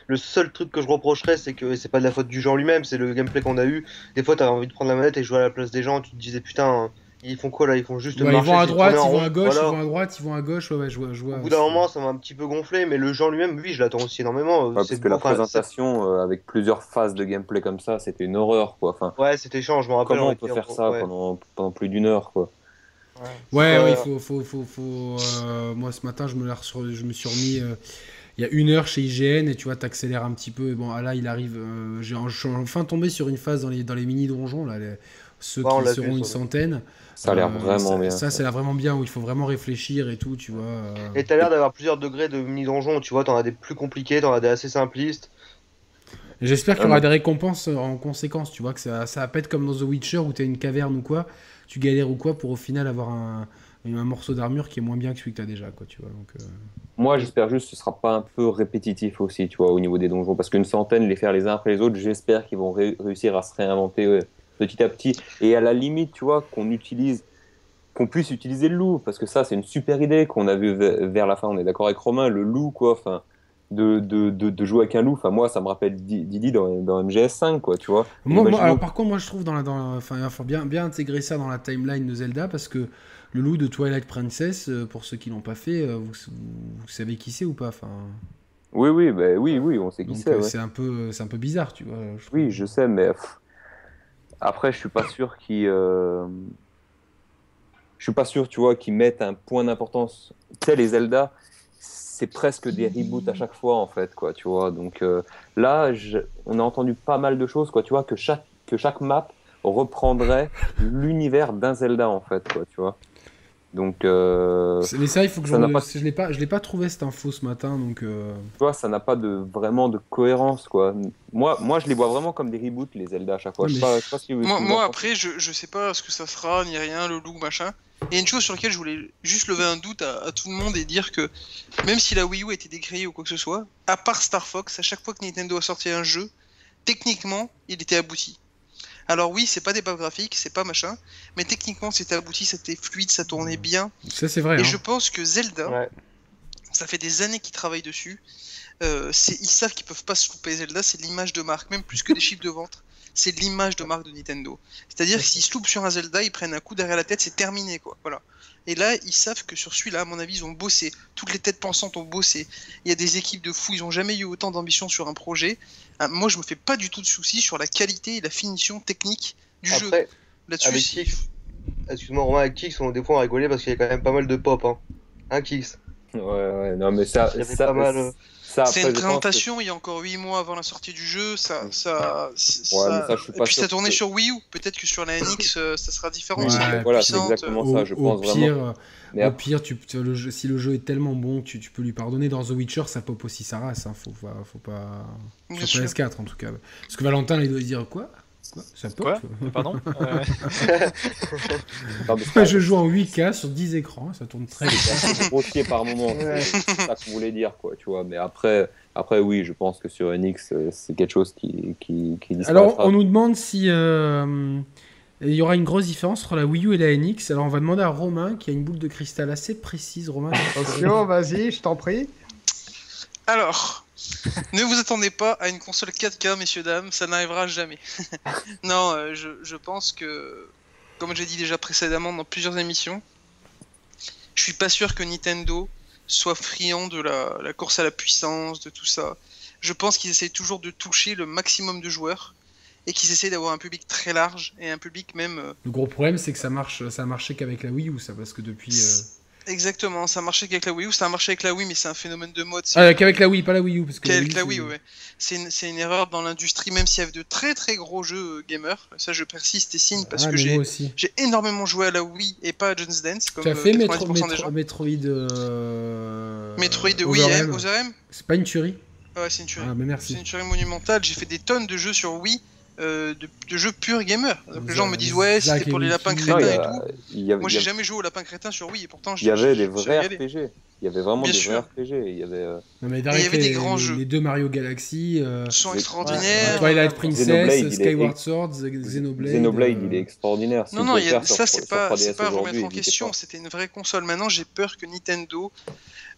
Le seul truc que je reprocherais, c'est que c'est pas de la faute du genre lui-même, c'est le gameplay qu'on a eu. Des fois, t'avais envie de prendre la manette et jouer à la place des gens, tu te disais putain, ils font quoi là? Ils font juste Ouais, ils marcher. vont à droite, ils vont à gauche, voilà. ils vont à droite, ils vont à gauche. Ouais, ouais, je vois. Je vois Au bout d'un moment, ça m'a un petit peu gonflé, mais le genre lui-même, oui, je l'attends aussi énormément. Ouais, parce C'est que la beau, enfin, présentation euh, avec plusieurs phases de gameplay comme ça, c'était une horreur, quoi. Enfin, Ouais, c'était chiant, je me rappelle. comment on peut en- faire ça ouais. pendant, pendant plus d'une heure, quoi? Ouais, Euh, ouais, il faut, faut, faut, faut, euh, moi ce matin, je me, l'ai re- je me suis remis euh, il y a une heure chez IGN et tu vois, t'accélères un petit peu. Et bon, ah, là, il arrive. euh, j'ai je suis enfin tombé sur une phase dans les, dans les mini donjons, là, les- ceux Ouais, qui seront vu, une centaine. Ça a l'air Euh, vraiment ça, bien. Ça, c'est là vraiment bien où il faut vraiment réfléchir et tout, tu vois. euh. Et t'as l'air d'avoir plusieurs degrés de mini-donjons, tu vois, t'en as des plus compliqués, t'en as des assez simplistes. J'espère qu'il y aura des récompenses en conséquence, tu vois, que ça, ça va pas être comme dans The Witcher où t'as une caverne ou quoi, tu galères ou quoi pour au final avoir un, un morceau d'armure qui est moins bien que celui que t'as déjà, quoi, tu vois. Donc, euh, Moi, j'espère juste que ce sera pas un peu répétitif aussi, tu vois, au niveau des donjons. Parce qu'une centaine, les faire les uns après les autres, j'espère qu'ils vont ré- réussir à se réinventer ouais, petit à petit. Et à la limite, tu vois, qu'on utilise, qu'on puisse utiliser le loup. Parce que ça, c'est une super idée qu'on a vu ve- vers la fin. On est d'accord avec Romain, le loup, quoi. Enfin, de, de, de, de jouer avec un loup. Enfin, moi, ça me rappelle Di- Didi dans, dans MGS5, quoi, tu vois. Moi, moi, Imaginons- alors par contre, moi je trouve dans la, dans, enfin, il faut bien, bien intégrer ça dans la timeline de Zelda parce que le loup de Twilight Princess, euh, pour ceux qui l'ont pas fait, euh, vous, savez qui c'est ou pas enfin, Oui, oui, bah, oui, oui, on sait qui c'est. euh, ouais. c'est un peu, un peu bizarre, tu vois. je. Oui, je sais, mais pff, après, je suis pas sûr qu'ils. euh, Je suis pas sûr, tu vois, qu'ils mettent un point d'importance. Tu sais, les Zelda, c'est presque des reboots à chaque fois, en fait, quoi, tu vois. Donc euh, là, je- on a entendu pas mal de choses, quoi, tu vois, que chaque, que chaque map reprendrait l'univers d'un Zelda, en fait, quoi, tu vois. Donc, euh, Mais ça, il faut que je, ça pas- je l'ai pas, je l'ai pas trouvé cette info ce matin, donc. euh, tu vois, ça n'a pas de, vraiment de cohérence, quoi. Moi, moi, je les vois vraiment comme des reboots, les Zelda, à chaque fois. Ouais, je sais mais- pas, je sais pas ce que vous- Moi, après, je, je sais pas ce que ça sera, ni rien, le loup, machin. Et une chose sur laquelle je voulais juste lever un doute à, à tout le monde et dire que même si la Wii U a été décriée ou quoi que ce soit, à part Star Fox, à chaque fois que Nintendo a sorti un jeu, techniquement, il était abouti. Alors oui, c'est pas des pages graphiques, c'est pas machin, mais techniquement c'était abouti, c'était fluide, ça tournait bien. Ça, c'est vrai. Et hein. je pense que Zelda, Ouais. ça fait des années qu'ils travaillent dessus. Euh, ils savent qu'ils peuvent pas se louper. Zelda, c'est l'image de marque, même plus que des chiffres de vente. C'est l'image de marque de Nintendo. C'est-à-dire que s'ils se loupent sur un Zelda, ils prennent un coup derrière la tête, c'est terminé, quoi. Voilà. Et là, ils savent que sur celui-là, à mon avis, ils ont bossé. Toutes les têtes pensantes ont bossé. Il y a des équipes de fous, ils ont jamais eu autant d'ambition sur un projet. Ah, moi, je me fais pas du tout de soucis sur la qualité et la finition technique du jeu. Après, Là-dessus, avec c'est- Kix, excuse-moi Romain, avec Kix, on, des fois on rigolait parce qu'il y a quand même pas mal de pop. Hein, hein Kix? Ouais, ouais, non, mais ça, Il y avait ça, pas mal, euh, C'est une que- présentation il y a encore 8 mois avant la sortie du jeu, ça, ça, c'est- Ouais, ça- ça, je suis et pas puis ça tournait que- sur Wii U. Peut-être que sur la NX, euh, ça sera différent. Ouais, voilà, c'est exactement au, ça, je au pense pire, vraiment. Mais au pire, tu, tu- le jeu- si le jeu est tellement bon que tu, tu peux lui pardonner. Dans The Witcher, ça pop aussi sa race. Hein. Faut, pas- faut pas. Sur sûr. PS4 en tout cas. Parce que Valentin, il doit dire Quoi? Ça Quoi Pardon Euh, Non, Je joue en 8K sur 10 écrans, ça tourne très bien. c'est grossier par moment. Ouais. C'est ça qu'on voulait dire, quoi, tu vois. Mais après, après, oui, je pense que sur NX, euh, c'est quelque chose qui, qui, qui Alors, on nous demande si euh, il y aura une grosse différence entre la Wii U et la NX. Alors, on va demander à Romain, qui a une boule de cristal assez précise. Romain, Attention, vas-y, je t'en prie. Alors, ne vous attendez pas à une console 4K, messieurs, dames, ça n'arrivera jamais. non, euh, je, je pense que, comme j'ai dit déjà précédemment dans plusieurs émissions, je suis pas sûr que Nintendo soit friand de la, la course à la puissance, de tout ça. Je pense qu'ils essayent toujours de toucher le maximum de joueurs et qu'ils essayent d'avoir un public très large et un public même euh, le gros problème, c'est que ça marche, ça a marché qu'avec la Wii U, ça, parce que depuis. euh, Exactement, ça a marché qu'avec la Wii U, ça a marché avec la Wii, mais c'est un phénomène de mode. c'est Ah, qu'avec la Wii, pas la Wii U, parce que Qu'avec la c'est- Wii, ouais. C'est une, c'est une erreur dans l'industrie, même s'il y avait de très très gros jeux euh, gamers. Ça, je persiste et signe parce Ah, que j'ai énormément joué à la Wii et pas à Just Dance, comme Tu as euh, fait 90% Metro- Metro-. Metroid. euh, Metroid de Wii, M. C'est pas une tuerie Ouais, c'est une tuerie. Ah, mais C'est merci. une tuerie monumentale. J'ai fait des tonnes de jeux sur Wii, euh, de, de jeux purs gamers. Donc, les gens me disent, ouais, c'était pour et les lapins. Non, crétins et a- tout. il y avait, Moi, y j'ai avait- jamais joué aux lapins crétins sur Wii et pourtant, il y avait des vrais. RPG. Il y avait vraiment Bien des sûr. vrais RPG. Il y avait euh, Non, mais il y avait les, des grands les, jeux. les deux Mario Galaxy, euh, sont Ouais. extraordinaires. Twilight Princess, Xenoblade, il est- Skyward Sword, Xenoblade. Xenoblade, euh, il est extraordinaire. Non, non, y a- ça c'est pas, 3DS c'est pas à remettre en question. C'était une vraie console. Maintenant, j'ai peur que Nintendo,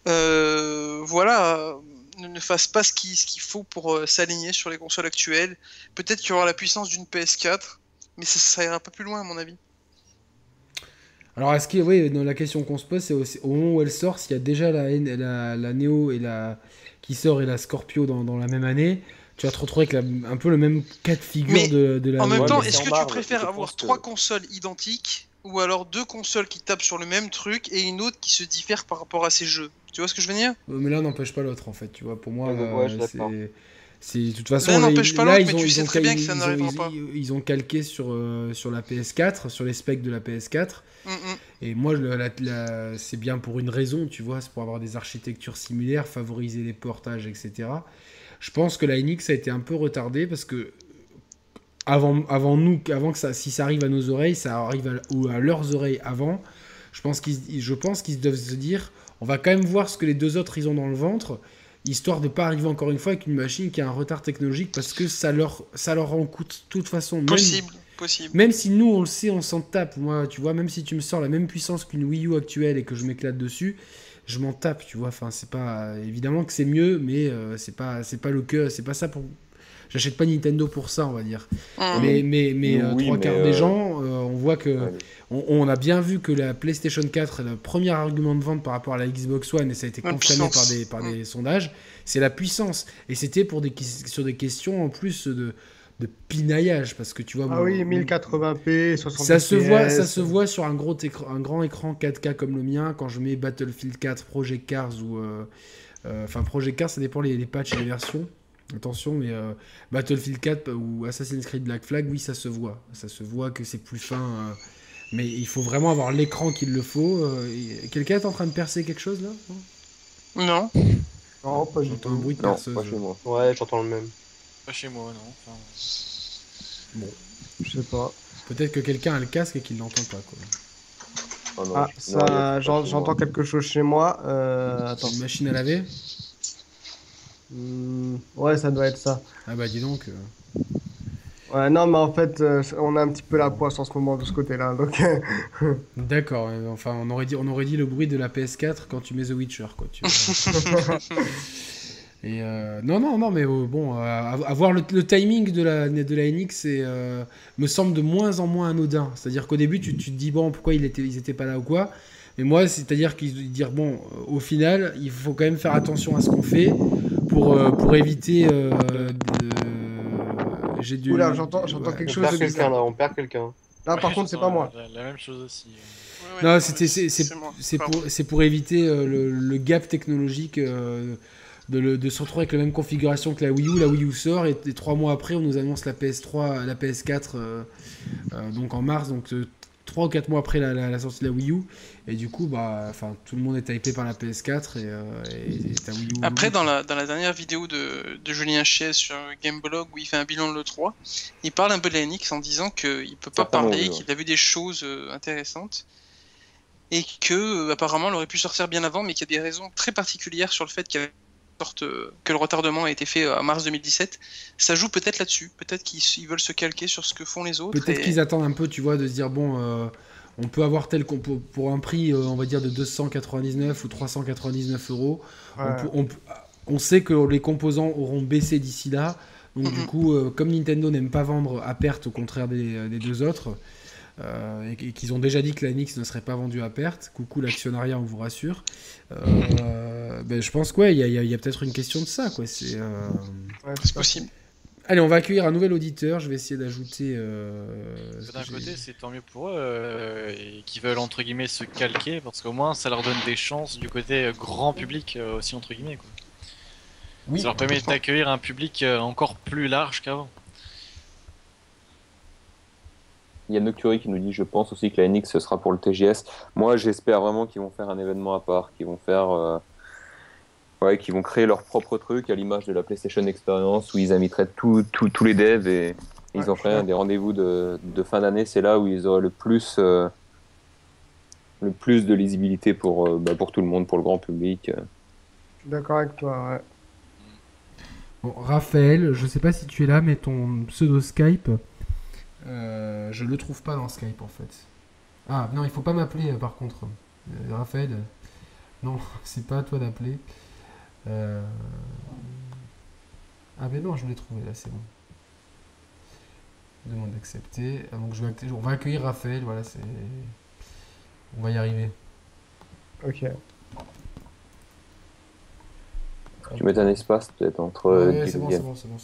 euh, voilà, ne, ne fasse pas ce qu'il faut pour euh, s'aligner sur les consoles actuelles. Peut-être qu'il y aura la puissance d'une PS4, mais ça, ça ira pas plus loin à mon avis. Alors, est-ce que, oui, dans la question qu'on se pose, c'est aussi, au moment où elle sort, s'il y a déjà la, la, la Neo et la, qui sort et la Scorpio dans, dans la même année, tu vas te retrouver avec la- un peu le même cas de figure Mais de, de la En même temps, est-ce que tu préfères avoir que- trois consoles identiques ou alors deux consoles qui tapent sur le même truc et une autre qui se diffère par rapport à ces jeux. Tu vois ce que je veux dire? Euh, Mais l'un n'empêche pas l'autre en fait, tu vois. Pour moi, Ouais, ouais, euh, c'est. C'est de toute façon. L'un là, n'empêche ils- pas là, l'autre, ils mais ont- tu ils sais ont très bien que ça n'arrivera ils- pas. Ils ont calqué sur, euh, sur la PS4, sur les specs de la PS4. Mm, mm. Et moi, c'est bien pour une raison, tu vois, c'est pour avoir des architectures similaires, favoriser les portages, etc. Je pense que la NX a été un peu retardée parce que avant, avant nous, avant que ça, si ça arrive à nos oreilles, ça arrive à, ou à leurs oreilles avant. Je pense qu'ils, je pense qu'ils doivent se dire, on va quand même voir ce que les deux autres ils ont dans le ventre, histoire de pas arriver encore une fois avec une machine qui a un retard technologique parce que ça leur, ça leur en coûte de toute façon. même- Possible, possible. même si nous, on le sait, on s'en tape. Moi, tu vois, même si tu me sors la même puissance qu'une Wii U actuelle et que je m'éclate dessus, je m'en tape, tu vois. Enfin, c'est pas. Évidemment que c'est mieux, mais euh, c'est pas, c'est pas le cœur, c'est pas ça pour. J'achète pas Nintendo pour ça, on va dire. Mm. Mais, mais, mais euh, Oui, trois mais, quarts euh, des gens, euh, on voit que. Ouais. On, on a bien vu que la PlayStation 4 est le premier argument de vente par rapport à la Xbox One, et ça a été confirmé par des, par des sondages, c'est la puissance. Et c'était pour des, sur des questions en plus de, de pinaillage, parce que tu vois. Ah oui, mon- 1080p, 60 ça se, voit, ça se voit sur un, gros écran, un grand écran 4K comme le mien quand je mets Battlefield 4, Project Cars ou. euh, euh, Enfin, Project Cars, ça dépend les, les patchs et les versions. Attention, mais euh, Battlefield 4 ou Assassin's Creed Black Flag, oui, ça se voit. Ça se voit que c'est plus fin. euh, mais il faut vraiment avoir l'écran qu'il le faut. euh, Quelqu'un est en train de percer quelque chose là Non? Non, pas du J'entends un tout. bruit de Non, perceuse. pas chez moi. Ouais, j'entends le même. Pas chez moi, non. Enfin, Je sais pas. Peut-être que quelqu'un a le casque et qu'il l'entend pas. Quoi. Oh non, Ah, non, il y a ça, j'entends quelque chose chez moi. Euh, attends. Une machine à laver? Hmm, ouais, ça doit être ça. Ah bah dis donc. euh, Ouais, non, mais en fait, euh, on a un petit peu la poisse en ce moment de ce côté-là. Donc, D'accord, enfin on aurait, dit, on aurait dit le bruit de la PS4 quand tu mets The Witcher, quoi. Tu vois. Et euh, non, non, non, mais euh, bon, euh, avoir le, le timing de la, de la NX me semble de moins en moins anodin. C'est-à-dire qu'au début, tu, tu te dis, bon, pourquoi il était, ils étaient pas là ou quoi Mais moi, c'est-à-dire qu'ils dire, bon, au final, il faut quand même faire attention à ce qu'on fait pour, euh, pour éviter. euh, de... J'ai du. Oula, j'entends- j'entends Ouais. quelque On chose perd de quelqu'un là, on perd quelqu'un. là, par ouais, contre, c'est pas moi. La, la même chose aussi. Ouais, ouais, Non, non, c'était, c'est, pour, c'est pour éviter euh, le, le gap technologique euh, de, le- de se retrouver avec la même configuration que la Wii U. La Wii U sort et, et trois mois après, on nous annonce la PS3, la PS4, euh, euh, donc en mars, donc euh, trois ou quatre mois après la, la- la sortie de la Wii U. Et du coup, bah, enfin, tout le monde est hypé par la PS4 et, euh, et ta Wii U. Après, dans la, dans la dernière vidéo de, de Julien Chies sur Gameblog où il fait un bilan de l'E3, il parle un peu de la NX en disant qu'il peut pas parler, qu'il a vu des choses euh, intéressantes et que euh, apparemment elle aurait pu sortir bien avant, mais qu'il y a des raisons très particulières sur le fait qu'elle euh, que le retardement a été fait euh, en mars 2017. Ça joue peut-être là-dessus, peut-être qu'ils ils veulent se calquer sur ce que font les autres. Peut-être et- qu'ils attendent un peu, tu vois, de se dire bon, euh, on peut avoir tel qu'on peut pour un prix, euh, on va dire de 299 ou 399 euros. On, Ouais. peut- on peut- on sait que les composants auront baissé d'ici là. Donc du Mhm. coup, euh, comme Nintendo n'aime pas vendre à perte, au contraire des, des deux autres, euh, et, et qu'ils ont déjà dit que la NX ne serait pas vendue à perte, coucou l'actionnariat, on vous rassure. euh, ben, je pense qu'il y a, il y a- il y a peut-être une question de ça. Quoi. C'est, euh, Ouais, C'est possible. Allez, on va accueillir un nouvel auditeur. Je vais essayer d'ajouter. euh, D'un côté, c'est tant mieux pour eux euh, et qui veulent entre guillemets se calquer parce qu'au moins ça leur donne des chances du côté grand public euh, aussi entre guillemets. Quoi. Oui, ça leur permet d'accueillir un public encore plus large qu'avant. Il y a Nocturi qui nous dit je pense aussi que la NX ce sera pour le TGS. Moi j'espère vraiment qu'ils vont faire un événement à part, qu'ils vont faire euh, ouais, qu'ils vont créer leur propre truc à l'image de la PlayStation Experience où ils inviteraient tous tous- tous les devs et ils Ouais, feraient suis des rendez-vous de, de fin d'année. C'est là où ils auraient le plus euh, le plus de lisibilité pour euh, bah, pour tout le monde, pour le grand public. Je suis d'accord avec toi. Ouais. Bon, Raphaël, je sais pas si tu es là, mais ton pseudo Skype, euh, je le trouve pas dans Skype en fait. Ah non, il faut pas m'appeler euh, par contre. Euh, Raphaël, non, c'est pas à toi d'appeler. Euh, Ah mais non, je l'ai trouvé là, c'est bon. Demande d'accepter. Ah, donc je vais on va accueillir Raphaël, voilà, c'est. On va y arriver. Ok. Tu mets un espace peut-être entre Ouais, c'est bon, c'est bon, c'est bon,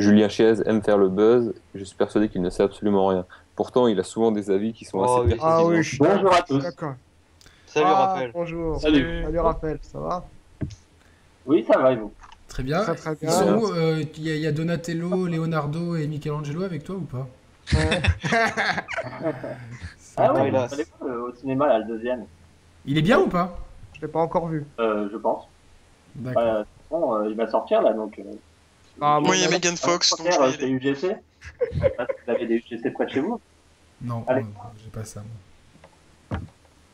Julien Chiez aime faire le buzz. Je suis persuadé qu'il ne sait absolument rien. Pourtant, il a souvent des avis qui sont Oh, assez oui. pertinents. Ah oui, je suis Bonjour à tous. Salut Ah, Raphaël. Bonjour. Salut. Salut Raphaël, ça va? Oui, ça va et vous? Très bien. Très, très Ils bien. sont où Euh, Il y, a- il y a Donatello, Leonardo et Michelangelo avec toi ou pas? Ouais. Ah Ouais, oui, là. euh, au cinéma, là, le deuxième, Il est bien ou pas? Je l'ai pas encore vu. euh, je pense. D'accord. Euh, bon, euh, il va sortir là, donc. Euh, Ah, Moi, il y a Megan Fox, donc je vais y euh. UGC. Je sais pas si vous avez des UGC près de chez vous. Non, allez. euh, j'ai pas ça. moi.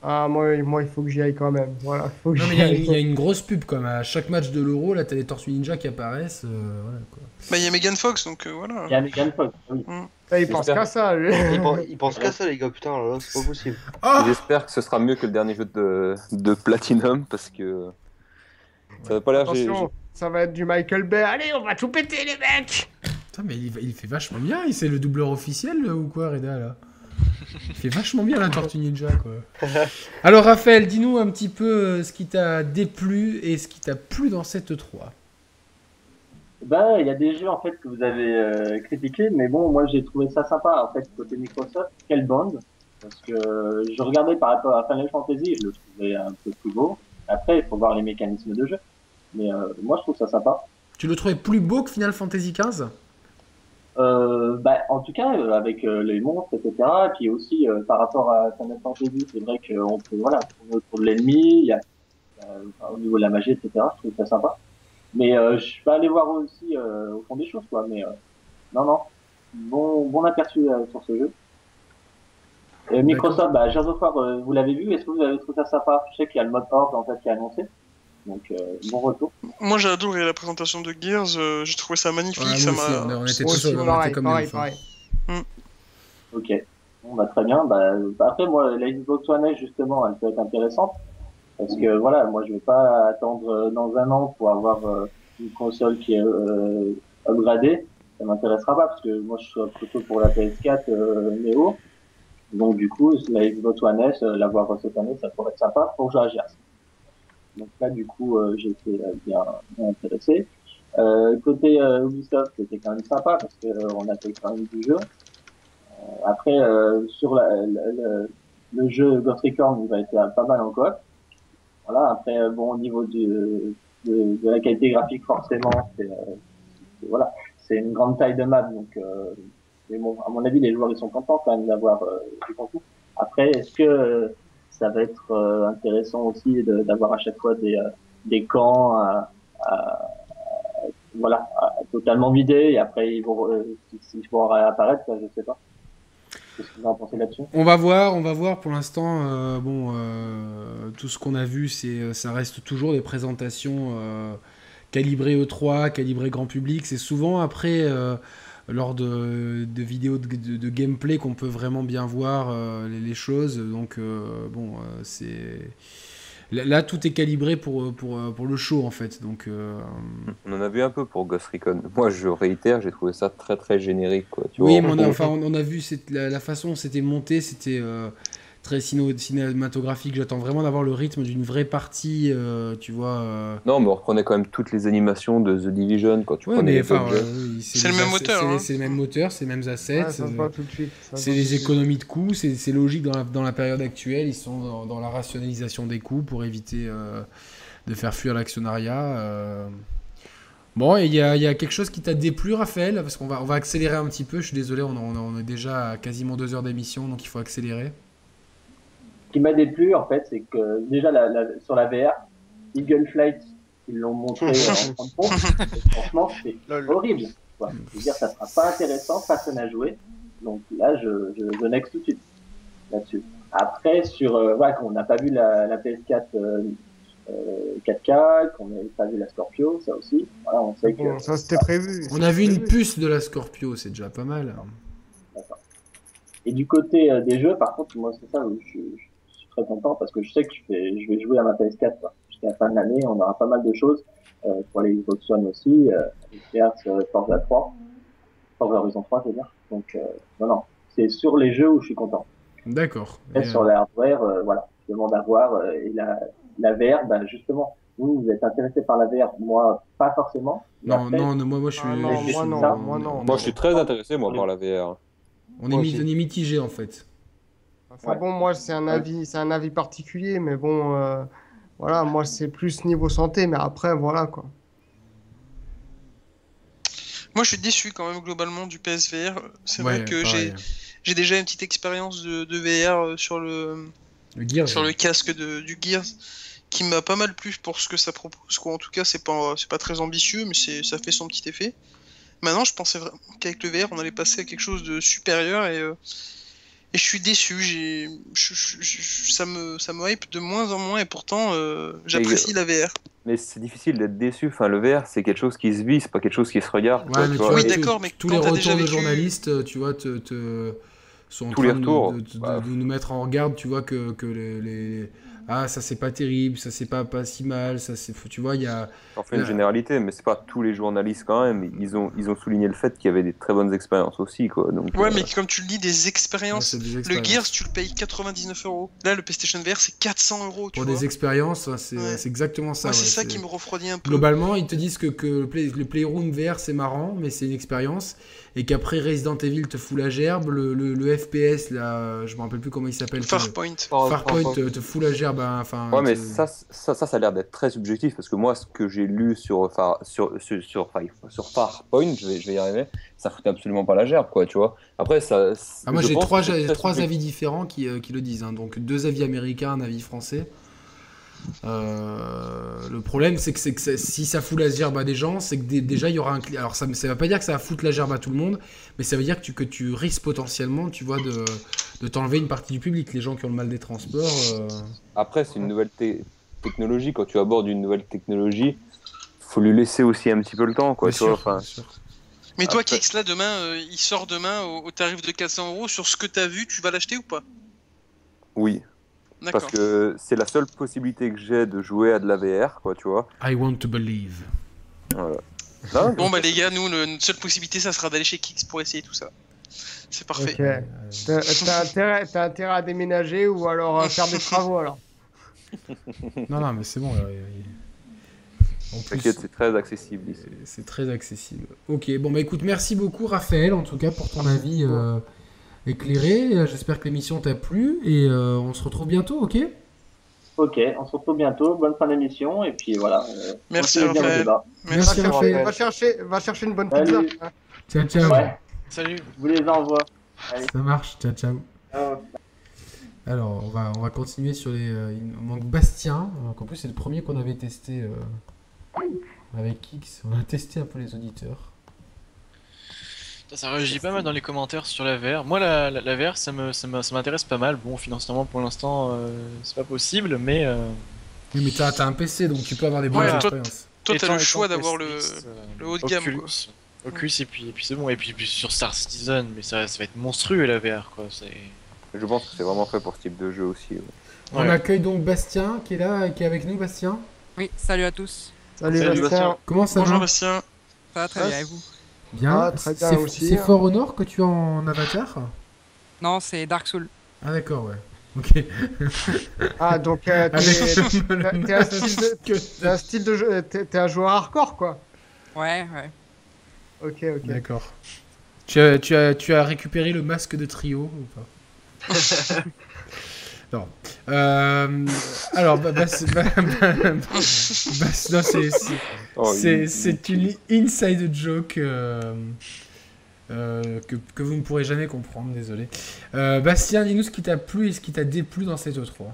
Ah, moi, moi, il faut que j'y aille quand même. Voilà, faut que Non, mais il y, a une- aille. il y a une grosse pub comme à chaque match de l'Euro. Là, t'as les Tortues Ninja qui apparaissent. euh, voilà, quoi. Bah, il y a Megan Fox, donc euh, voilà. Il y a Megan Fox, oui. Ah, il pense qu'à ça, lui. Il pense, il pense qu'à ça, les gars, putain, là, là, c'est pas possible. Oh J'espère que ce sera mieux que le dernier jeu de, de Platinum parce que ça n'a pas l'air. Attention, ça va être du Michael Bay. Allez, on va tout péter, les mecs Putain, mais il, il fait vachement bien. Il c'est le doubleur officiel ou quoi, Reda là Il fait vachement bien la Tortue Ninja, quoi. Alors, Raphaël, dis-nous un petit peu euh, ce qui t'a déplu et ce qui t'a plu dans cette 3. Ben, il y a des jeux en fait que vous avez euh, critiqués, mais bon, moi j'ai trouvé ça sympa en fait côté Microsoft. Quel bond Parce que euh, je regardais par rapport à Final Fantasy, je le trouvais un peu plus beau. Après, il faut voir les mécanismes de jeu. Mais euh, moi je trouve ça sympa. Tu le trouvais plus beau que Final Fantasy XV Euh, bah, en tout cas, euh, avec euh, les monstres, etc. Et puis aussi, euh, par rapport à Final Fantasy, c'est vrai qu'on peut, voilà, tourner autour de l'ennemi, il y a, enfin, au niveau de la magie, etc. Je trouve ça sympa. Mais euh, je suis pas allé voir aussi euh, au fond des choses, quoi. Mais euh, non, non, bon, bon aperçu sur ce jeu. Et Microsoft, bah, Gears of War, euh, vous l'avez vu, est-ce que vous avez trouvé ça sympa Je sais qu'il y a le mode Horde en fait qui est annoncé, donc euh, bon retour. Moi, j'ai adoré la présentation de Gears. euh, j'ai trouvé ça magnifique. Ouais, ça aussi, on, m'a. on était tous aussi, on était pareil, comme pareil, pareil. Ok. Bon, bah, très bien. Bah, euh, après, moi, la Xbox One S, justement, elle peut être intéressante. Parce que, voilà, moi, je vais pas attendre euh, dans un an pour avoir euh, une console qui est euh, upgradée. Ça m'intéressera pas, parce que moi, je suis plutôt pour la PS4 euh, Neo. Donc, du coup, la Xbox One S, euh, l'avoir cette année, ça pourrait être sympa pour jouer à Gears. Donc là, du coup, euh, j'ai été euh, bien, bien intéressé. Côté Ubisoft, c'était quand même sympa, parce que euh, on a fait quand même du jeu. Après, sur la, la- le jeu Ghost Recon, il va être pas mal en coop. Voilà. Après, bon, au niveau du, de, de la qualité graphique, forcément, c'est euh, voilà, c'est une grande taille de map, donc. Euh, mais bon, à mon avis, les joueurs ils sont contents quand même d'avoir euh, du contenu. Après, est-ce que euh, ça va être euh, intéressant aussi d'avoir à chaque fois des, euh, des camps à, à- voilà, à- totalement vidés et après ils vont, euh, s'ils vont réapparaître, ça, je sais pas. Qu'est-ce que vous en pensez là-dessus? On va voir, on va voir. Pour l'instant, euh, bon, euh, tout ce qu'on a vu, c'est, euh, ça reste toujours des présentations euh, calibrées E3, calibrées grand public. C'est souvent après, euh, lors de, de vidéos de, de- de gameplay, qu'on peut vraiment bien voir euh, les, les choses. Donc, euh, bon, euh, c'est là, là, tout est calibré pour, pour, pour le show en fait. Donc, On en a vu un peu pour Ghost Recon. Moi, je réitère, j'ai trouvé ça très très générique. Quoi. Tu Oui, vois, mais on a, enfin, on, on a vu la, la façon dont c'était monté, c'était très cinématographique. J'attends vraiment d'avoir le rythme d'une vraie partie, euh, tu vois. euh. Non, mais on reprenait quand même toutes les animations de The Division. Quand tu Ouais, prenais enfin, euh, oui, C'est le même assets- moteur, C'est hein. c'est les mêmes moteurs, c'est les mêmes assets. C'est les économies de coûts, c'est logique dans la, dans la période actuelle. Ils sont dans, dans la rationalisation des coûts pour éviter euh, de faire fuir l'actionnariat. euh. Bon, il y a, il y a quelque chose qui t'a déplu, Raphaël? Parce qu'on va, on va accélérer un petit peu. Je suis désolé, on, on- on est déjà à quasiment deux heures d'émission, donc il faut accélérer. Ce qui m'a déplu, en fait, c'est que déjà la, la- sur la VR, Eagle Flight, ils l'ont montré euh, en 30 points. et franchement, c'est horrible. Quoi. Je veux dire, ça sera pas intéressant, personne à jouer. Donc là, je, je, je next tout de suite là-dessus. Après, sur, euh, voilà, qu'on n'a pas vu la, la PS4 euh, euh, 4K, qu'on n'a pas vu la Scorpio, ça aussi. Voilà, on sait que Bon, ça c'était prévu. On a vu une puce de la Scorpio, c'est déjà pas mal. Et du côté euh, des jeux, par contre, moi, c'est ça où je, je suis très content parce que je sais que je vais, je vais jouer à ma PS4. quoi. Jusqu'à la fin de l'année, on aura pas mal de choses euh, pour les Xbox One aussi, euh, Gears, euh, Forza 3, Forza Horizon 3, je veux dire. Donc, euh, non, non, c'est sur les jeux où je suis content. D'accord. Et, sur euh, le hardware, euh, voilà, je demande à voir. euh, et la, la VR, bah, justement, vous, vous êtes intéressé par la VR, moi, pas forcément. Non, après, non, non, moi, moi je suis. Ah non, je moi suis- non, moi non. Moi, je suis très intéressé, moi, par la VR. On est, on est mitigé en fait. Enfin Ouais. bon, moi c'est un avis, c'est un avis particulier, mais bon, euh, voilà, moi c'est plus niveau santé, mais après voilà quoi. Moi, je suis déçu quand même globalement du PSVR. C'est Ouais, vrai que j'ai j'ai déjà une petite expérience de, de VR euh, sur le Le Gears. sur le casque de, du Gears qui m'a pas mal plu pour ce que ça propose. Quoi. En tout cas, c'est pas c'est pas très ambitieux, mais c'est ça fait son petit effet. Maintenant, je pensais vraiment qu'avec le VR, on allait passer à quelque chose de supérieur et euh, et je suis déçu. J'ai je- je- je- ça me ça me hype de moins en moins et pourtant euh, j'apprécie la VR. Mais c'est difficile d'être déçu. Enfin, le VR, c'est quelque chose qui se vit, c'est pas quelque chose qui se regarde. Ouais, quoi, mais tu tu vois. vois, Oui, d'accord, mais tous les déjà retours de vécu- journalistes, tu vois, te, te- sont en Tous train les de- retours, de, de- bah. de nous mettre en garde, tu vois, que, que les, les- ah ça c'est pas terrible, ça c'est pas pas si mal, ça c'est, tu vois, il y a, J'en fais une Ouais. généralité, mais c'est pas tous les journalistes quand même. Ils ont, ils ont souligné le fait qu'il y avait des très bonnes expériences aussi, quoi. Donc, Ouais, euh, mais comme tu le dis, des ouais, expériences. des Le. Gears, tu le payes 99 euros. Là, le PlayStation VR, c'est 400 euros. Pour vois. des expériences, ouais, c'est, Ouais. exactement ça. Moi, c'est ouais, ça qui me refroidit un peu. Globalement, ils te disent que, que le, play- le Playroom VR c'est marrant, mais c'est une expérience, et qu'après Resident Evil te fout la gerbe, le, le, le FPS, là, je me rappelle plus comment il s'appelle. Farpoint. Farpoint te, te fout la gerbe, hein, enfin. Ouais, mais te- ça, ça, ça, ça a l'air d'être très subjectif parce que moi, ce que j'ai lu sur, Far- sur, sur, sur, Far- sur Farpoint, je vais, je vais y arriver, ça foutait absolument pas la gerbe, quoi, tu vois. Après, ça. Ah, moi j'ai trois, trois avis différents qui, euh, qui le disent. hein. Donc deux avis américains, un avis français. Euh, le problème c'est que, c'est que c'est- si ça fout la gerbe à des gens, c'est que dé- déjà il y aura un cli- Alors ça ne va pas dire que ça va foutre la gerbe à tout le monde, mais ça veut dire que tu, que tu risques potentiellement, tu vois, de, de t'enlever une partie du public. Les gens qui ont le mal des transports. euh, Après, c'est une nouvelle te- technologie. Quand tu abordes une nouvelle technologie, faut lui laisser aussi un petit peu le temps, quoi, bien tu vois. sûr, Enfin, bien sûr. Mais toi, Après- Kix, là, demain, euh, il sort demain au, au tarif de 400 euros. Sur ce que t'as vu, tu vas l'acheter ou pas? Oui. Parce que c'est la seule possibilité que j'ai de jouer à de la VR, quoi, tu vois. I want to believe. Voilà. Non, Bon, bah, les gars, nous, le- notre seule possibilité, ça sera d'aller chez Kix pour essayer tout ça. C'est parfait. T'as intérêt, intérêt à déménager ou alors à faire des travaux alors. Non, non, mais c'est bon. euh, il- En plus, T'inquiète, c'est très accessible ici. c'est- c'est très accessible. Ok, bon bah écoute, merci beaucoup Raphaël en tout cas pour ton avis euh, éclairé. J'espère que l'émission t'a plu et euh, on se retrouve bientôt, ok? Ok, on se retrouve bientôt. Bonne fin d'émission. Et puis voilà. euh, Merci, Raphaël. débat. Merci, va, Raphaël. chercher, va, chercher, va chercher une bonne pizza. Salut. hein. Ciao, ciao. Ouais, Salut. je vous les envoie. Allez. Ça marche, ciao, ciao. ciao. Alors, on va, on va continuer sur les. euh, il nous manque Bastien. Donc, en plus, c'est le premier qu'on avait testé euh, avec X. On a testé un peu les auditeurs. Ça, ça réagit pas mal dans les commentaires sur la VR. Moi, la, la, la VR, ça me, ça me- ça m'intéresse pas mal. Bon, financièrement, pour l'instant, euh, c'est pas possible, mais. Euh, Oui, mais t'as t'as un PC donc tu peux avoir des bonnes Ouais, expériences. Toi, t'as le choix d'avoir le, euh, le haut de gamme. Oculus, quoi. Oculus, et puis, et puis c'est bon. Et puis, puis sur Star Citizen, mais ça, ça va être monstrueux la VR, quoi. C'est. Je pense que c'est vraiment fait pour ce type de jeu aussi. ouais. On Ouais. accueille donc Bastien qui est là, qui est avec nous, Bastien. Oui, salut à tous. Salut, Salut, Bastien. Bastien. Comment ça Bonjour, va? Bastien. Ça va très bien et vous? Bien. Ah, très bien C'est- aussi. C'est Fort au Nord que tu as en avatar Non, c'est Dark Souls. Ah d'accord, ouais. Ok. Ah, donc euh, t'es Avec- t'es- un style de- un style de jeu. T'es t'es un joueur hardcore quoi. Ouais, ouais. Ok, ok. D'accord. Tu as, tu, as, tu as récupéré le masque de trio ou pas? Non. Euh, alors, bah, bah, c'est- bah, bah, bah, bah, Oh, une inside joke euh, euh, que, que vous ne pourrez jamais comprendre, désolé. Euh, Bastien, dis-nous ce qui t'a plu et ce qui t'a déplu dans cette E3.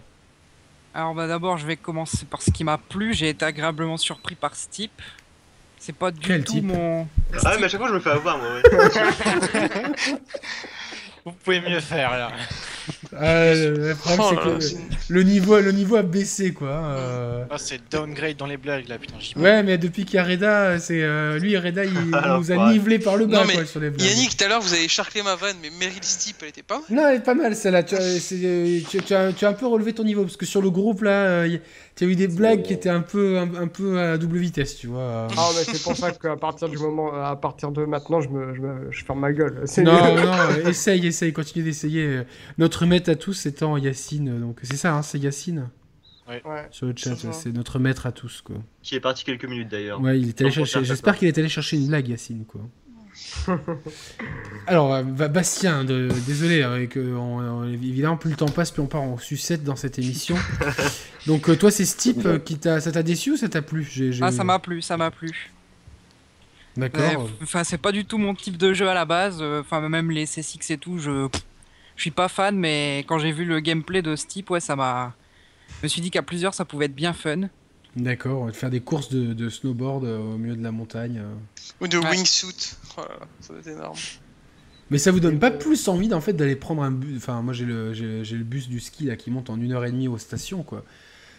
Alors bah d'abord, je vais commencer par ce qui m'a plu. J'ai été agréablement surpris par ce type. C'est pas du Quel tout type? mon. Ah, mais à chaque fois, je me fais avoir, moi, ouais. Vous pouvez mieux faire là. Ah, le, problème, Oh c'est là que le, niveau, le niveau a baissé, quoi. euh. Ah, c'est downgrade dans les blagues là, putain. Ouais, mais depuis qu'il y a Reda, c'est euh, lui, Reda, il, Alors, nous a ouais. nivelé par le bas, Non, mais quoi, sur les blagues. Yannick, tout à l'heure, vous avez charclé ma vanne, mais Meryl Streep, elle était pas mal. Non, elle est pas mal celle-là. Tu, as- c'est, euh, tu, tu as, tu as un peu relevé ton niveau parce que sur le groupe là, euh, y- tu as eu des blagues qui étaient un peu, un, un peu à double vitesse, tu vois. Ah, mais c'est pour ça qu'à partir du moment, à partir de maintenant, je me, je, me- je ferme ma gueule. C'est Non, mieux. non, essaye, essaye, continue d'essayer. Notre maître à tous étant Yacine, donc c'est ça, hein, c'est Yacine. Ouais. Ouais. sur le chat. C'est notre maître à tous, quoi. Qui est parti quelques minutes d'ailleurs. Ouais, il est allé chercher. J'espère qu'il est allé chercher une blague, Yacine, quoi. Alors, euh, Bastien, de- désolé, avec, on- on- évidemment, plus le temps passe, plus on part en sucette dans cette émission. Donc, euh, toi, c'est ce type euh, qui t'a, ça t'a déçu ou ça t'a plu? Ah, ça m'a plu, ça m'a plu. D'accord. Enfin, c'est pas du tout mon type de jeu à la base. Enfin, même les C6 et tout, je, je suis pas fan, mais quand j'ai vu le gameplay de ce type, ouais, ça m'a. Je me suis dit qu'à plusieurs, ça pouvait être bien fun. D'accord, on va te faire des courses de, de snowboard euh, au milieu de la montagne. euh. Ou de Ouais. wingsuit. Oh là là, ça va être énorme. Mais ça vous donne pas plus envie en fait d'aller prendre un bus Enfin, moi j'ai le, j'ai, le bus du ski là qui monte en une heure et demie aux stations quoi.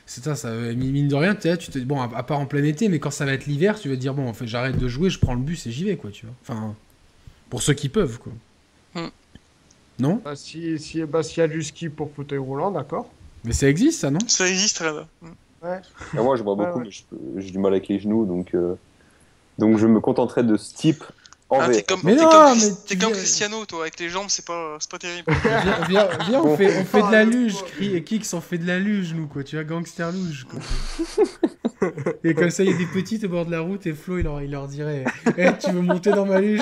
C'est ça, ça mine de rien, là, tu te bon, à, à part en plein été, mais quand ça va être l'hiver, tu vas te dire bon, en fait, j'arrête de jouer, je prends le bus et j'y vais quoi, tu vois. Enfin, pour ceux qui peuvent quoi. Hmm. Non? Bah, si, si, bah, s'il y a du ski pour fauteuil roulant, d'accord. Mais ça existe ça, non? Ça existe, Rada. Mm. Ouais. Moi, je vois Ouais, beaucoup, ouais. mais j'ai du mal avec les genoux, donc, euh, donc je me contenterai de ce type en Ah, t'es comme, Mais t'es non, comme, mais comme viens- Cristiano, toi, avec les jambes, c'est pas, c'est pas terrible. Viens, viens, viens, on fait, on fait de la Ah, luge, Kix, on fait de la luge nous quoi, tu vois, gangster luge quoi. et comme ça, il y a des petites au bord de la route et Flo il leur, il leur dirait Eh, Tu veux monter dans ma luge?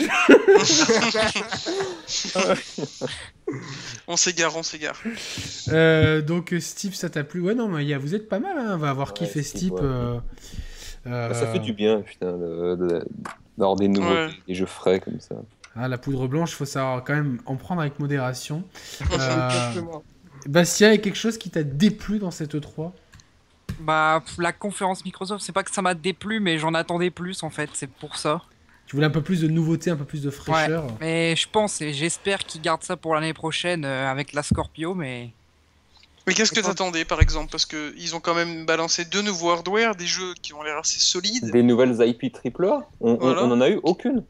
On s'égare, on s'égare. Euh, donc Steve, ça t'a plu? Ouais, non, mais vous êtes pas mal, hein, on va avoir Ouais, kiffé Steve, ouais. euh, euh, Ça fait du bien, putain, de- de- d'avoir des nouveaux Ouais. des jeux frais comme ça. ah, la poudre blanche, faut savoir quand même en prendre avec modération. Euh. Bastien, il y a quelque chose qui t'a déplu dans cette E E3 Bah, la conférence Microsoft, c'est pas que ça m'a déplu, mais j'en attendais plus en fait, c'est pour ça. Tu voulais un peu plus de nouveauté, un peu plus de fraîcheur Mais je pense et j'espère qu'ils gardent ça pour l'année prochaine euh, avec la Scorpio, mais. Mais qu'est-ce que t'attendais, par exemple? Parce que ils ont quand même balancé deux nouveaux hardware, des jeux qui ont l'air assez solides. Des nouvelles IP triple A? On, Voilà. on en a eu aucune.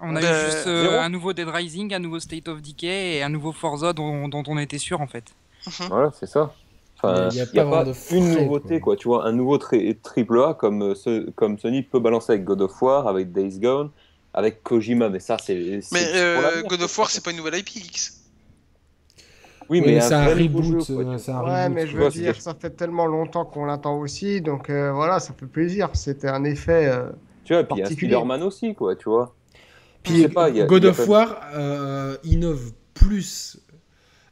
On a Bah, eu juste euh, un nouveau Dead Rising, un nouveau State of Decay et un nouveau Forza dont, dont on était sûr en fait. Voilà, c'est ça. Enfin, il y a n'y a, pas pas, vraiment de une frais, nouveauté, quoi. quoi. Tu vois, un nouveau tri- triple A comme, euh, ce- comme Sony peut balancer avec God of War, avec Days Gone, avec Kojima, mais ça, c'est. Mais euh, God of War, c'est pas une nouvelle IP, X. Oui, mais, mais c'est un reboot, jeu, quoi, euh, Ouais, reboot, mais je veux dire, ça fait tellement longtemps qu'on l'attend aussi, donc euh, voilà, ça fait plaisir. C'était un effet. euh, Tu vois, puis il y a particulier. Spider-man aussi, quoi, tu vois. Je Puis sais pas, il y a- God il y a of War euh, innove plus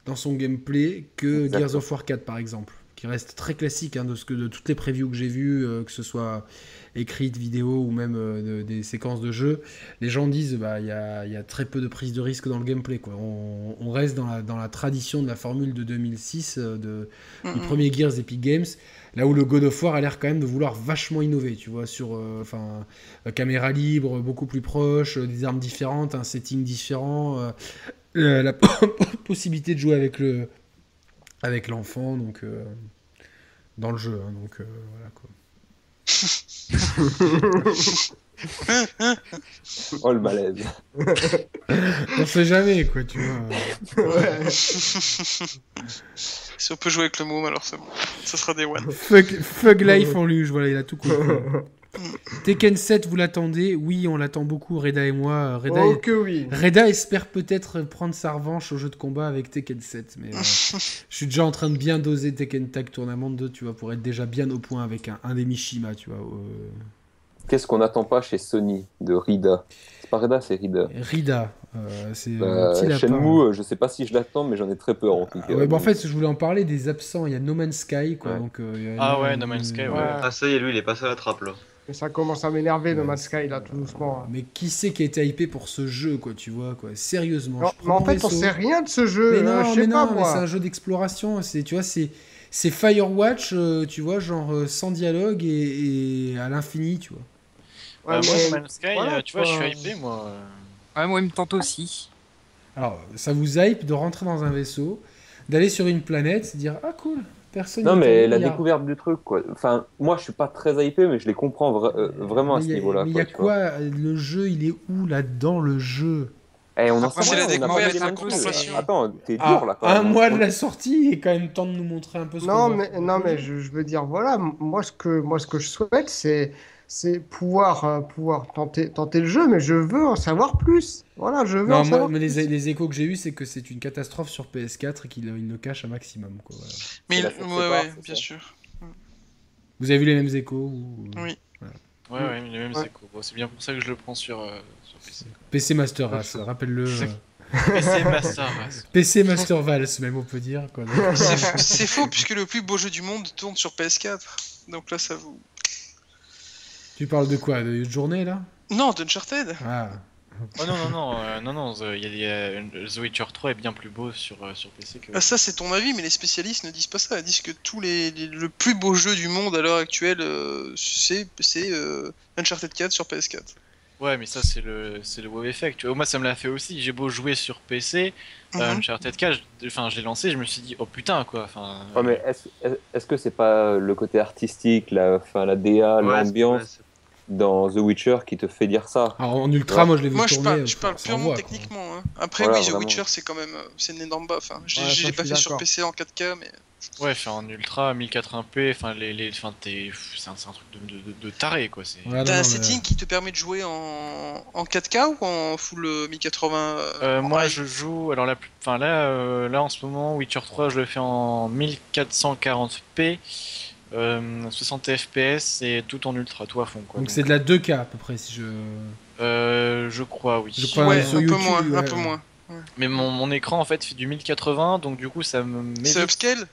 dans son gameplay que Exactement. Gears of War 4 par exemple, qui reste très classique hein, de, ce que, de toutes les previews que j'ai vues, euh, que ce soit écrites, vidéo ou même euh, de- des séquences de jeu. Les gens disent bah il y a, il y a très peu de prise de risque dans le gameplay. Quoi. On, on reste dans la, dans la tradition de la formule de 2006 euh, de, du premier Gears Epic Games, là où le God of War a l'air quand même de vouloir vachement innover, tu vois, sur euh, euh, caméra libre, beaucoup plus proche, euh, des armes différentes, un setting différent, euh, la possibilité de jouer avec le avec l'enfant, donc euh, dans le jeu, hein, donc euh, voilà quoi. Oh le malaise. On sait jamais quoi, tu vois. ouais. si on peut jouer avec le môme, alors c'est bon. Ça sera des one. Fuck, fuck life en luge, voilà, il a tout compris. Tekken 7, vous l'attendez Oui, on l'attend beaucoup, Reda et moi. Reda, Oh que oui. Reda espère peut-être prendre sa revanche au jeu de combat avec Tekken 7, mais euh, je suis déjà en train de bien doser Tekken Tag Tournament 2, tu vois, pour être déjà bien au point avec un, un des Mishima, tu vois. euh, Qu'est-ce qu'on n'attend pas chez Sony de Rida? C'est pas Rida, c'est Rida. Rida, euh, c'est Bah, un petit lapin. Shenmue, euh, je sais pas si je l'attends, mais j'en ai très peur en tout Ah cas. ouais, bah, en fait, je voulais en parler des absents. Il y a No Man's Sky, quoi. Ouais. Donc, euh, il y a- Ah ouais, No Man's Sky, ouais. Ouais. Ah, ça y est, lui, il est passé à la trappe là. Mais ça commence à m'énerver, le Mad Sky, là, tout doucement. hein. Mais qui c'est qui a été hypé pour ce jeu, quoi, tu vois, quoi? Sérieusement. Non, je prends mais en fait, on sait rien de ce jeu. Mais hein, non, je sais mais pas, non, mais moi. c'est un jeu d'exploration. C'est, tu vois, c'est, c'est Firewatch, euh, tu vois, genre euh, sans dialogue et, et à l'infini, tu vois. Ouais, Bah, moi, mais- No Man's Sky, voilà, euh, tu vois, je suis hypé, moi. euh. Ouais, moi, il me tente aussi. Alors, ça vous hype de rentrer dans un vaisseau, d'aller sur une planète, dire ah cool, personne. Non, mais la découverte du truc, quoi. Enfin, moi, je suis pas très hypé, mais je les comprends vra- euh, vraiment à ce niveau-là. Mais il y a quoi, quoi Le jeu, il est où là-dedans le jeu? Eh, on en sait la. Attends, t'es dur Ah, là quand Un même. mois de la sortie, il est quand même temps de nous montrer un peu ce Non, mais, non, mais je, je veux dire, voilà, moi, ce que, moi, ce que je souhaite, c'est c'est pouvoir, euh, pouvoir tenter, tenter le jeu, mais je veux en savoir plus. Voilà, je veux Non, en moi, savoir mais plus. les, les échos que j'ai eus, c'est que c'est une catastrophe sur PS4 et qu'il il le cache un maximum. Quoi, voilà. Mais il- ouais, ouais, bien ça sûr. Vous avez vu les mêmes échos ou... Oui. Ouais, ouais, les mêmes Ouais. échos. Bon, c'est bien pour ça que je le prends sur, euh, sur PC. PC Master Race, rappelle-le. euh, PC Master Race. PC Master Vals, même on peut dire. Quoi. C'est faux- c'est faux, puisque le plus beau jeu du monde tourne sur PS4. Donc là, ça vous. Tu parles de quoi De journée là? Non, d'Uncharted Ah. Oh non, non, non, euh, non, non, The, il y a des, euh, The Witcher 3 est bien plus beau sur, euh, sur PC que. Ah, ça, c'est ton avis, mais les spécialistes ne disent pas ça. Ils disent que tous les, les- le plus beau jeu du monde à l'heure actuelle, euh, c'est c'est, euh, Uncharted 4 sur PS4. Ouais, mais ça, c'est le, c'est le wow effect. Tu vois, moi, ça me l'a fait aussi. J'ai beau jouer sur PC, euh, Mhm. Uncharted 4, je- enfin, je l'ai lancé, je me suis dit, oh putain, quoi. Enfin, Ouais, mais est-ce est- est-ce que c'est pas le côté artistique, la, enfin, la DA, Ouais, l'ambiance c'est- ouais, dans The Witcher qui te fait dire ça Alors en ultra, moi je l'ai vu Moi, je tourner. parle, je euh, parle purement techniquement. hein. Après, Voilà, oui, The vraiment. Witcher, c'est quand même euh, c'est une énorme baffe. hein. Je l'ai- pas fait sur. PC en 4K, mais. ouais, en ultra, 1080p, enfin, les, les, enfin, t'es, c'est un, truc de, de, de- de taré, quoi. Ouais, T'as un mais- setting qui te permet de jouer en, en 4K ou en full euh, 1080 euh, Euh, en moi, je joue. Alors là, plus- enfin là, euh, là en ce moment, Witcher 3, je le fais en 1440p, euh, 60 fps et tout en ultra, tout à fond. Quoi. Donc c'est de la 2K à peu près si je. Euh, je crois, oui. Je crois, Ouais, un peu moins, un ouais. Mais mon, mon écran en fait fait du 1080, donc du coup ça me met. C'est upscale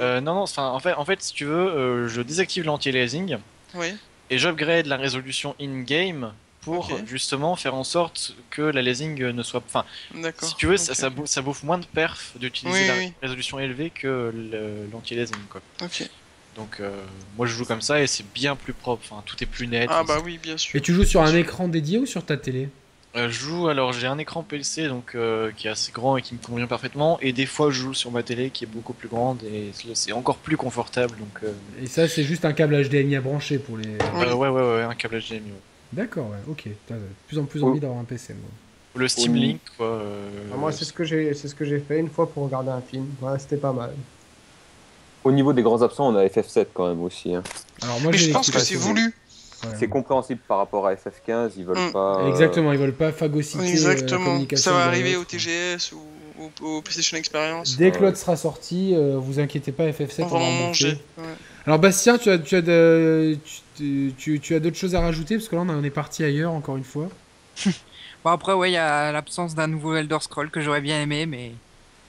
Euh, non, non, enfin en fait, en fait, si tu veux, euh, je désactive l'anti-aliasing Oui. et j'upgrade la résolution in-game pour justement faire en sorte que l'aliasing ne soit. Enfin, D'accord. si tu veux, ça, ça, bou- ça bouffe moins de perf d'utiliser Oui, la oui. résolution élevée que le- l'anti-aliasing, quoi. Ok. Donc euh, moi je joue comme ça et c'est bien plus propre, enfin tout est plus net. Ah bah oui, bien sûr. Et tu joues sur un écran dédié ou sur ta télé? Euh, je joue alors j'ai un écran PC donc euh, qui est assez grand et qui me convient parfaitement et des fois je joue sur ma télé qui est beaucoup plus grande et c'est encore plus confortable donc euh, Et ça, c'est juste un câble HDMI à brancher pour les. Oui. euh, ouais ouais ouais un câble HDMI. ouais. D'accord, ouais, ok. T'as de plus en plus Oh. envie d'avoir un PC. moi. Le Steam. Link quoi. euh, Ah, Moi, c'est ce que j'ai, c'est ce que j'ai fait une fois pour regarder un film. Ouais, c'était pas mal. Au niveau des grands absents, on a FF7 quand même aussi. hein. Alors moi, Mais je pense que c'est voulu. Ouais. C'est compréhensible par rapport à FF15, ils veulent Mm. pas. euh, Exactement, ils veulent pas phagocyter euh, la Exactement. communication. Ça va arriver au. TGS ou au, au PlayStation Experience. Dès que l'autre sera sorti, euh, vous inquiétez pas, FF7 On va en manger. Ouais. Alors Bastien, tu as, tu as, de- tu, tu- tu as d'autres choses à rajouter? Parce que là on en est parti ailleurs encore une fois. Bon, après, ouais, il y a l'absence d'un nouveau Elder Scroll que j'aurais bien aimé, mais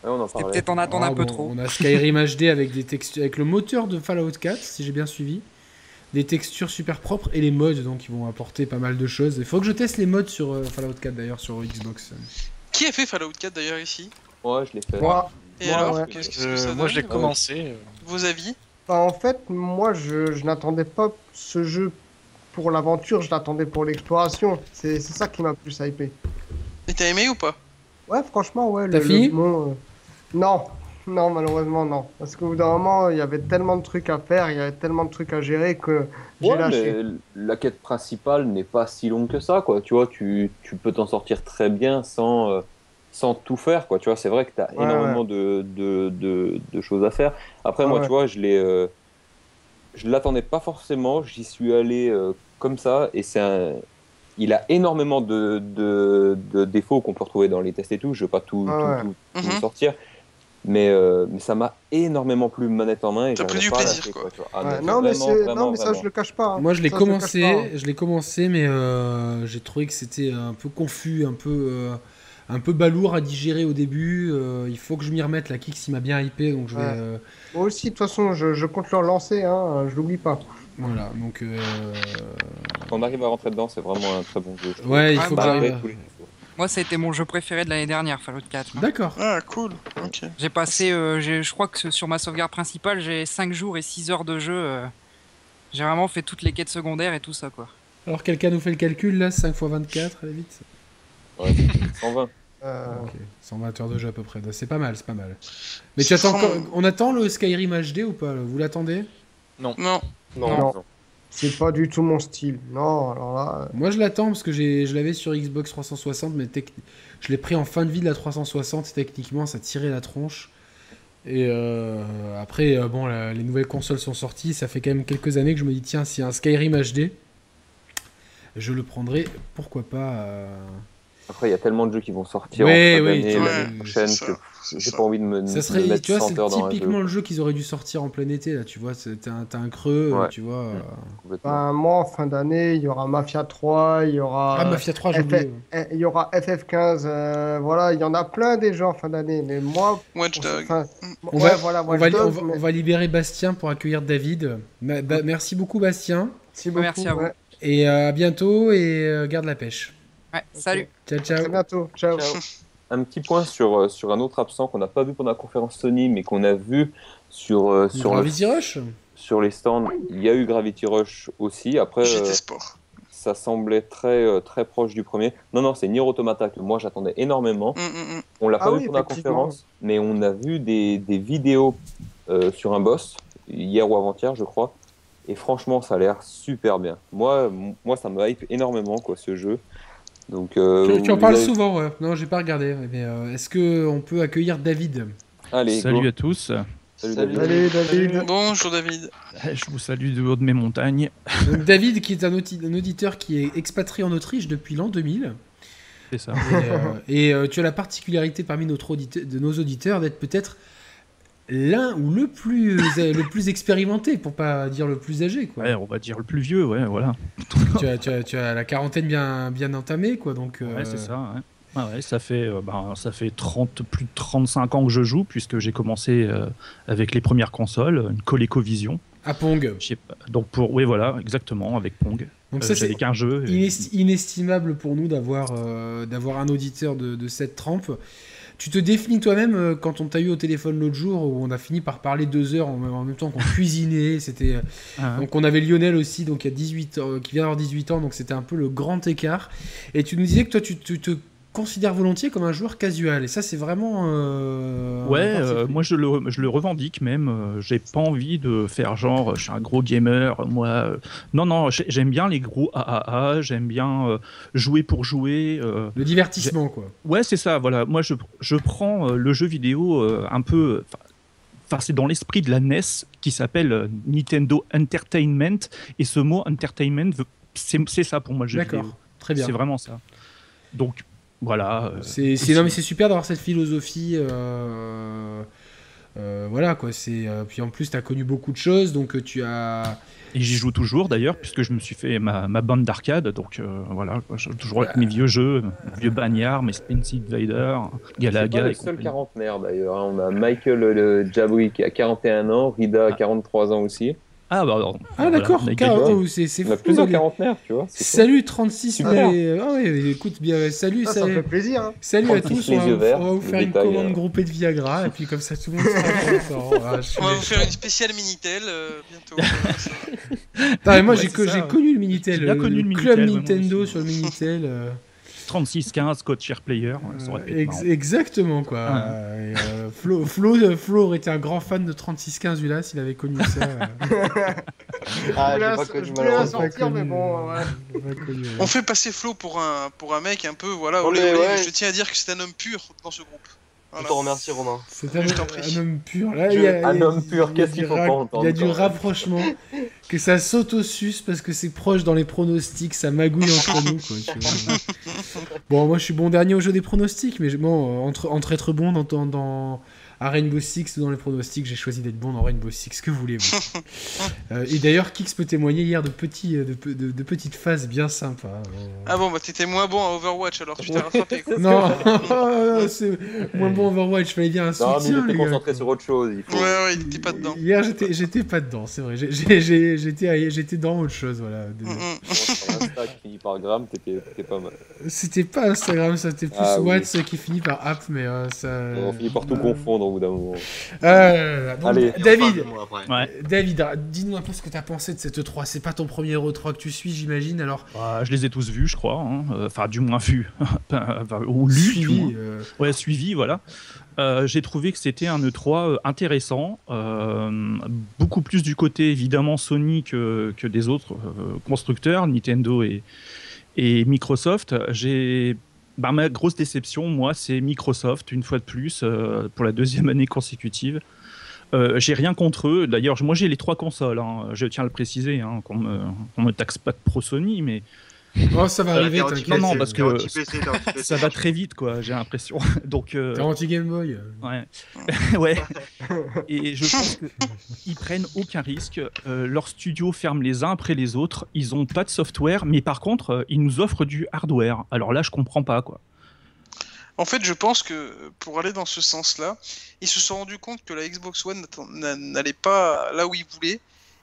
on en c'était parlait. peut-être en attendre Ah, un peu bon, trop. On a Skyrim HD avec des textures, avec le moteur de Fallout 4, si j'ai bien suivi, des textures super propres et les mods donc qui vont apporter pas mal de choses. Il faut que je teste les mods sur euh, Fallout 4 d'ailleurs sur Xbox. Qui a fait Fallout 4 d'ailleurs ici? Ouais, je l'ai fait. Moi, Et Moi, alors ouais. Qu'est-ce que euh, ça moi je l'ai donne? commencé. euh, Vos avis? Enfin, en fait, moi, je, je n'attendais pas ce jeu pour l'aventure, je l'attendais pour l'exploration. C'est, c'est ça qui m'a plus hypé. Et t'as aimé ou pas? Ouais, franchement, ouais. T'as le, fini? le mon, euh, Non, non, malheureusement, non. Parce qu'au bout d'un moment, il y avait tellement de trucs à faire, il y avait tellement de trucs à gérer que j'ai Ouais, lâché. mais la quête principale n'est pas si longue que ça, quoi. Tu vois, tu, tu peux t'en sortir très bien sans, euh, sans tout faire, quoi. Tu vois, c'est vrai que tu as Ouais, énormément De, de, de, de choses à faire. Après, Ouais, moi, ouais. tu vois, je l'ai. euh, je l'attendais pas forcément, j'y suis allé euh, comme ça, et c'est un. Il a énormément de, de, de défauts qu'on peut retrouver dans les tests et tout. Je vais pas tout, Ouais, tout- ouais. tout- tout Mhm. sortir, mais, euh, mais ça m'a énormément plu manette en main. et T'as pris du plaisir, lâcher, quoi. Ah, Ouais, non, mais, vraiment, c'est- vraiment, non, mais ça, vraiment. je le cache pas. hein. Moi je l'ai commencé, hein. je l'ai commencé mais euh, j'ai trouvé que c'était un peu confus, un peu euh, un peu balourd à digérer au début. euh, il faut que je m'y remette. La Kix il m'a bien hypé donc je vais Ouais. euh, Moi aussi, de toute façon, je, je compte le relancer, hein, je l'oublie pas. voilà donc euh, Quand on arrive à rentrer dedans, c'est vraiment un très bon jeu. ouais il Ah, faut bah, que j'arrive. Moi, ça a été mon jeu préféré de l'année dernière, Fallout 4. D'accord. Ah, cool. Ok. J'ai passé, euh, je crois que sur ma sauvegarde principale, j'ai 5 jours et 6 heures de jeu. euh, J'ai vraiment fait toutes les quêtes secondaires et tout ça, quoi. Alors quelqu'un nous fait le calcul là 5 x 24 allez vite. Ouais, 120. Euh, Ok, 120 heures de jeu à peu près. C'est pas mal, c'est pas mal. Mais tu attends. On attend le Skyrim HD ou pas là? Vous l'attendez? Non. Non, Non. non. C'est pas du tout mon style. Non, alors là. euh, Moi je l'attends parce que je l'avais sur Xbox 360, mais je l'ai pris en fin de vie de la 360. Techniquement, ça tirait la tronche. Et euh, après, euh, bon, les nouvelles consoles sont sorties. Ça fait quand même quelques années que je me dis tiens, s'il y a un Skyrim HD, je le prendrai, pourquoi pas. Après, il y a tellement de jeux qui vont sortir en fin oui, l'année prochaine que j'ai pas envie de me, Ça me serait, mettre tu vois, 100 c'est heures dans typiquement jeu. le jeu qu'ils auraient dû sortir en plein été, là, tu vois, c'est- t'as un, un creux, Ouais. tu vois. euh. Ben, moi, en fin d'année, il y aura Mafia 3, il y aura, Ah, Mafia 3, j'ai oublié. eh, il y aura FF15, euh, voilà, il y en a plein des jeux en fin d'année. Mais moi, Watch On ouais, va, voilà, on, Watch va, Dogs, on va- mais- on va libérer Bastien pour accueillir David. Ma- ba- merci beaucoup, Bastien. Merci beaucoup. Merci à vous. Et euh, à bientôt et garde la pêche. Ouais, salut. Ciao, À ciao. bientôt. Ciao. Ciao. Un petit point sur, euh, sur un autre absent qu'on n'a pas vu pendant la conférence Sony, mais qu'on a vu sur, euh, sur, le- Gravity Rush sur les stands. Il y a eu Gravity Rush aussi. Après, euh, Sport. ça semblait très, très proche du premier. Non, non, c'est Nier Automata que moi j'attendais énormément. Hum, hum, hum. On l'a Ah pas oui, vu pendant la conférence, mais on a vu des, des vidéos euh, sur un boss, hier ou avant-hier, je crois. Et franchement, ça a l'air super bien. Moi, moi ça me hype énormément, quoi, ce jeu. Donc, euh, tu, tu en parles avez- souvent, ouais. Non, j'ai pas regardé. Mais euh, est-ce qu'on peut accueillir David? Allez, Salut go. à tous. Salut, Salut. David. Bonjour David. Je vous salue du haut de mes montagnes. Donc, David, qui est un, audi- un auditeur qui est expatrié en Autriche depuis l'an 2000. C'est ça. Et, euh, et, euh, tu as la particularité parmi notre audite- de nos auditeurs d'être peut-être l'un ou le plus, le plus expérimenté, pour pas dire le plus âgé. Quoi. Ouais, on va dire le plus vieux, ouais, voilà. tu, as, tu, as, tu as la quarantaine bien, bien entamée, quoi. Donc, euh, Ouais, c'est ça. Ouais. Ah ouais, ça fait, euh, ben, ça fait 30, plus de 35 ans que je joue, puisque j'ai commencé euh, avec les premières consoles, une ColecoVision. À Pong. Pas- Donc pour, oui, voilà, exactement, avec Pong. Donc Euh, ça, c'est qu'un jeu. et- inesti- inestimable pour nous d'avoir euh, d'avoir un auditeur de, de cette trempe. Tu te définis toi-même euh, quand on t'a eu au téléphone l'autre jour où on a fini par parler deux heures en, même temps qu'on cuisinait. C'était euh, Ah, donc on avait Lionel aussi donc il y a 18 ans, qui vient d'avoir 18 ans donc c'était un peu le grand écart. Et tu nous disais que toi tu, tu te considères volontiers comme un joueur casual et ça c'est vraiment euh, Ouais, euh, moi je le, je le revendique même. euh, j'ai pas envie de faire genre, je suis un gros gamer. Moi, non, non, j'ai- j'aime bien les gros AAA. J'aime bien jouer pour jouer. le divertissement quoi. Ouais, c'est ça. Voilà, moi je, je prends le jeu vidéo un peu. enfin, c'est dans l'esprit de la NES qui s'appelle Nintendo Entertainment. Et ce mot entertainment, c'est ça pour moi le jeu vidéo. D'accord, très bien. C'est vraiment ça. Donc voilà. euh, C'est, non mais c'est super d'avoir cette philosophie. euh, euh, voilà quoi. C'est euh, puis en plus t'as connu beaucoup de choses donc tu as. Et j'y joue toujours d'ailleurs, puisque je me suis fait ma, ma bande d'arcade. Donc euh, voilà, je joue toujours avec mes vieux jeux, mes vieux bagnards, mes Space Invader, C'est pas Galaga le quarantenaire d'ailleurs. hein. On a Michael le Jabri qui a 41 ans, Rida a 43 ans aussi. Ah, bah, alors, Ah voilà, d'accord. oh, c'est, c'est fou, plusieurs les- quarantenaires, tu vois. Salut 36 Super. mais- ah ouais, écoute bien salut Ça, ça me salut, fait plaisir. hein. salut à 36 tous on va, verts, on va vous faire une détail, commande euh. groupée de Viagra et puis comme ça tout le monde sera content. Ah, je suis- On va vous faire une spéciale Minitel euh, bientôt. Ça. Mais moi Ouais, j'ai, ça, ouais. connu le Minitel, le, connu le club Minitel, Nintendo sur le Minitel. Euh, 36-15 code share player, ça aurait pu être ex- marrant. exactement quoi. Euh, et, euh, Flo, Flo, euh, Flo aurait été un grand fan de 3615 Ulas s'il avait connu ça. euh. Ah, Je voulais j'ai la- pas je connu voulais la malheureusement. sortir, mais bon, euh, ouais. pas connu, ouais. On fait passer Flo pour un, pour un mec un peu, voilà, olé, mais olé, ouais. je tiens à dire que c'est un homme pur dans ce groupe. Je Voilà. te remercie, Romain. C'est un, Je t'en un homme pur. Là, Je- il y a- un il y a- homme pur, qu'est-ce qu'il faut ra- pas entendre, Il y a du rapprochement, que ça s'auto-suce parce que c'est proche dans les pronostics, ça magouille entre nous. Quoi, tu vois. bon, moi je suis bon dernier au jeu des pronostics, mais je- bon, euh, entre, entre être bon dans, dans- à Rainbow Six ou dans les pronostics, j'ai choisi d'être bon dans Rainbow Six. Que voulez-vous Euh, Et d'ailleurs, Kix peut témoigner hier de, petits, euh, de, pe- de- de petites phases bien sympas. euh. Ah bon, bah t'étais moins bon à Overwatch alors tu t'es rattrapé quoi. Non, c'est moins bon Overwatch, fallait bien un Non, mais il soutien. était gars, concentré sur autre chose. Il faut... Ouais, ouais, il était pas dedans. Hier, j'étais, j'étais pas dedans, c'est vrai. J'ai- j'ai- j'ai- j'étais, j'étais dans autre chose, voilà. Mm, mm. Sur Insta qui finit par gramme, t'étais pas mal. C'était pas Instagram, ça c'était plus Ah oui. Qui finit par app, mais euh, ça. On finit par tout Euh, confondre au bout d'un moment. euh, Allez. David. Ouais. David, dis-nous un peu ce que t'as pensé de cette E3. C'est pas ton premier E3 que tu suis, j'imagine. Alors, Bah, je les ai tous vus, je crois. hein. Euh, Enfin, du moins vus. Enfin, ou lus, du moins. suivi. euh, Ouais, suivi, voilà. Euh, j'ai trouvé que c'était un E3 intéressant, euh, beaucoup plus du côté évidemment Sony que, que des autres euh, constructeurs, Nintendo et, et Microsoft. J'ai bah, ma grosse déception, moi, c'est Microsoft une fois de plus euh, pour la deuxième année consécutive. Euh, j'ai rien contre eux. D'ailleurs, moi j'ai les trois consoles. hein. Je tiens à le préciser, hein, qu'on me, me taxe pas de pro Sony, mais Oh, ça va Euh, arriver, t'inquiète. Non, non, parce que ça va très vite, quoi, j'ai l'impression. Donc, euh, T'es anti-Game Boy. ouais. ouais. Et je pense qu'ils prennent aucun risque. Euh, leurs studios ferment les uns après les autres. Ils ont pas de software, mais par contre, euh, ils nous offrent du hardware. Alors là, je comprends pas, quoi. En fait, je pense que pour aller dans ce sens-là, ils se sont rendus compte que la Xbox One n'allait pas là où ils voulaient.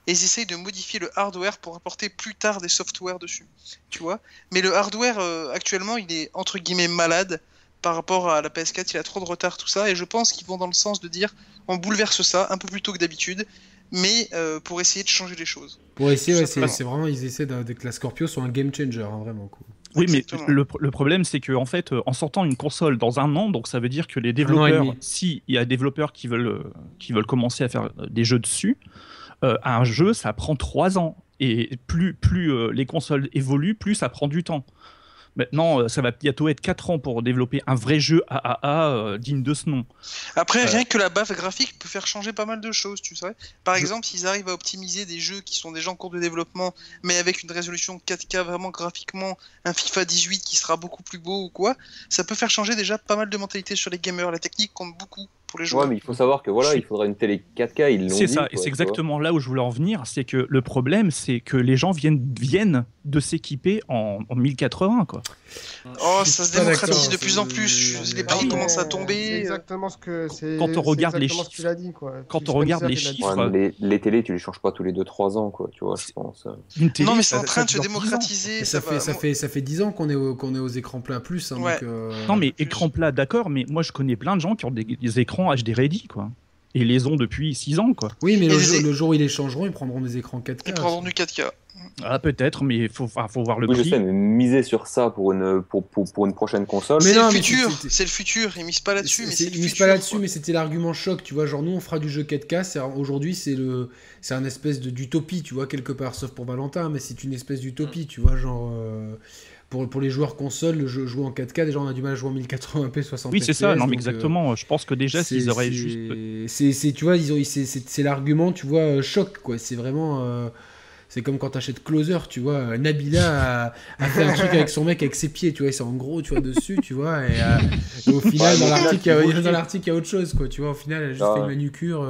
Et ils essayent de modifier le hardware pour apporter plus tard des softwares dessus. Tu vois Mais le hardware, euh, actuellement, il est entre guillemets malade par rapport à la PS4. Il a trop de retard, tout ça. Et je pense qu'ils vont dans le sens de dire on bouleverse ça un peu plus tôt que d'habitude, mais euh, pour essayer de changer les choses. Pour essayer, ouais, c'est vraiment, ils essaient de, de que la Scorpio soit un game changer, hein, vraiment. Quoi. Oui, mais le, le problème, c'est que en fait, euh, en sortant une console dans un an, donc ça veut dire que les développeurs, demi. si il y a des développeurs qui veulent, qui veulent commencer à faire des jeux dessus, euh, un jeu, ça prend trois ans. Et plus, plus euh, les consoles évoluent, plus ça prend du temps. Maintenant, euh, ça va bientôt être 4 ans pour développer un vrai jeu AAA euh, digne de ce nom. Après, rien que la baffe graphique peut faire changer pas mal de choses, tu sais. Par Je- exemple, s'ils arrivent à optimiser des jeux qui sont déjà en cours de développement, mais avec une résolution 4K vraiment graphiquement, un FIFA 18 qui sera beaucoup plus beau ou quoi, ça peut faire changer déjà pas mal de mentalités sur les gamers. La technique compte beaucoup pour les joueurs. Ouais, mais il faut savoir que voilà, il faudra une télé 4K, ils l'ont C'est ça, quoi, et c'est exactement là où je voulais en venir. C'est que le problème, c'est que les gens viennent, viennent de s'équiper en, en 1080, quoi. Oh, ça se démocratise de plus en plus. Les prix oui, commencent à C'est tomber. exactement ce que c'est. Quand on regarde les chiffres- dit, quoi. quand on regarde les chiffres, Ouais, les, les télés, tu les changes pas tous les 2-3 ans, quoi, tu vois, je pense. Une télé, Non, mais ça- c'est en train ça de se dure 10 ans. démocratiser. Ça, fait, ça, fait, ça fait 10 ans qu'on est, qu'on est aux écrans plats plus. Hein, Ouais. donc, euh, Non, mais écran plat, d'accord, mais moi je connais plein de gens qui ont des, des écrans HD ready, quoi. Et ils les ont depuis 6 ans, quoi. Oui, mais le, jour, le jour où ils les changeront, ils prendront des écrans 4K. Ils prendront du 4K. Ah, peut-être, mais il faut, enfin, faut voir le Oui, je prix. sais, mais miser sur ça pour une, pour, pour, pour une prochaine console. Mais C'est non, le mais futur, c'est- le futur. Ils misent pas là-dessus, mais Ils misent pas là-dessus, mais c'était l'argument choc, tu vois. Genre, nous, on fera du jeu 4K. c'est- Aujourd'hui, c'est le, c'est un espèce de d'utopie, tu vois, quelque part, sauf pour Valentin, mais c'est une espèce d'utopie, tu vois. Genre, euh, pour, pour les joueurs console, le jeu jouer en 4K, déjà, on a du mal à jouer en 1080p, 60 Oui, c'est ça, non, mais euh, exactement. Je pense que déjà, s'ils auraient juste. C'est, c'est- tu vois, ils ont, c'est, c'est- c'est l'argument, tu vois, euh, choc, quoi. C'est vraiment. euh, c'est comme quand t'achètes Closer, tu vois. Nabila a, a fait un truc avec son mec avec ses pieds, tu vois. C'est en gros, tu vois, dessus, tu vois. Et, euh, et au final, Ouais, dans l'article, il y a- c'est dans bullshit. l'article, il y a autre chose, quoi. Tu vois, au final, elle a juste Ah fait une manucure.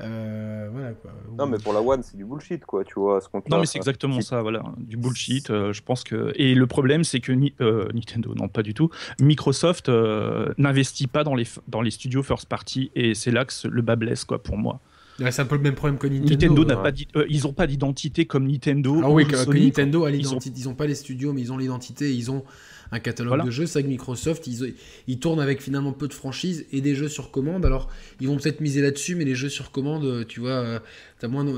Euh, voilà, quoi. Non, mais pour la One, c'est du bullshit, quoi, tu vois, ce. Non, mais c'est exactement ça, voilà, du bullshit. euh, je pense que et le problème, c'est que Ni- euh, Nintendo, non, pas du tout. Microsoft euh, n'investit pas dans les f- dans les studios first party et c'est là que le bas blesse, quoi, pour moi. Ouais, c'est un peu le même problème que Nintendo. Nintendo n'a hein. pas euh, ils ont pas d'identité comme Nintendo. Ah oui, ou que, que Nintendo a l'identité. Ils ont pas les studios, mais ils ont l'identité. Ils ont un catalogue Voilà. de jeux. C'est avec Microsoft, ils, ils tournent avec finalement peu de franchises et des jeux sur commande. Alors, ils vont peut-être miser là-dessus, mais les jeux sur commande, euh, tu vois, euh, t'as moins, de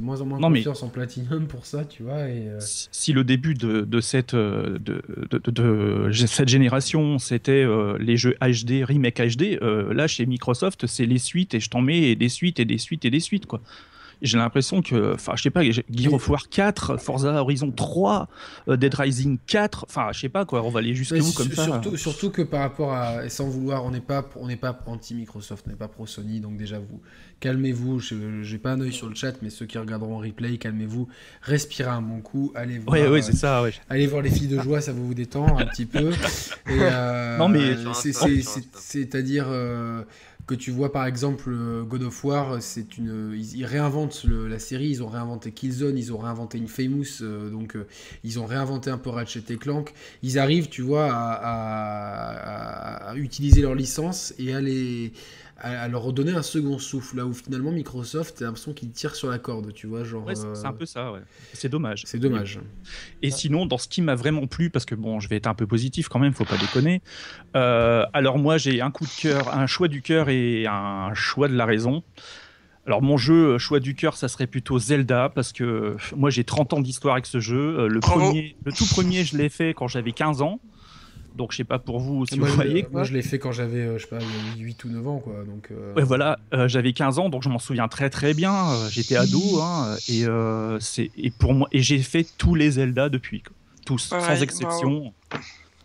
moins en moins Non, mais- confiance en Platinum pour ça, tu vois. Et, euh, si le début de, de cette, de, de- de- de cette génération, c'était euh, les jeux HD, remake HD, euh, là, chez Microsoft, c'est les suites, et je t'en mets et des suites, et des suites, et des suites, quoi. J'ai l'impression que, enfin, je sais pas, Gear of War 4, Forza Horizon 3, euh, Dead Rising 4, enfin, je sais pas, quoi, on va aller jusqu'à où comme ça surtout, surtout que par rapport à, et sans vouloir, on n'est pas, on n'est pas anti Microsoft, on n'est pas pro Sony, donc déjà vous calmez-vous. Je j'ai pas un œil sur le chat, mais ceux qui regarderont en replay, calmez-vous, respirez un bon coup, allez voir. Ouais, ouais, euh, c'est ça, ouais. Allez voir les filles de joie, ça va vous détendre un petit peu. Et, euh, Non, mais- c'est-à-dire euh, que tu vois par exemple euh, God of War, c'est une, ils, réinventent la série, ils ont réinventé Killzone, ils ont réinventé Infamous, euh, donc euh, ils ont réinventé un peu Ratchet et Clank. Ils arrivent, tu vois, à- à utiliser leur licence et à les à, leur redonner un second souffle là où finalement Microsoft t'as l'impression qu'ils tirent sur la corde tu vois genre Ouais, c'est euh, un peu ça, ouais. C'est dommage. c'est dommage Et sinon, dans ce qui m'a vraiment plu, parce que bon, je vais être un peu positif quand même, faut pas déconner. euh, alors moi, j'ai un coup de cœur, un choix du cœur et un choix de la raison. Alors mon jeu, euh, choix du cœur, ça serait plutôt Zelda, parce que euh, moi j'ai 30 ans d'histoire avec ce jeu. Euh, Le, Bravo. premier, le tout premier, je l'ai fait quand j'avais 15 ans. Donc je sais pas pour vous si moi, vous je- voyez. moi, je l'ai fait quand j'avais euh, je sais pas 8 ou 9 ans quoi donc euh, Ouais, voilà, euh, j'avais 15 ans, donc je m'en souviens très très bien. J'étais ado, hein, et, euh, c'est- et pour moi, et j'ai fait tous les Zelda depuis, quoi. tous, sans exception.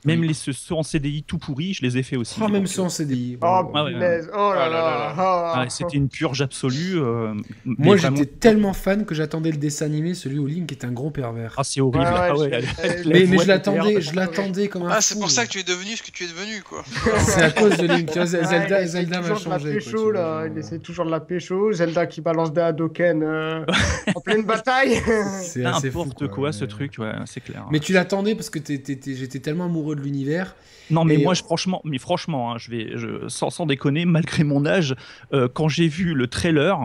Même les ceux, en CDI tout pourris, je les ai fait aussi. Ah, même ceux en CDI. Oh, bon. Ah ouais. Oh là là. Ah. C'était une purge absolue. euh, Moi, vraiment- j'étais tellement fan que j'attendais le dessin animé, celui où Link est un gros pervers. Ah, c'est horrible. Ah mais, je l'attendais, je l'attendais comme un Ah, c'est pour ça que tu es devenu ce que tu es devenu, quoi. C'est à cause de Link. Ah, Zelda, Zelda m'a toujours de la changé. pécho, là. Il essaie toujours de la pécho. Zelda qui balance des Hadoken euh, en pleine bataille. C'est. N'importe quoi, ce truc, ouais, c'est clair. Mais tu l'attendais parce que j'étais tellement amoureux de l'univers. Non, mais Et- moi, je, franchement, mais franchement, hein, je vais, je, sans, sans déconner, malgré mon âge, euh, quand j'ai vu le trailer,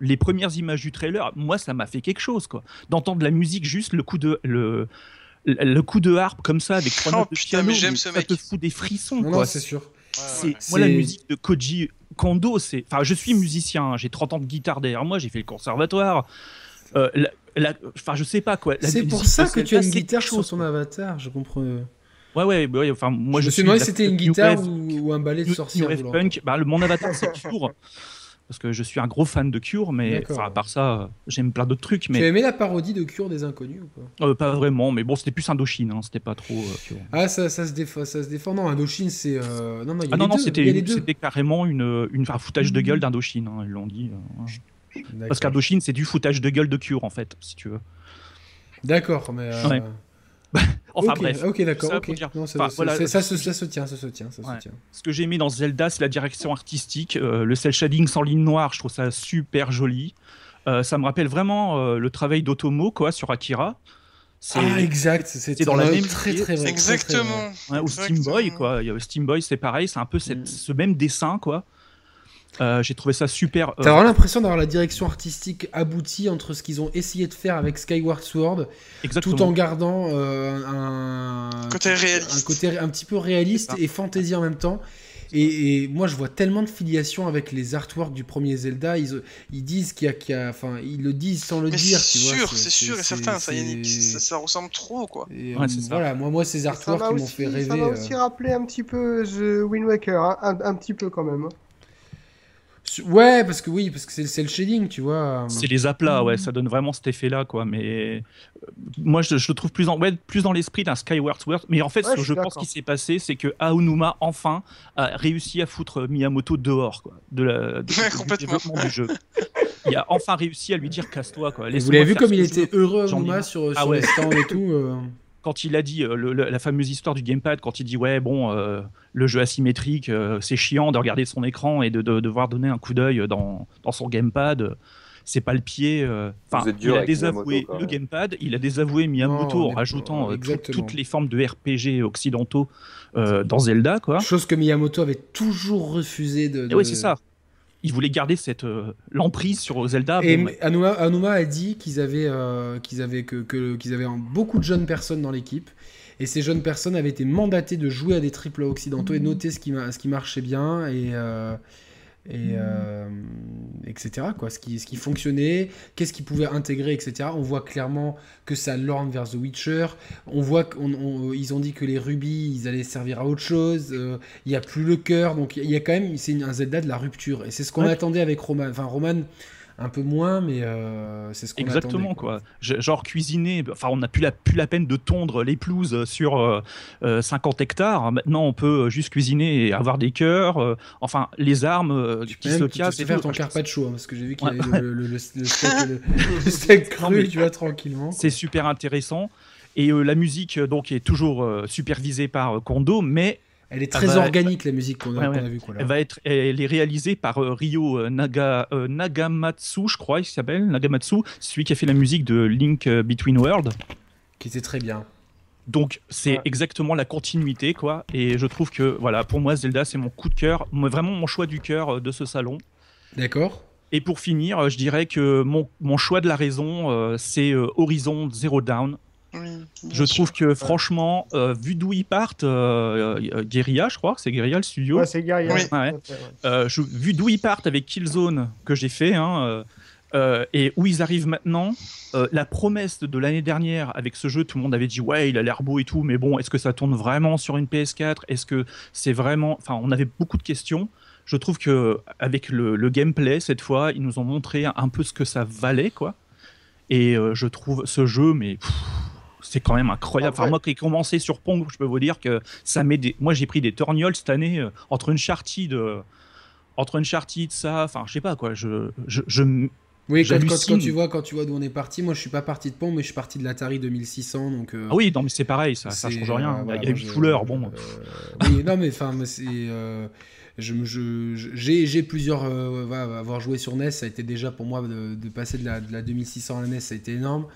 les premières images du trailer, moi, ça m'a fait quelque chose, quoi. D'entendre la musique, juste le coup de, le, le, coup de harpe comme ça avec trois Oh, notes de putain, piano, mais j'aime mais ce ça mec. te fout des frissons, Non, quoi. non, c'est sûr. C'est- ouais. Moi, la musique de Koji Kondo, c'est. Enfin, je suis musicien, hein, j'ai 30 ans de guitare derrière moi, j'ai fait le conservatoire. Euh, la- la- Enfin, je sais pas quoi. la C'est pour ça que tu as une guitare quelque sur chose, ton quoi. avatar, je comprends. Ouais, ouais, bah ouais, enfin, moi je je me suis demandé si c'était une guitare Wave, ou, ou un balai de sorcière. Punk. Bah, le- mon avatar, c'est Cure. Parce que je suis un gros fan de Cure, mais à part ça, j'aime plein d'autres trucs, Tu as mais aimé la parodie de Cure des Inconnus ou pas? Euh, pas vraiment. Mais bon, c'était plus Indochine, hein, c'était pas trop euh, Cure. Ah, ça, ça, se défend, ça se défend. Non, Indochine, c'est. euh, Non, non, il y a Ah non, non, c'était carrément une, une, un foutage de gueule d'Indochine, hein, ils l'ont dit. hein. Parce qu'Indochine, c'est du foutage de gueule de Cure, en fait, si tu veux. D'accord, mais. Ouais. Enfin ok, bref. Ok, d'accord, Ça ok. pour dire- Non, ça, Enfin, ça- voilà, ça, ça se, ça se tient, ça se tient, ça Ouais. se tient. Ce que j'ai aimé dans Zelda, c'est la direction artistique, euh, le cel shading sans ligne noire, je trouve ça super joli. Euh, ça me rappelle vraiment euh, le travail d'Otomo quoi sur Akira. Ah, exact, c'est c'est dans la très- même très, très très, très Exactement. vrai. Ouais, ou Steam Boy quoi. Il y a Steam Boy, c'est pareil, c'est un peu cette- ce même dessin quoi. Euh, j'ai trouvé ça super. euh, T'as vraiment l'impression d'avoir la direction artistique aboutie entre ce qu'ils ont essayé de faire avec Skyward Sword, exactement. tout en gardant euh, un, Côté réaliste. un côté un petit peu réaliste et fantasy en même temps. Et, et moi, je vois tellement de filiation avec les artworks du premier Zelda. Ils, ils disent qu'il y a, qu'il y a- enfin, ils le disent sans le Mais dire. c'est tu vois, sûr, c'est sûr et certain, ça, Yannick. c'est- Ça, ça ressemble trop, quoi. et, Ouais, euh, c'est ça. voilà, moi, moi, ces Ça artworks m'a qui m'ont fait ça rêver. m'a euh, aussi rappelé un petit peu The Wind Waker, hein, un, un petit peu quand même. Ouais, parce que oui, parce que c'est c'est le shading, tu vois. C'est les aplats, ouais, ça donne vraiment cet effet-là, quoi. Mais euh, moi, je, je le trouve plus, en, ouais, plus dans l'esprit d'un Skyward Sword. Mais en fait, Ouais, ce que je pense qui s'est passé, c'est que Aonuma, enfin, a réussi à foutre Miyamoto dehors, quoi, de la, de- du complètement. développement du jeu. Il a enfin réussi à lui dire casse-toi, quoi. Vous l'avez vu comme il était heureux, J'en ai Numa, marre. sur, Ah sur ouais. les stands et tout. euh. Quand il a dit euh, le- le- la fameuse histoire du gamepad, quand il dit ouais bon euh, le jeu asymétrique, euh, c'est chiant de regarder son écran et de, de- devoir donner un coup d'œil dans, dans son gamepad. C'est pas le pied. Enfin, il a désavoué Miyamoto, le gamepad, il a désavoué Miyamoto Non, en rajoutant tout- toutes les formes de RPG occidentaux euh, dans Zelda, quoi. Chose que Miyamoto avait toujours refusé de- oui, c'est ça. Il voulait garder cette euh, l'emprise sur Zelda. Et bon, Anuma, Anuma a dit qu'ils avaient, euh, qu'ils avaient, que, que- qu'ils avaient un- beaucoup de jeunes personnes dans l'équipe. Et ces jeunes personnes avaient été mandatées de jouer à des triples occidentaux et noter ce qui, ce qui marchait bien et, euh, et euh, etc. Quoi, ce, qui, ce qui fonctionnait, qu'est-ce qu'ils pouvaient intégrer, etc. On voit clairement que ça lorne vers The Witcher. On voit qu'ils ont dit que les rubis, ils allaient servir à autre chose. Euh, Il n'y a plus le cœur. Donc il y a quand même, c'est un Zelda de la rupture. Et c'est ce qu'on Ouais. attendait avec Roman. Enfin, Roman, un peu moins, mais euh, c'est ce qu'on attendait. Exactement quoi. Je- Genre cuisiner, enfin on n'a plus la, plus la peine de tondre les pelouses sur euh, euh, 50 hectares. Maintenant on peut juste cuisiner et avoir des cœurs. euh, enfin les armes euh, qui se tu peux cassent. et faire ton carpaccio, hein, parce que j'ai vu qu'il y avait le, le- le- le steak, steak Non, cru, mais- tu vois, tranquillement. C'est super intéressant. Et euh, la musique euh, donc est toujours euh, supervisée par euh, Kondo, mais Elle est Ah très bah, organique, la musique qu'on a, Ouais, vue. elle va être, elle est réalisée par euh, Ryo euh, Naga, euh, Nagamatsu, je crois, il s'appelle Nagamatsu, celui qui a fait la musique de Link euh, Between Worlds. Qui était très bien. Donc c'est Ouais. exactement la continuité, quoi. Et je trouve que voilà, pour moi Zelda c'est mon coup de cœur, vraiment mon choix du cœur de ce salon. D'accord Et pour finir, je dirais que mon, mon choix de la raison, c'est Horizon Zero Dawn. Oui, Je sûr. trouve que franchement, euh, vu d'où ils partent, euh, euh, Guerrilla, je crois, c'est Guerrilla le studio. Ouais, c'est Guerrier. Oui. Ouais. Euh, je- vu d'où ils partent avec Killzone que j'ai fait, hein, et où ils arrivent maintenant, euh, la promesse de l'année dernière avec ce jeu, tout le monde avait dit ouais, il a l'air beau et tout, mais bon, est-ce que ça tourne vraiment sur une PS4 Est-ce que c'est vraiment Enfin, on avait beaucoup de questions. Je trouve que avec le, le gameplay cette fois, ils nous ont montré un, un peu ce que ça valait, quoi. Et euh, je trouve ce jeu, mais pff, c'est quand même incroyable. Enfin, moi qui ai commencé sur Pong, je peux vous dire que ça met des. Moi, j'ai pris des torgnoles cette année euh, entre Uncharted, euh, entre Uncharted, ça. Enfin, je sais pas quoi. Je, je, je Oui, quand, quand- tu vois, quand tu vois d'où on est parti, moi je suis pas parti de Pont, mais je suis parti de l'Atari 2600, donc. euh, Ah oui, non, mais c'est pareil, ça, ça change rien. euh, Il y a- voilà, il y a moi, une couleur, bon. oui, non, mais enfin, c'est. j'ai, j'ai plusieurs. euh, avoir joué sur NES, ça a été déjà pour moi de, de passer de la, de la 2600 à la NES, ça a été énorme.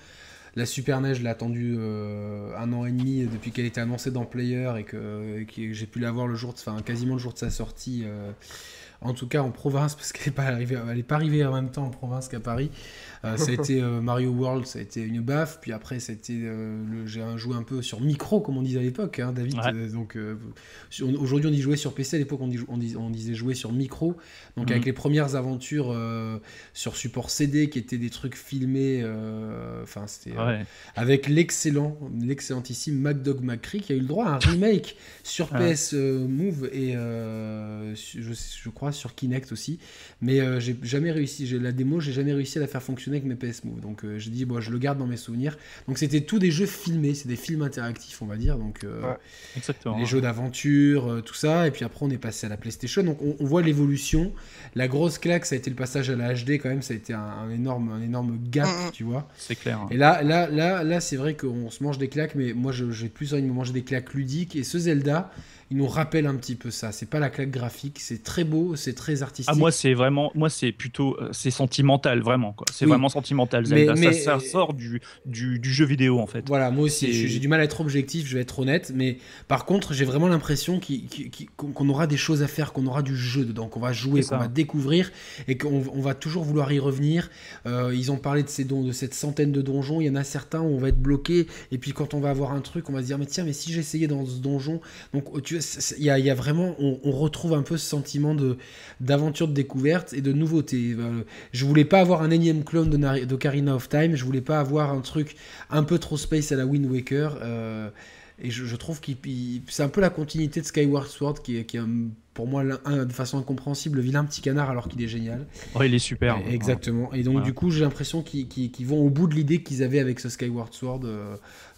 La Super NES, je l'ai attendu euh, un an et demi depuis qu'elle était annoncée dans Player et que, j'ai pu l'avoir le jour, enfin quasiment le jour de sa sortie. euh, en tout cas en province, parce qu'elle n'est pas arrivée, elle est pas arrivée en même temps en province qu'à Paris. Euh, ça a été euh, Mario World, ça a été une baffe. Puis après, été, euh, j'ai un- joué un peu sur micro, comme on disait à l'époque, hein, David. Ouais. Euh, donc aujourd'hui, on dit jouer sur PC. À l'époque, on, dit- on, dis- on disait jouer sur micro. Donc Mhm. avec les premières aventures sur support CD, qui étaient des trucs filmés. Enfin, c'était Ouais. avec l'excellent, l'excellentissime MacDog McCree qui a eu le droit à un remake sur. PS Move et je crois sur Kinect aussi. Mais euh, j'ai jamais réussi, j'ai la démo, j'ai jamais réussi à la faire fonctionner avec mes PS Move. Donc euh, j'ai dit, bon, je le garde dans mes souvenirs. Donc c'était tous des jeux filmés, c'est des films interactifs, on va dire. Donc euh, Ouais. Exactement. les jeux d'aventure, euh, tout ça. Et puis après, on est passé à la PlayStation. Donc on, on voit l'évolution. La grosse claque, ça a été le passage à la HD quand même. Ça a été un, un énorme, un énorme gap, Mhm. tu vois. C'est clair. hein. Et là, là, là, là c'est vrai qu'on se mange des claques, mais moi, je- j'ai plus envie de me manger des claques ludiques. Et ce Zelda, il nous rappelle un petit peu ça. C'est pas la claque graphique, c'est très beau, c'est très artistique. Ah, moi, c'est vraiment, moi, c'est plutôt, euh, c'est sentimental, vraiment, quoi. C'est Oui. vraiment sentimental, Mais- Zelda. mais- ça, ça sort du, du, du jeu vidéo, en fait. Voilà, moi aussi, j'ai du mal à être objectif, je vais être honnête, mais par contre, j'ai vraiment l'impression qu'on aura des choses à faire, qu'on aura du jeu dedans, qu'on va jouer, qu'on va découvrir et qu'on on va toujours vouloir y revenir. Euh, ils ont parlé de, ces dons, de cette centaine de donjons, il y en a certains où on va être bloqué, et puis quand on va avoir un truc, on va se dire, mais tiens, mais si j'essayais dans ce donjon, donc tu il y a, vraiment, on, retrouve un peu ce sentiment de d'aventure, de découverte et de nouveauté. Euh, je voulais pas avoir un énième clone de d'Ocarina of Time, je voulais pas avoir un truc un peu trop space à la Wind Waker. euh, et je, trouve il- c'est un peu la continuité de Skyward Sword qui qui est un- pour moi un- de façon incompréhensible le vilain petit canard alors qu'il est génial. Ouais, il est super. Et- Exactement. Et donc Voilà. du coup j'ai l'impression qu'ils vont au bout de l'idée qu'ils avaient avec ce Skyward Sword euh,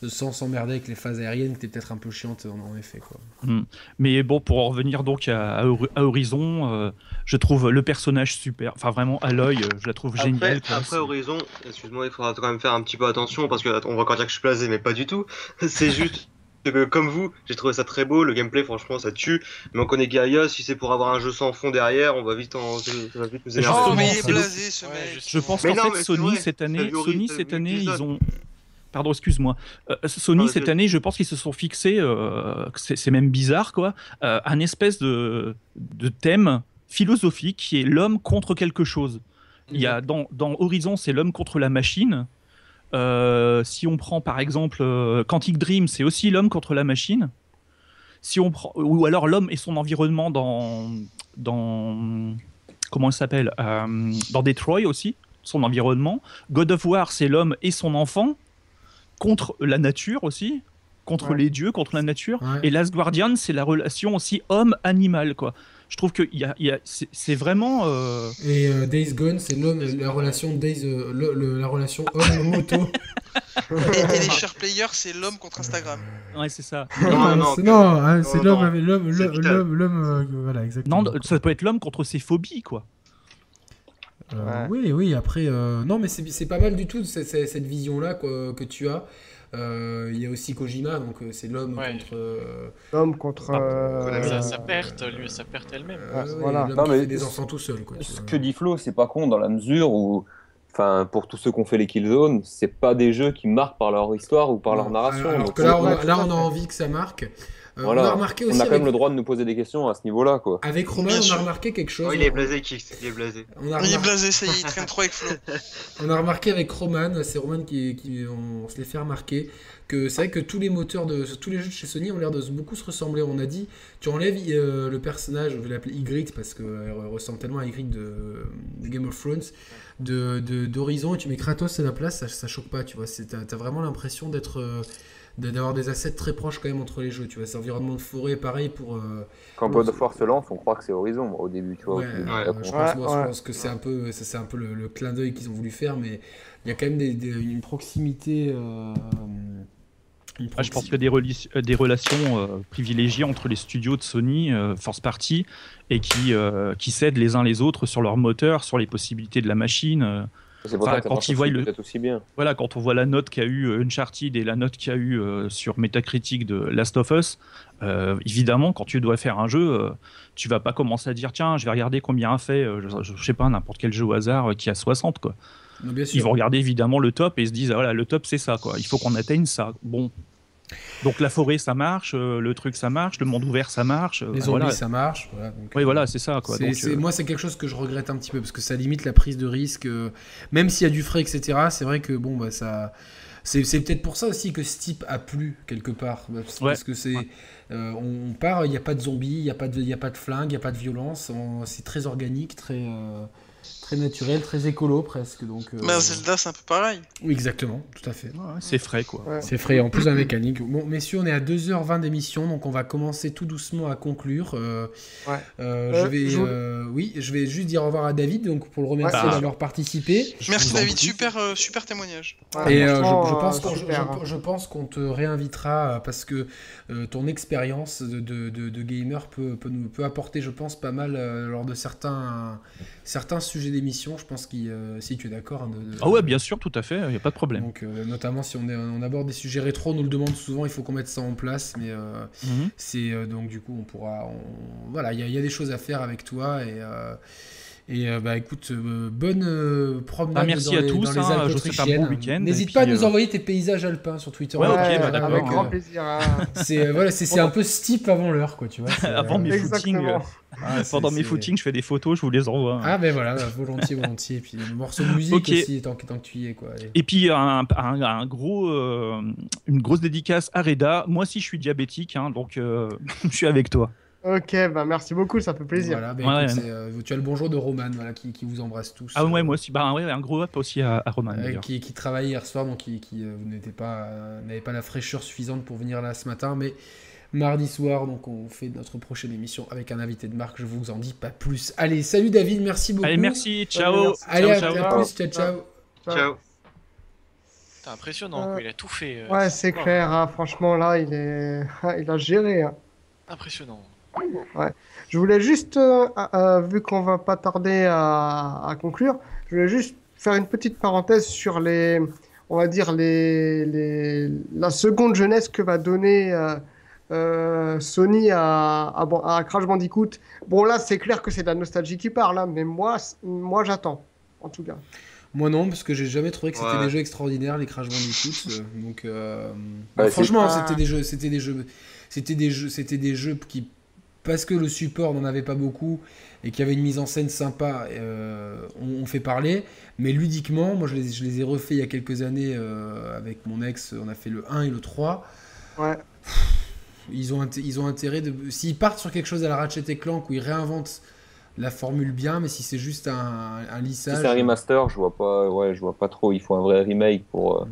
sans s'emmerder avec les phases aériennes qui étaient peut-être un peu chiantes en, en effet. Quoi. Mm. Mais bon, pour en revenir donc à, à Hor- à Horizon, euh, je trouve le personnage super. Enfin, vraiment, à l'œil, euh, je la trouve Après, géniale. quoi. après Horizon, excuse-moi, il faudra quand même faire un petit peu attention parce que on va encore dire que je suis blasé, mais pas du tout. C'est juste que comme vous, j'ai trouvé ça très beau, le gameplay franchement ça tue, mais on connaît Gaia, si c'est pour avoir un jeu sans fond derrière, on va vite en ça va vite nous énerver. Oh, mais il est blasé ce Ouais, mec. Je pense qu'en fait, Sony vrai, cette année, Sony cette année, ils ont. Pardon, excuse-moi. Euh, Sony Ah, cette année, je pense qu'ils se sont fixés, euh, c'est même bizarre quoi, euh, un espèce de, de thème philosophique qui est l'homme contre quelque chose. Il y a dans, dans Horizon, c'est l'homme contre la machine. Euh, si on prend par exemple euh, Quantic Dream, c'est aussi l'homme contre la machine. Si on prend, ou alors l'homme et son environnement dans, dans comment il s'appelle Euh, Dans Detroit aussi, son environnement. God of War, c'est l'homme et son enfant contre la nature aussi, contre Ouais. les dieux, contre la nature. Ouais. Et Last Guardian, c'est la relation aussi homme-animal quoi. Je trouve que il y a, il y a- c'est vraiment euh, Et euh, Days Gone, c'est l'homme, la relation Days, euh, le- le- la relation homme-moto. Et, et les share players, c'est l'homme contre Instagram. ouais c'est ça. Non, non, c'est que- non, c'est non, l'homme, l'homme, c'est l'homme, euh, voilà, exactement. Non, ça peut être l'homme contre ses phobies quoi. Euh, Ouais. Oui, oui, après, euh, non, mais c'est c'est pas mal du tout cette, vision-là quoi, que tu as. Euh, Il y a aussi Kojima, donc euh, c'est l'homme Ouais. contre. euh, L'homme contre. euh, Sa, Euh, sa perte, lui, sa perte elle-même. euh, Ouais, ouais, voilà. Non, qui mais fait des ce- enfants tout seul. Quoi, Ce que dit Flo, c'est pas con dans la mesure où, enfin, pour tous ceux qui ont fait les Killzone, c'est pas des jeux qui marquent par leur histoire ou par leur narration. Alors que là, on, a, là, on a envie que ça marque. Euh, Voilà. On a remarqué on aussi a quand avec, même le droit de nous poser des questions à ce niveau-là, quoi. avec Romain, Bien on a remarqué quelque chose. Oh, il est blasé, Kix, il est blasé. On a, Il est blasé, ça y est, il traîne trop avec Flo. on a remarqué avec Roman, c'est Roman qui, qui on, se les fait remarquer, que c'est vrai que tous les moteurs de tous les jeux de chez Sony ont l'air de se- beaucoup se ressembler. On a dit, tu enlèves euh, le personnage, je vais l'appeler Ygritte parce qu'elle ressemble tellement à Ygritte de, de Game of Thrones, de d'Horizon, et tu mets Kratos à la place, ça, ça choque pas, tu vois. C'est- T'as t'as vraiment l'impression d'être euh, d'avoir des assets très proches quand même entre les jeux, tu vois. C'est environnement de forêt, pareil pour. euh, Quand God of War se lance, on croit que c'est Horizon au début, tu vois. Ouais, au début. Après, je, pense, Ouais, moi, je ouais. pense que c'est un peu, ça, c'est un peu le, le clin d'œil qu'ils ont voulu faire, mais il y a quand même des, des- une proximité, euh, Une Ah, je pense proxy. qu'il y a des, reli- euh, des relations euh, privilégiées entre les studios de Sony, euh, Force Party, et qui, euh, qui cèdent les uns les autres sur leur moteur, sur les possibilités de la machine. C'est pour Enfin, ça que ça quand ils voient aussi- le- peut-être aussi bien. Voilà, quand on voit la note qu'a eu euh, Uncharted et la note qu'a eu euh, sur Metacritic de Last of Us, euh, évidemment, quand tu dois faire un jeu, euh, tu vas pas commencer à dire tiens, je vais regarder combien a fait, euh, je, je sais pas, n'importe quel jeu au hasard euh, qui a 60 quoi. Non, bien sûr. Ils vont regarder évidemment le top et se disent ah, voilà, le top c'est ça quoi. Il faut qu'on atteigne ça. Bon. Donc la forêt ça marche, euh, le truc ça marche, le monde ouvert ça marche. euh, Les zombies, voilà. ça marche. Voilà, donc, Oui euh, voilà, c'est ça quoi. c'est- Donc, c'est- euh, Moi, c'est quelque chose que je regrette un petit peu parce que ça limite la prise de risque. euh, même s'il y a du frais, etc., c'est vrai que bon, bah, ça. C'est peut-être pour ça aussi que ce type a plu quelque part. Parce, Ouais. parce que c'est. euh, on, part, il n'y a pas de zombies, il n'y a, pas de- il y a pas de flingue, il n'y a pas de violence. C'est très organique, très. Très naturel, très écolo presque. Donc, euh, Mais un Zelda, c'est un peu pareil. Oui, exactement, tout à fait. c'est frais quoi. Ouais. C'est frais en plus la mécanique. Bon, messieurs, on est à 2h20 d'émission, donc on va commencer tout doucement à conclure. Euh, Ouais. euh, Euh, je vais, je- euh, oui, je vais juste dire au revoir à David, donc pour le remercier Ouais. d'avoir participé. Merci David, super, euh, super témoignage. Ouais, Et euh, je, pense euh, qu'on je- pense te réinvitera parce que euh, ton expérience de, de, de- de gamer peut, peut, nous, peut apporter, je pense, pas mal euh, lors de certains, certains sujets d'émission. Je pense que si tu es d'accord. hein, Ah ouais, bien sûr, tout à fait, il y a pas de problème. Donc, euh, notamment si on, est- on aborde des sujets rétro, on nous le demande souvent, il faut qu'on mette ça en place, mais euh, Mhm. c'est euh, donc du coup on pourra, on- voilà, il y, y a des choses à faire avec toi et euh, et euh, bah écoute, euh, bonne euh, promenade Ah, merci dans à les, tous, dans les hein, Alpes je vous souhaite un autrichiennes. bon week-end, N'hésite pas à nous euh, envoyer tes paysages alpins sur Twitter. Ouais, ok, bah, euh, d'accord. Avec grand euh, plaisir. hein. c'est euh, voilà, c'est un peu steep avant l'heure quoi, tu vois. Avant euh, mes footings, ah, pendant mes footings, je fais des photos, je vous les envoie. hein. Ah ben voilà, volontiers, volontiers. Et puis le morceau de musique aussi, tant que, tant que tu y es quoi. Allez. Et puis un, un- un gros, euh, une grosse dédicace à Reda. Moi aussi, je suis diabétique, hein, donc euh, je suis avec toi. Ok, bah merci beaucoup, ça fait plaisir. Voilà, ben, Ouais, écoute, ouais. c'est, euh, tu as le bonjour de Roman voilà, qui, qui vous embrasse tous. Ah ouais, moi aussi. Bah ouais, un gros up aussi à, à Roman. Euh, qui, qui travaillait hier soir, donc qui, qui euh, vous pas, euh, n'avait pas la fraîcheur suffisante pour venir là ce matin, mais mardi soir, donc on fait notre prochaine émission avec un invité de marque. Je vous en dis pas plus. Allez, salut David, merci beaucoup. Allez, merci, ciao. merci. Allez, ciao, à, ciao. à plus, ciao, ciao. Ciao. C'est impressionnant, Euh, il a tout fait. euh, Ouais, c'est clair, hein, franchement, là, il est... il a géré. hein. Impressionnant. Je voulais juste, euh, euh, vu qu'on va pas tarder à, à conclure, je voulais juste faire une petite parenthèse sur les, on va dire les, les- la seconde jeunesse que va donner euh, euh, Sony à, à, à Crash Bandicoot. Bon là, c'est clair que c'est de la nostalgie qui parle, hein, mais moi, moi j'attends, en tout cas. Moi non, parce que j'ai jamais trouvé que c'était Ouais. des jeux extraordinaires, les Crash Bandicoot. euh, donc, euh, Ouais, franchement, c'est- c'était des jeux, c'était des jeux, c'était des jeux, c'était des jeux qui, parce que le support n'en avait pas beaucoup et qu'il y avait une mise en scène sympa, euh, on, on fait parler. Mais ludiquement, moi je les, je les ai refaits il y a quelques années euh, avec mon ex. On a fait le 1 et le 3. Ouais. Ils ont, inté- ils ont intérêt de. S'ils partent sur quelque chose à la Ratchet et Clank où ils réinventent la formule bien, mais si c'est juste un, un Si lissage. c'est un remaster, je vois pas, ouais, je vois pas trop. Il faut un vrai remake pour. euh,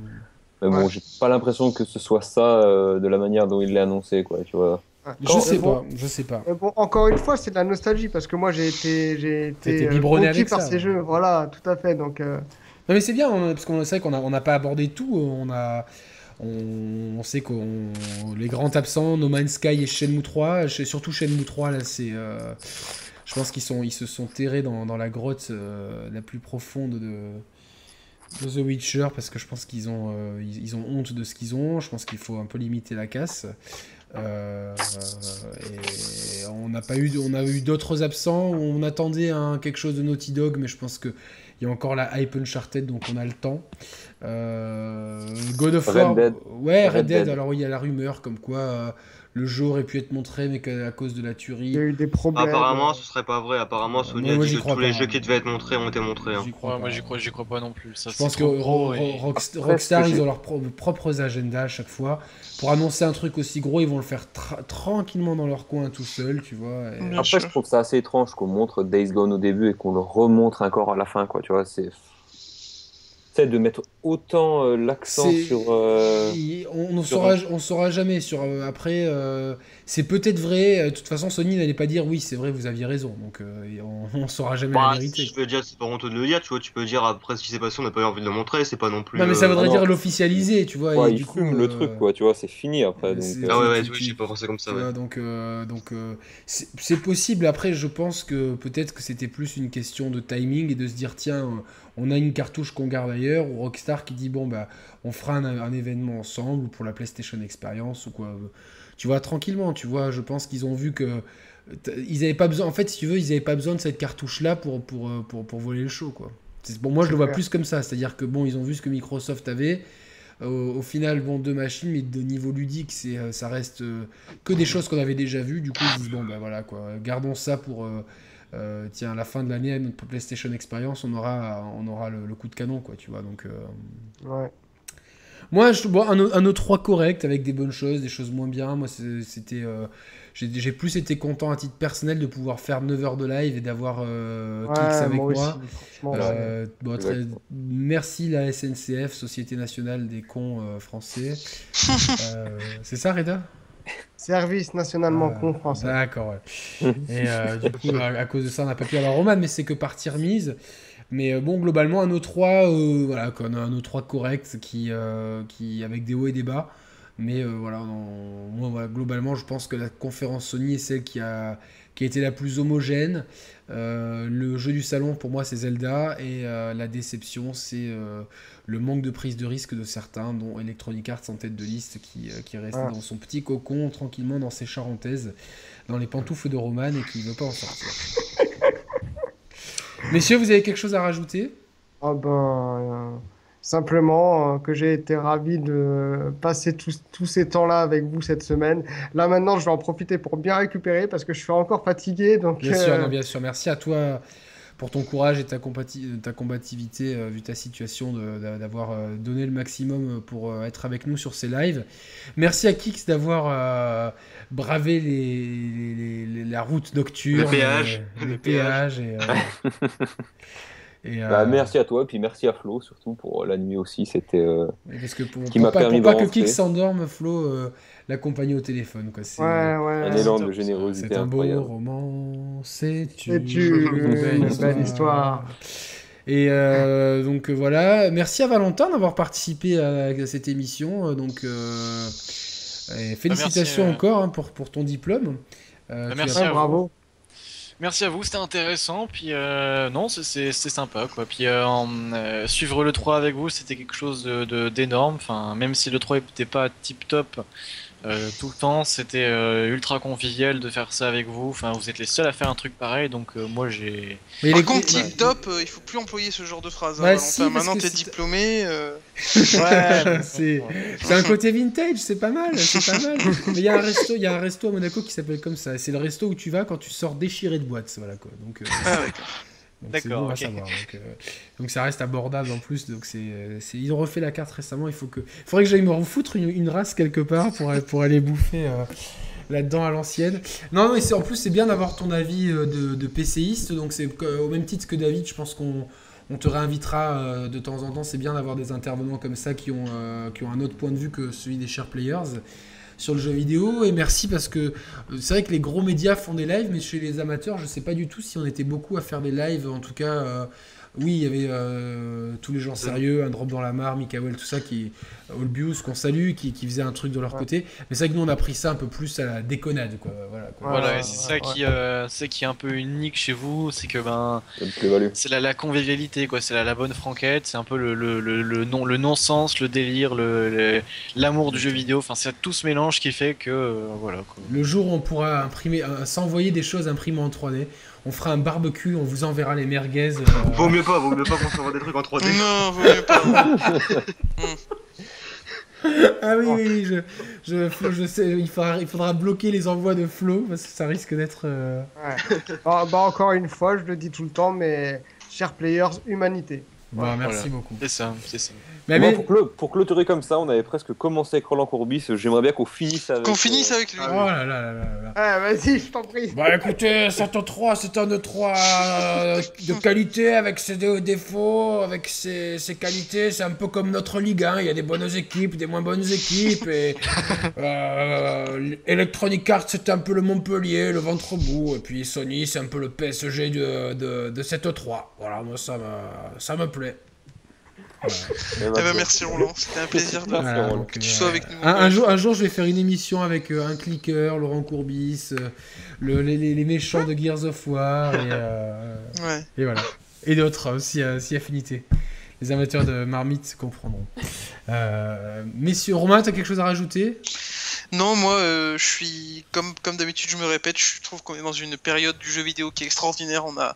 Mais bon, Ouais. j'ai pas l'impression que ce soit ça euh, de la manière dont il l'a annoncé, quoi. Tu vois. Je sais bon, pas, je sais pas. Mais bon, encore une fois, c'est de la nostalgie parce que moi j'ai été, j'ai été euh, biberonné avec par ça, ces ouais. jeux. Voilà, tout à fait. Donc, euh, Non mais c'est bien, on- parce qu'on sait qu'on a, on n'a pas abordé tout. On a, on, on sait qu'on les grands absents, No Man's Sky et Shenmue 3, chez- surtout Shenmue 3 là, c'est, euh, je pense qu'ils sont, ils se sont terrés dans, dans la grotte euh, la plus profonde de, de The Witcher parce que je pense qu'ils ont, euh, ils, ils ont honte de ce qu'ils ont. Je pense qu'il faut un peu limiter la casse. Euh, et on n'a pas eu, on a eu d'autres absents on attendait quelque chose de Naughty Dog, mais je pense que il y a encore la hype Uncharted, donc on a le temps. Euh, God of Red War, Dead. ouais, Red, Red Dead. Dead. Alors il y a la rumeur comme quoi euh, le jeu aurait pu être montré, mais qu'à à cause de la tuerie. il y a eu des problèmes. Apparemment, ce serait pas vrai. Apparemment, Sony moi, a dit que tous les jeux qui devaient être montrés ont été montrés. hein. J'y crois Ouais, moi pas. j'y crois, crois pas non plus. Ça, Je pense que Rockstar, ils ont leurs pro- propres agendas à chaque fois. Pour annoncer un truc aussi gros, ils vont le faire tra- tranquillement dans leur coin tout seul, tu vois. Après, sûr. je trouve ça assez étrange qu'on montre Days Gone au début et qu'on le remontre encore à la fin, quoi. Tu vois, c'est. C'est de mettre autant euh, l'accent sur. euh, on ne sur saura, un- on saura jamais sur euh, après euh, c'est peut-être vrai de toute façon Sony n'allait pas dire oui c'est vrai vous aviez raison donc euh, on, on saura jamais Bah, la vérité je veux dire, c'est pas honteux de le dire, tu vois. Tu peux dire après ce qui s'est passé, on n'a pas eu envie de le montrer, c'est pas non plus. non mais ça euh, voudrait non. dire l'officialiser tu vois ouais, et il du coup fume le euh, truc, quoi, tu vois, c'est fini après. Donc, euh, Ah ouais, ouais, tu- oui, tu- j'ai pas pensé comme ça, tu ouais. vois, donc euh, donc euh, c'est possible après je pense que peut-être que c'était plus une question de timing et de se dire tiens on a une cartouche qu'on garde ailleurs ou Rockstar qui dit bon bah on fera un, un événement ensemble ou pour la PlayStation Experience ou quoi. Tu vois tranquillement tu vois je pense qu'ils ont vu que ils avaient pas besoin en fait si tu veux ils avaient pas besoin de cette cartouche là pour pour euh, pour, pour voler le show quoi. C'est- bon moi je le vois clair. plus comme ça. C'est à dire que bon ils ont vu ce que Microsoft avait. Au, au final, bon, deux machines, mais de niveau ludique, c'est, euh, ça reste euh, que des choses qu'on avait déjà vues. Du coup, ils disent, bon, bah voilà, quoi, gardons ça pour, euh, euh, tiens, à la fin de l'année, notre PlayStation Experience, on aura, on aura le, le coup de canon, quoi, tu vois. Donc, euh, Ouais. moi, je, bon, un, un E3 correct, avec des bonnes choses, des choses moins bien. Moi, c'était, euh, j'ai, plus été content à titre personnel de pouvoir faire 9 heures de live et d'avoir euh, Ouais, Kix avec moi moi. aussi, franchement, ouais. Euh, bon, très- Exactement. merci la SNCF, Société Nationale des Cons euh, Français. Euh, c'est ça, Reda? Service nationalement Ah, con français. D'accord, ouais. Et euh, du coup, à, à cause de ça, on n'a pas pu aller à Roman, mais c'est que partie remise. Mais euh, bon, globalement, un O3, euh, voilà, quoi, un O3 correct, qui, euh, qui, avec des hauts et des bas. Mais euh, voilà, on- moi, voilà, globalement, je pense que la conférence Sony est celle qui a, qui a été la plus homogène. Euh, le jeu du salon, pour moi, c'est Zelda. Et euh, la déception, c'est euh, le manque de prise de risque de certains, dont Electronic Arts en tête de liste, qui, qui reste Ah. dans son petit cocon, tranquillement dans ses charentaises, dans les pantoufles de Roman, et qui ne veut pas en sortir. Messieurs, vous avez quelque chose à rajouter? Ah ben, simplement euh, que j'ai été ravi de passer tous, tous ces temps-là avec vous cette semaine. Là maintenant, je vais en profiter pour bien récupérer parce que je suis encore fatigué. Donc, Bien sûr, euh, non, bien sûr. Merci à toi pour ton courage et ta, ta combativité, euh, vu ta situation, d'avoir euh, donné le maximum pour euh, être avec nous sur ces lives. Merci à Kix d'avoir euh, bravé les, les- les- la route nocturne, Le péage. euh, Le péage. Et, euh, et, bah, euh, merci à toi, puis merci à Flo surtout pour la nuit aussi. C'était. euh, Parce que pour, qui m'a pas, permis pour de pas que. Kix s'endorme, Flo euh, l'accompagne au téléphone. Quoi. C'est, ouais, ouais. Un élan de générosité C'est un beau incroyable. roman, c'est une, une belle histoire? Et euh, donc euh, voilà, merci à Valentin d'avoir participé à, à cette émission. euh, Donc euh, et félicitations euh, encore hein, pour, pour ton diplôme. Euh, Bah, merci as- bravo. Merci à vous, c'était intéressant. Puis euh, non, c'est sympa quoi. Puis euh, euh, suivre le 3 avec vous, c'était quelque chose d'énorme. Enfin, même si le 3 n'était pas tip top euh, tout le temps, c'était euh, ultra convivial de faire ça avec vous. Enfin, vous êtes les seuls à faire un truc pareil, donc euh, moi j'ai. Mais Par les- contre, tip top, euh, il faut plus employer ce genre de phrase. hein, Bah, Valentin. si, Maintenant, que t'es diplômé. euh, Ouais, c'est c'est un côté vintage, c'est pas mal, c'est pas mal. Mais il y a un resto, il y a un resto à Monaco qui s'appelle comme ça. C'est le resto où tu vas quand tu sors déchiré de boîte, voilà quoi. Donc, euh, Ah, d'accord. donc c'est D'accord, bon à ok. savoir. Donc, euh, donc ça reste abordable en plus. Donc c'est, euh, c'est- ils ont refait la carte récemment. Il faut que, faudrait que j'aille me refoutre une, une race quelque part pour pour aller bouffer. euh, Là-dedans à l'ancienne. Non, non, mais c'est en plus c'est bien d'avoir ton avis euh, de, de PCiste. Donc c'est au même titre que David, je pense qu'on on te réinvitera euh, de temps en temps. C'est bien d'avoir des intervenants comme ça qui ont, euh, qui ont un autre point de vue que celui des chers players sur le jeu vidéo. Et merci parce que euh, c'est vrai que les gros médias font des lives, mais chez les amateurs, je sais pas du tout si on était beaucoup à faire des lives. En tout cas, euh, oui, il y avait euh, tous les gens sérieux, un drop dans la mare, Mikael, tout ça, qui Olbius qu'on salue, qui, qui faisait un truc de leur côté. Mais c'est vrai que nous on a pris ça un peu plus à la déconnade, quoi. Voilà. quoi. Voilà, c'est ouais, ça qui, euh, c'est qui est un peu unique chez vous, c'est que ben, C'est la, la convivialité, quoi. C'est la, la bonne franquette, c'est un peu le, le, le, le non, le non-sens, le délire, le, le- l'amour du jeu vidéo. Enfin, c'est tout ce mélange qui fait que, euh, voilà. Quoi. Le jour où on pourra imprimer, euh, s'envoyer des choses imprimées en 3D, on fera un barbecue, on vous enverra les merguez. euh, Vaut mieux pas, vaut mieux pas qu'on s'envoie des trucs en 3D. Non, vaut mieux pas. ah oui, oui, oui, je, je, Flo, je sais, il faudra, il faudra bloquer les envois de Flo parce que ça risque d'être. euh, Ouais. bah, bah, encore une fois, je le dis tout le temps, mais chers players, humanité. Bon, merci Voilà. beaucoup. C'est ça, c'est ça. Mais, Moi, mais- pour, pour clôturer comme ça, on avait presque commencé avec Roland Courbis. J'aimerais bien qu'on finisse avec. Qu'on finisse euh, avec lui. Oh là là là là là. Ah, vas-y, je t'en prie. Bah écoutez, cet 3 c'est un 3 de qualité avec ses dé- défauts, avec ses, ses qualités. C'est un peu comme notre Ligue 1. Il y a des bonnes équipes, des moins bonnes équipes. Et euh, Electronic Arts c'est un peu le Montpellier, le ventre bout. Et puis Sony c'est un peu le PSG de, de, de cette 3. Voilà, moi ça me, ça me plaît. Eh Eh ben, merci Roland, c'était un plaisir de... Voilà, Roland. donc, que tu euh, sois avec nous. Un, un jour, un jour, je vais faire une émission avec euh, un clicker, Laurent Courbis, euh, le- les, les- les méchants de Gears of War, et, euh, Ouais. et voilà. Et d'autres aussi, euh, si affinité. Les amateurs de marmite comprendront. Euh, messieurs, Romain, t'as quelque chose à rajouter? Non, moi, euh, je suis comme comme d'habitude, je me répète, je trouve qu'on est dans une période du jeu vidéo qui est extraordinaire. On a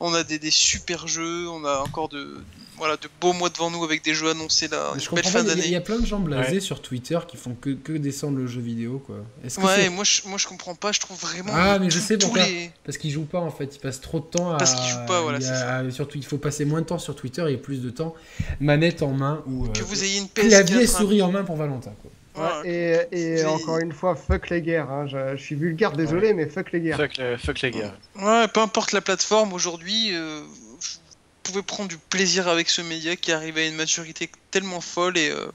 on a des, des super jeux, on a encore de voilà de beaux mois devant nous avec des jeux annoncés là, Je une belle fin il y a- il y, d'année. a plein de gens blasés Ouais. sur Twitter qui font que, que descendre le jeu vidéo, quoi. Est-ce que Ouais, c'est- moi je moi je comprends pas, je trouve vraiment Ah, mais je sais pourquoi. les Parce qu'ils jouent pas en fait, ils passent trop de temps à. Parce qu'ils jouent pas, voilà, il a-. Surtout, il faut passer moins de temps sur Twitter et plus de temps manette en main ou. euh, que vous ayez une PS4 clavier et un- souris en main pour Valentin, quoi. voilà. Et, encore une fois, fuck les guerres. hein. Je, je suis vulgaire, désolé, mais fuck les guerres. Fuck, le- fuck les gars. Ouais, peu importe la plateforme, aujourd'hui, euh, vous pouvez prendre du plaisir avec ce média qui arrive à une maturité tellement folle et euh,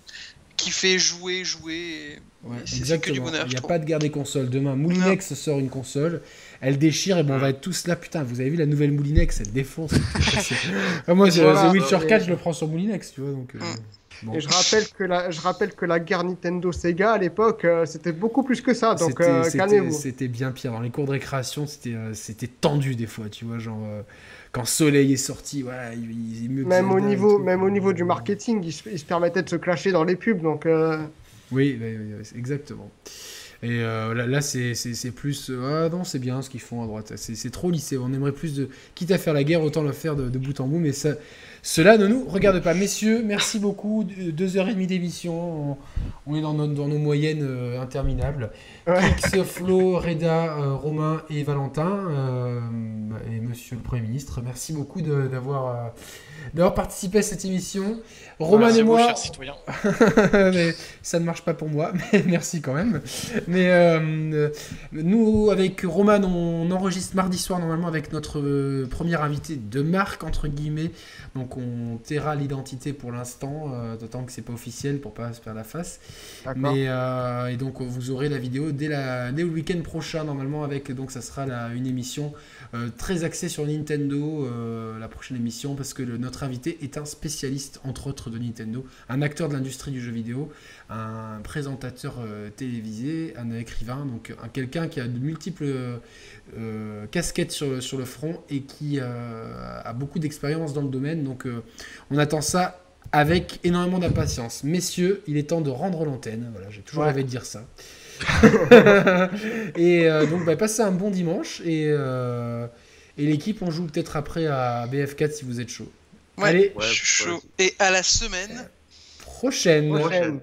qui fait jouer, jouer. Et... Ouais, c'est- que du bonheur, Il n'y a pas de guerre des consoles. Demain, Moulinex sort une console, elle déchire et bon, on va être tous là. Putain, vous avez vu la nouvelle Moulinex, elle défonce. Ah, moi, c'est Voilà, The Witcher mais- 4, je le prends sur Moulinex, tu vois. Donc, euh, bon. Et je rappelle que la, je rappelle que la guerre Nintendo Sega à l'époque, euh, c'était beaucoup plus que ça. Donc euh, calmez-vous. C'était bien pire. Dans les cours de récréation, c'était euh, tendu des fois, tu vois. Genre, euh, quand Soleil est sorti, voilà, il, il- il- mieux Même au niveau, même au niveau du marketing, ils se, ils se permettaient de se clasher dans les pubs. Donc euh, Oui, exactement. Et euh, là, là c'est plus. euh, ah non, c'est bien ce qu'ils font à droite. C'est trop lissé. On aimerait plus de. Quitte à faire la guerre, autant le faire de, de bout en bout. Mais ça, cela ne nous regarde pas. Messieurs, merci beaucoup. Deux deux heures et demie d'émission. On, on est dans nos, dans nos moyennes euh, interminables. Kix, Flo, Reda, euh, Romain et Valentin. euh, et monsieur le Premier ministre, merci beaucoup d'avoir. euh, d'avoir participé à cette émission. Romain Merci et vous, moi, citoyens. mais ça ne marche pas pour moi, mais merci quand même. Mais euh, nous, avec Roman, on enregistre mardi soir normalement avec notre euh, premier invité de marque, entre guillemets. Donc on taira l'identité pour l'instant, euh, d'autant que c'est pas officiel pour pas se faire la face. d'accord. Mais euh, et donc vous aurez la vidéo dès, la, dès le week-end prochain normalement avec donc ça sera la- une émission euh, très axée sur Nintendo euh, la prochaine émission parce que le- notre invité est un spécialiste entre autres de Nintendo, un acteur de l'industrie du jeu vidéo, un présentateur euh, télévisé, un écrivain donc un quelqu'un qui a de multiples casquettes sur le, sur le front et qui a beaucoup d'expérience dans le domaine donc on attend ça avec énormément d'impatience. Messieurs, il est temps de rendre l'antenne. Voilà, j'ai toujours Ouais. rêvé de dire ça. et euh, donc, bah, passez un bon dimanche. Et, euh, et l'équipe, on joue peut-être après à BF4 si vous êtes chaud. Ouais, Allez, je suis chaud. Et à la semaine. prochaine. Prochaine.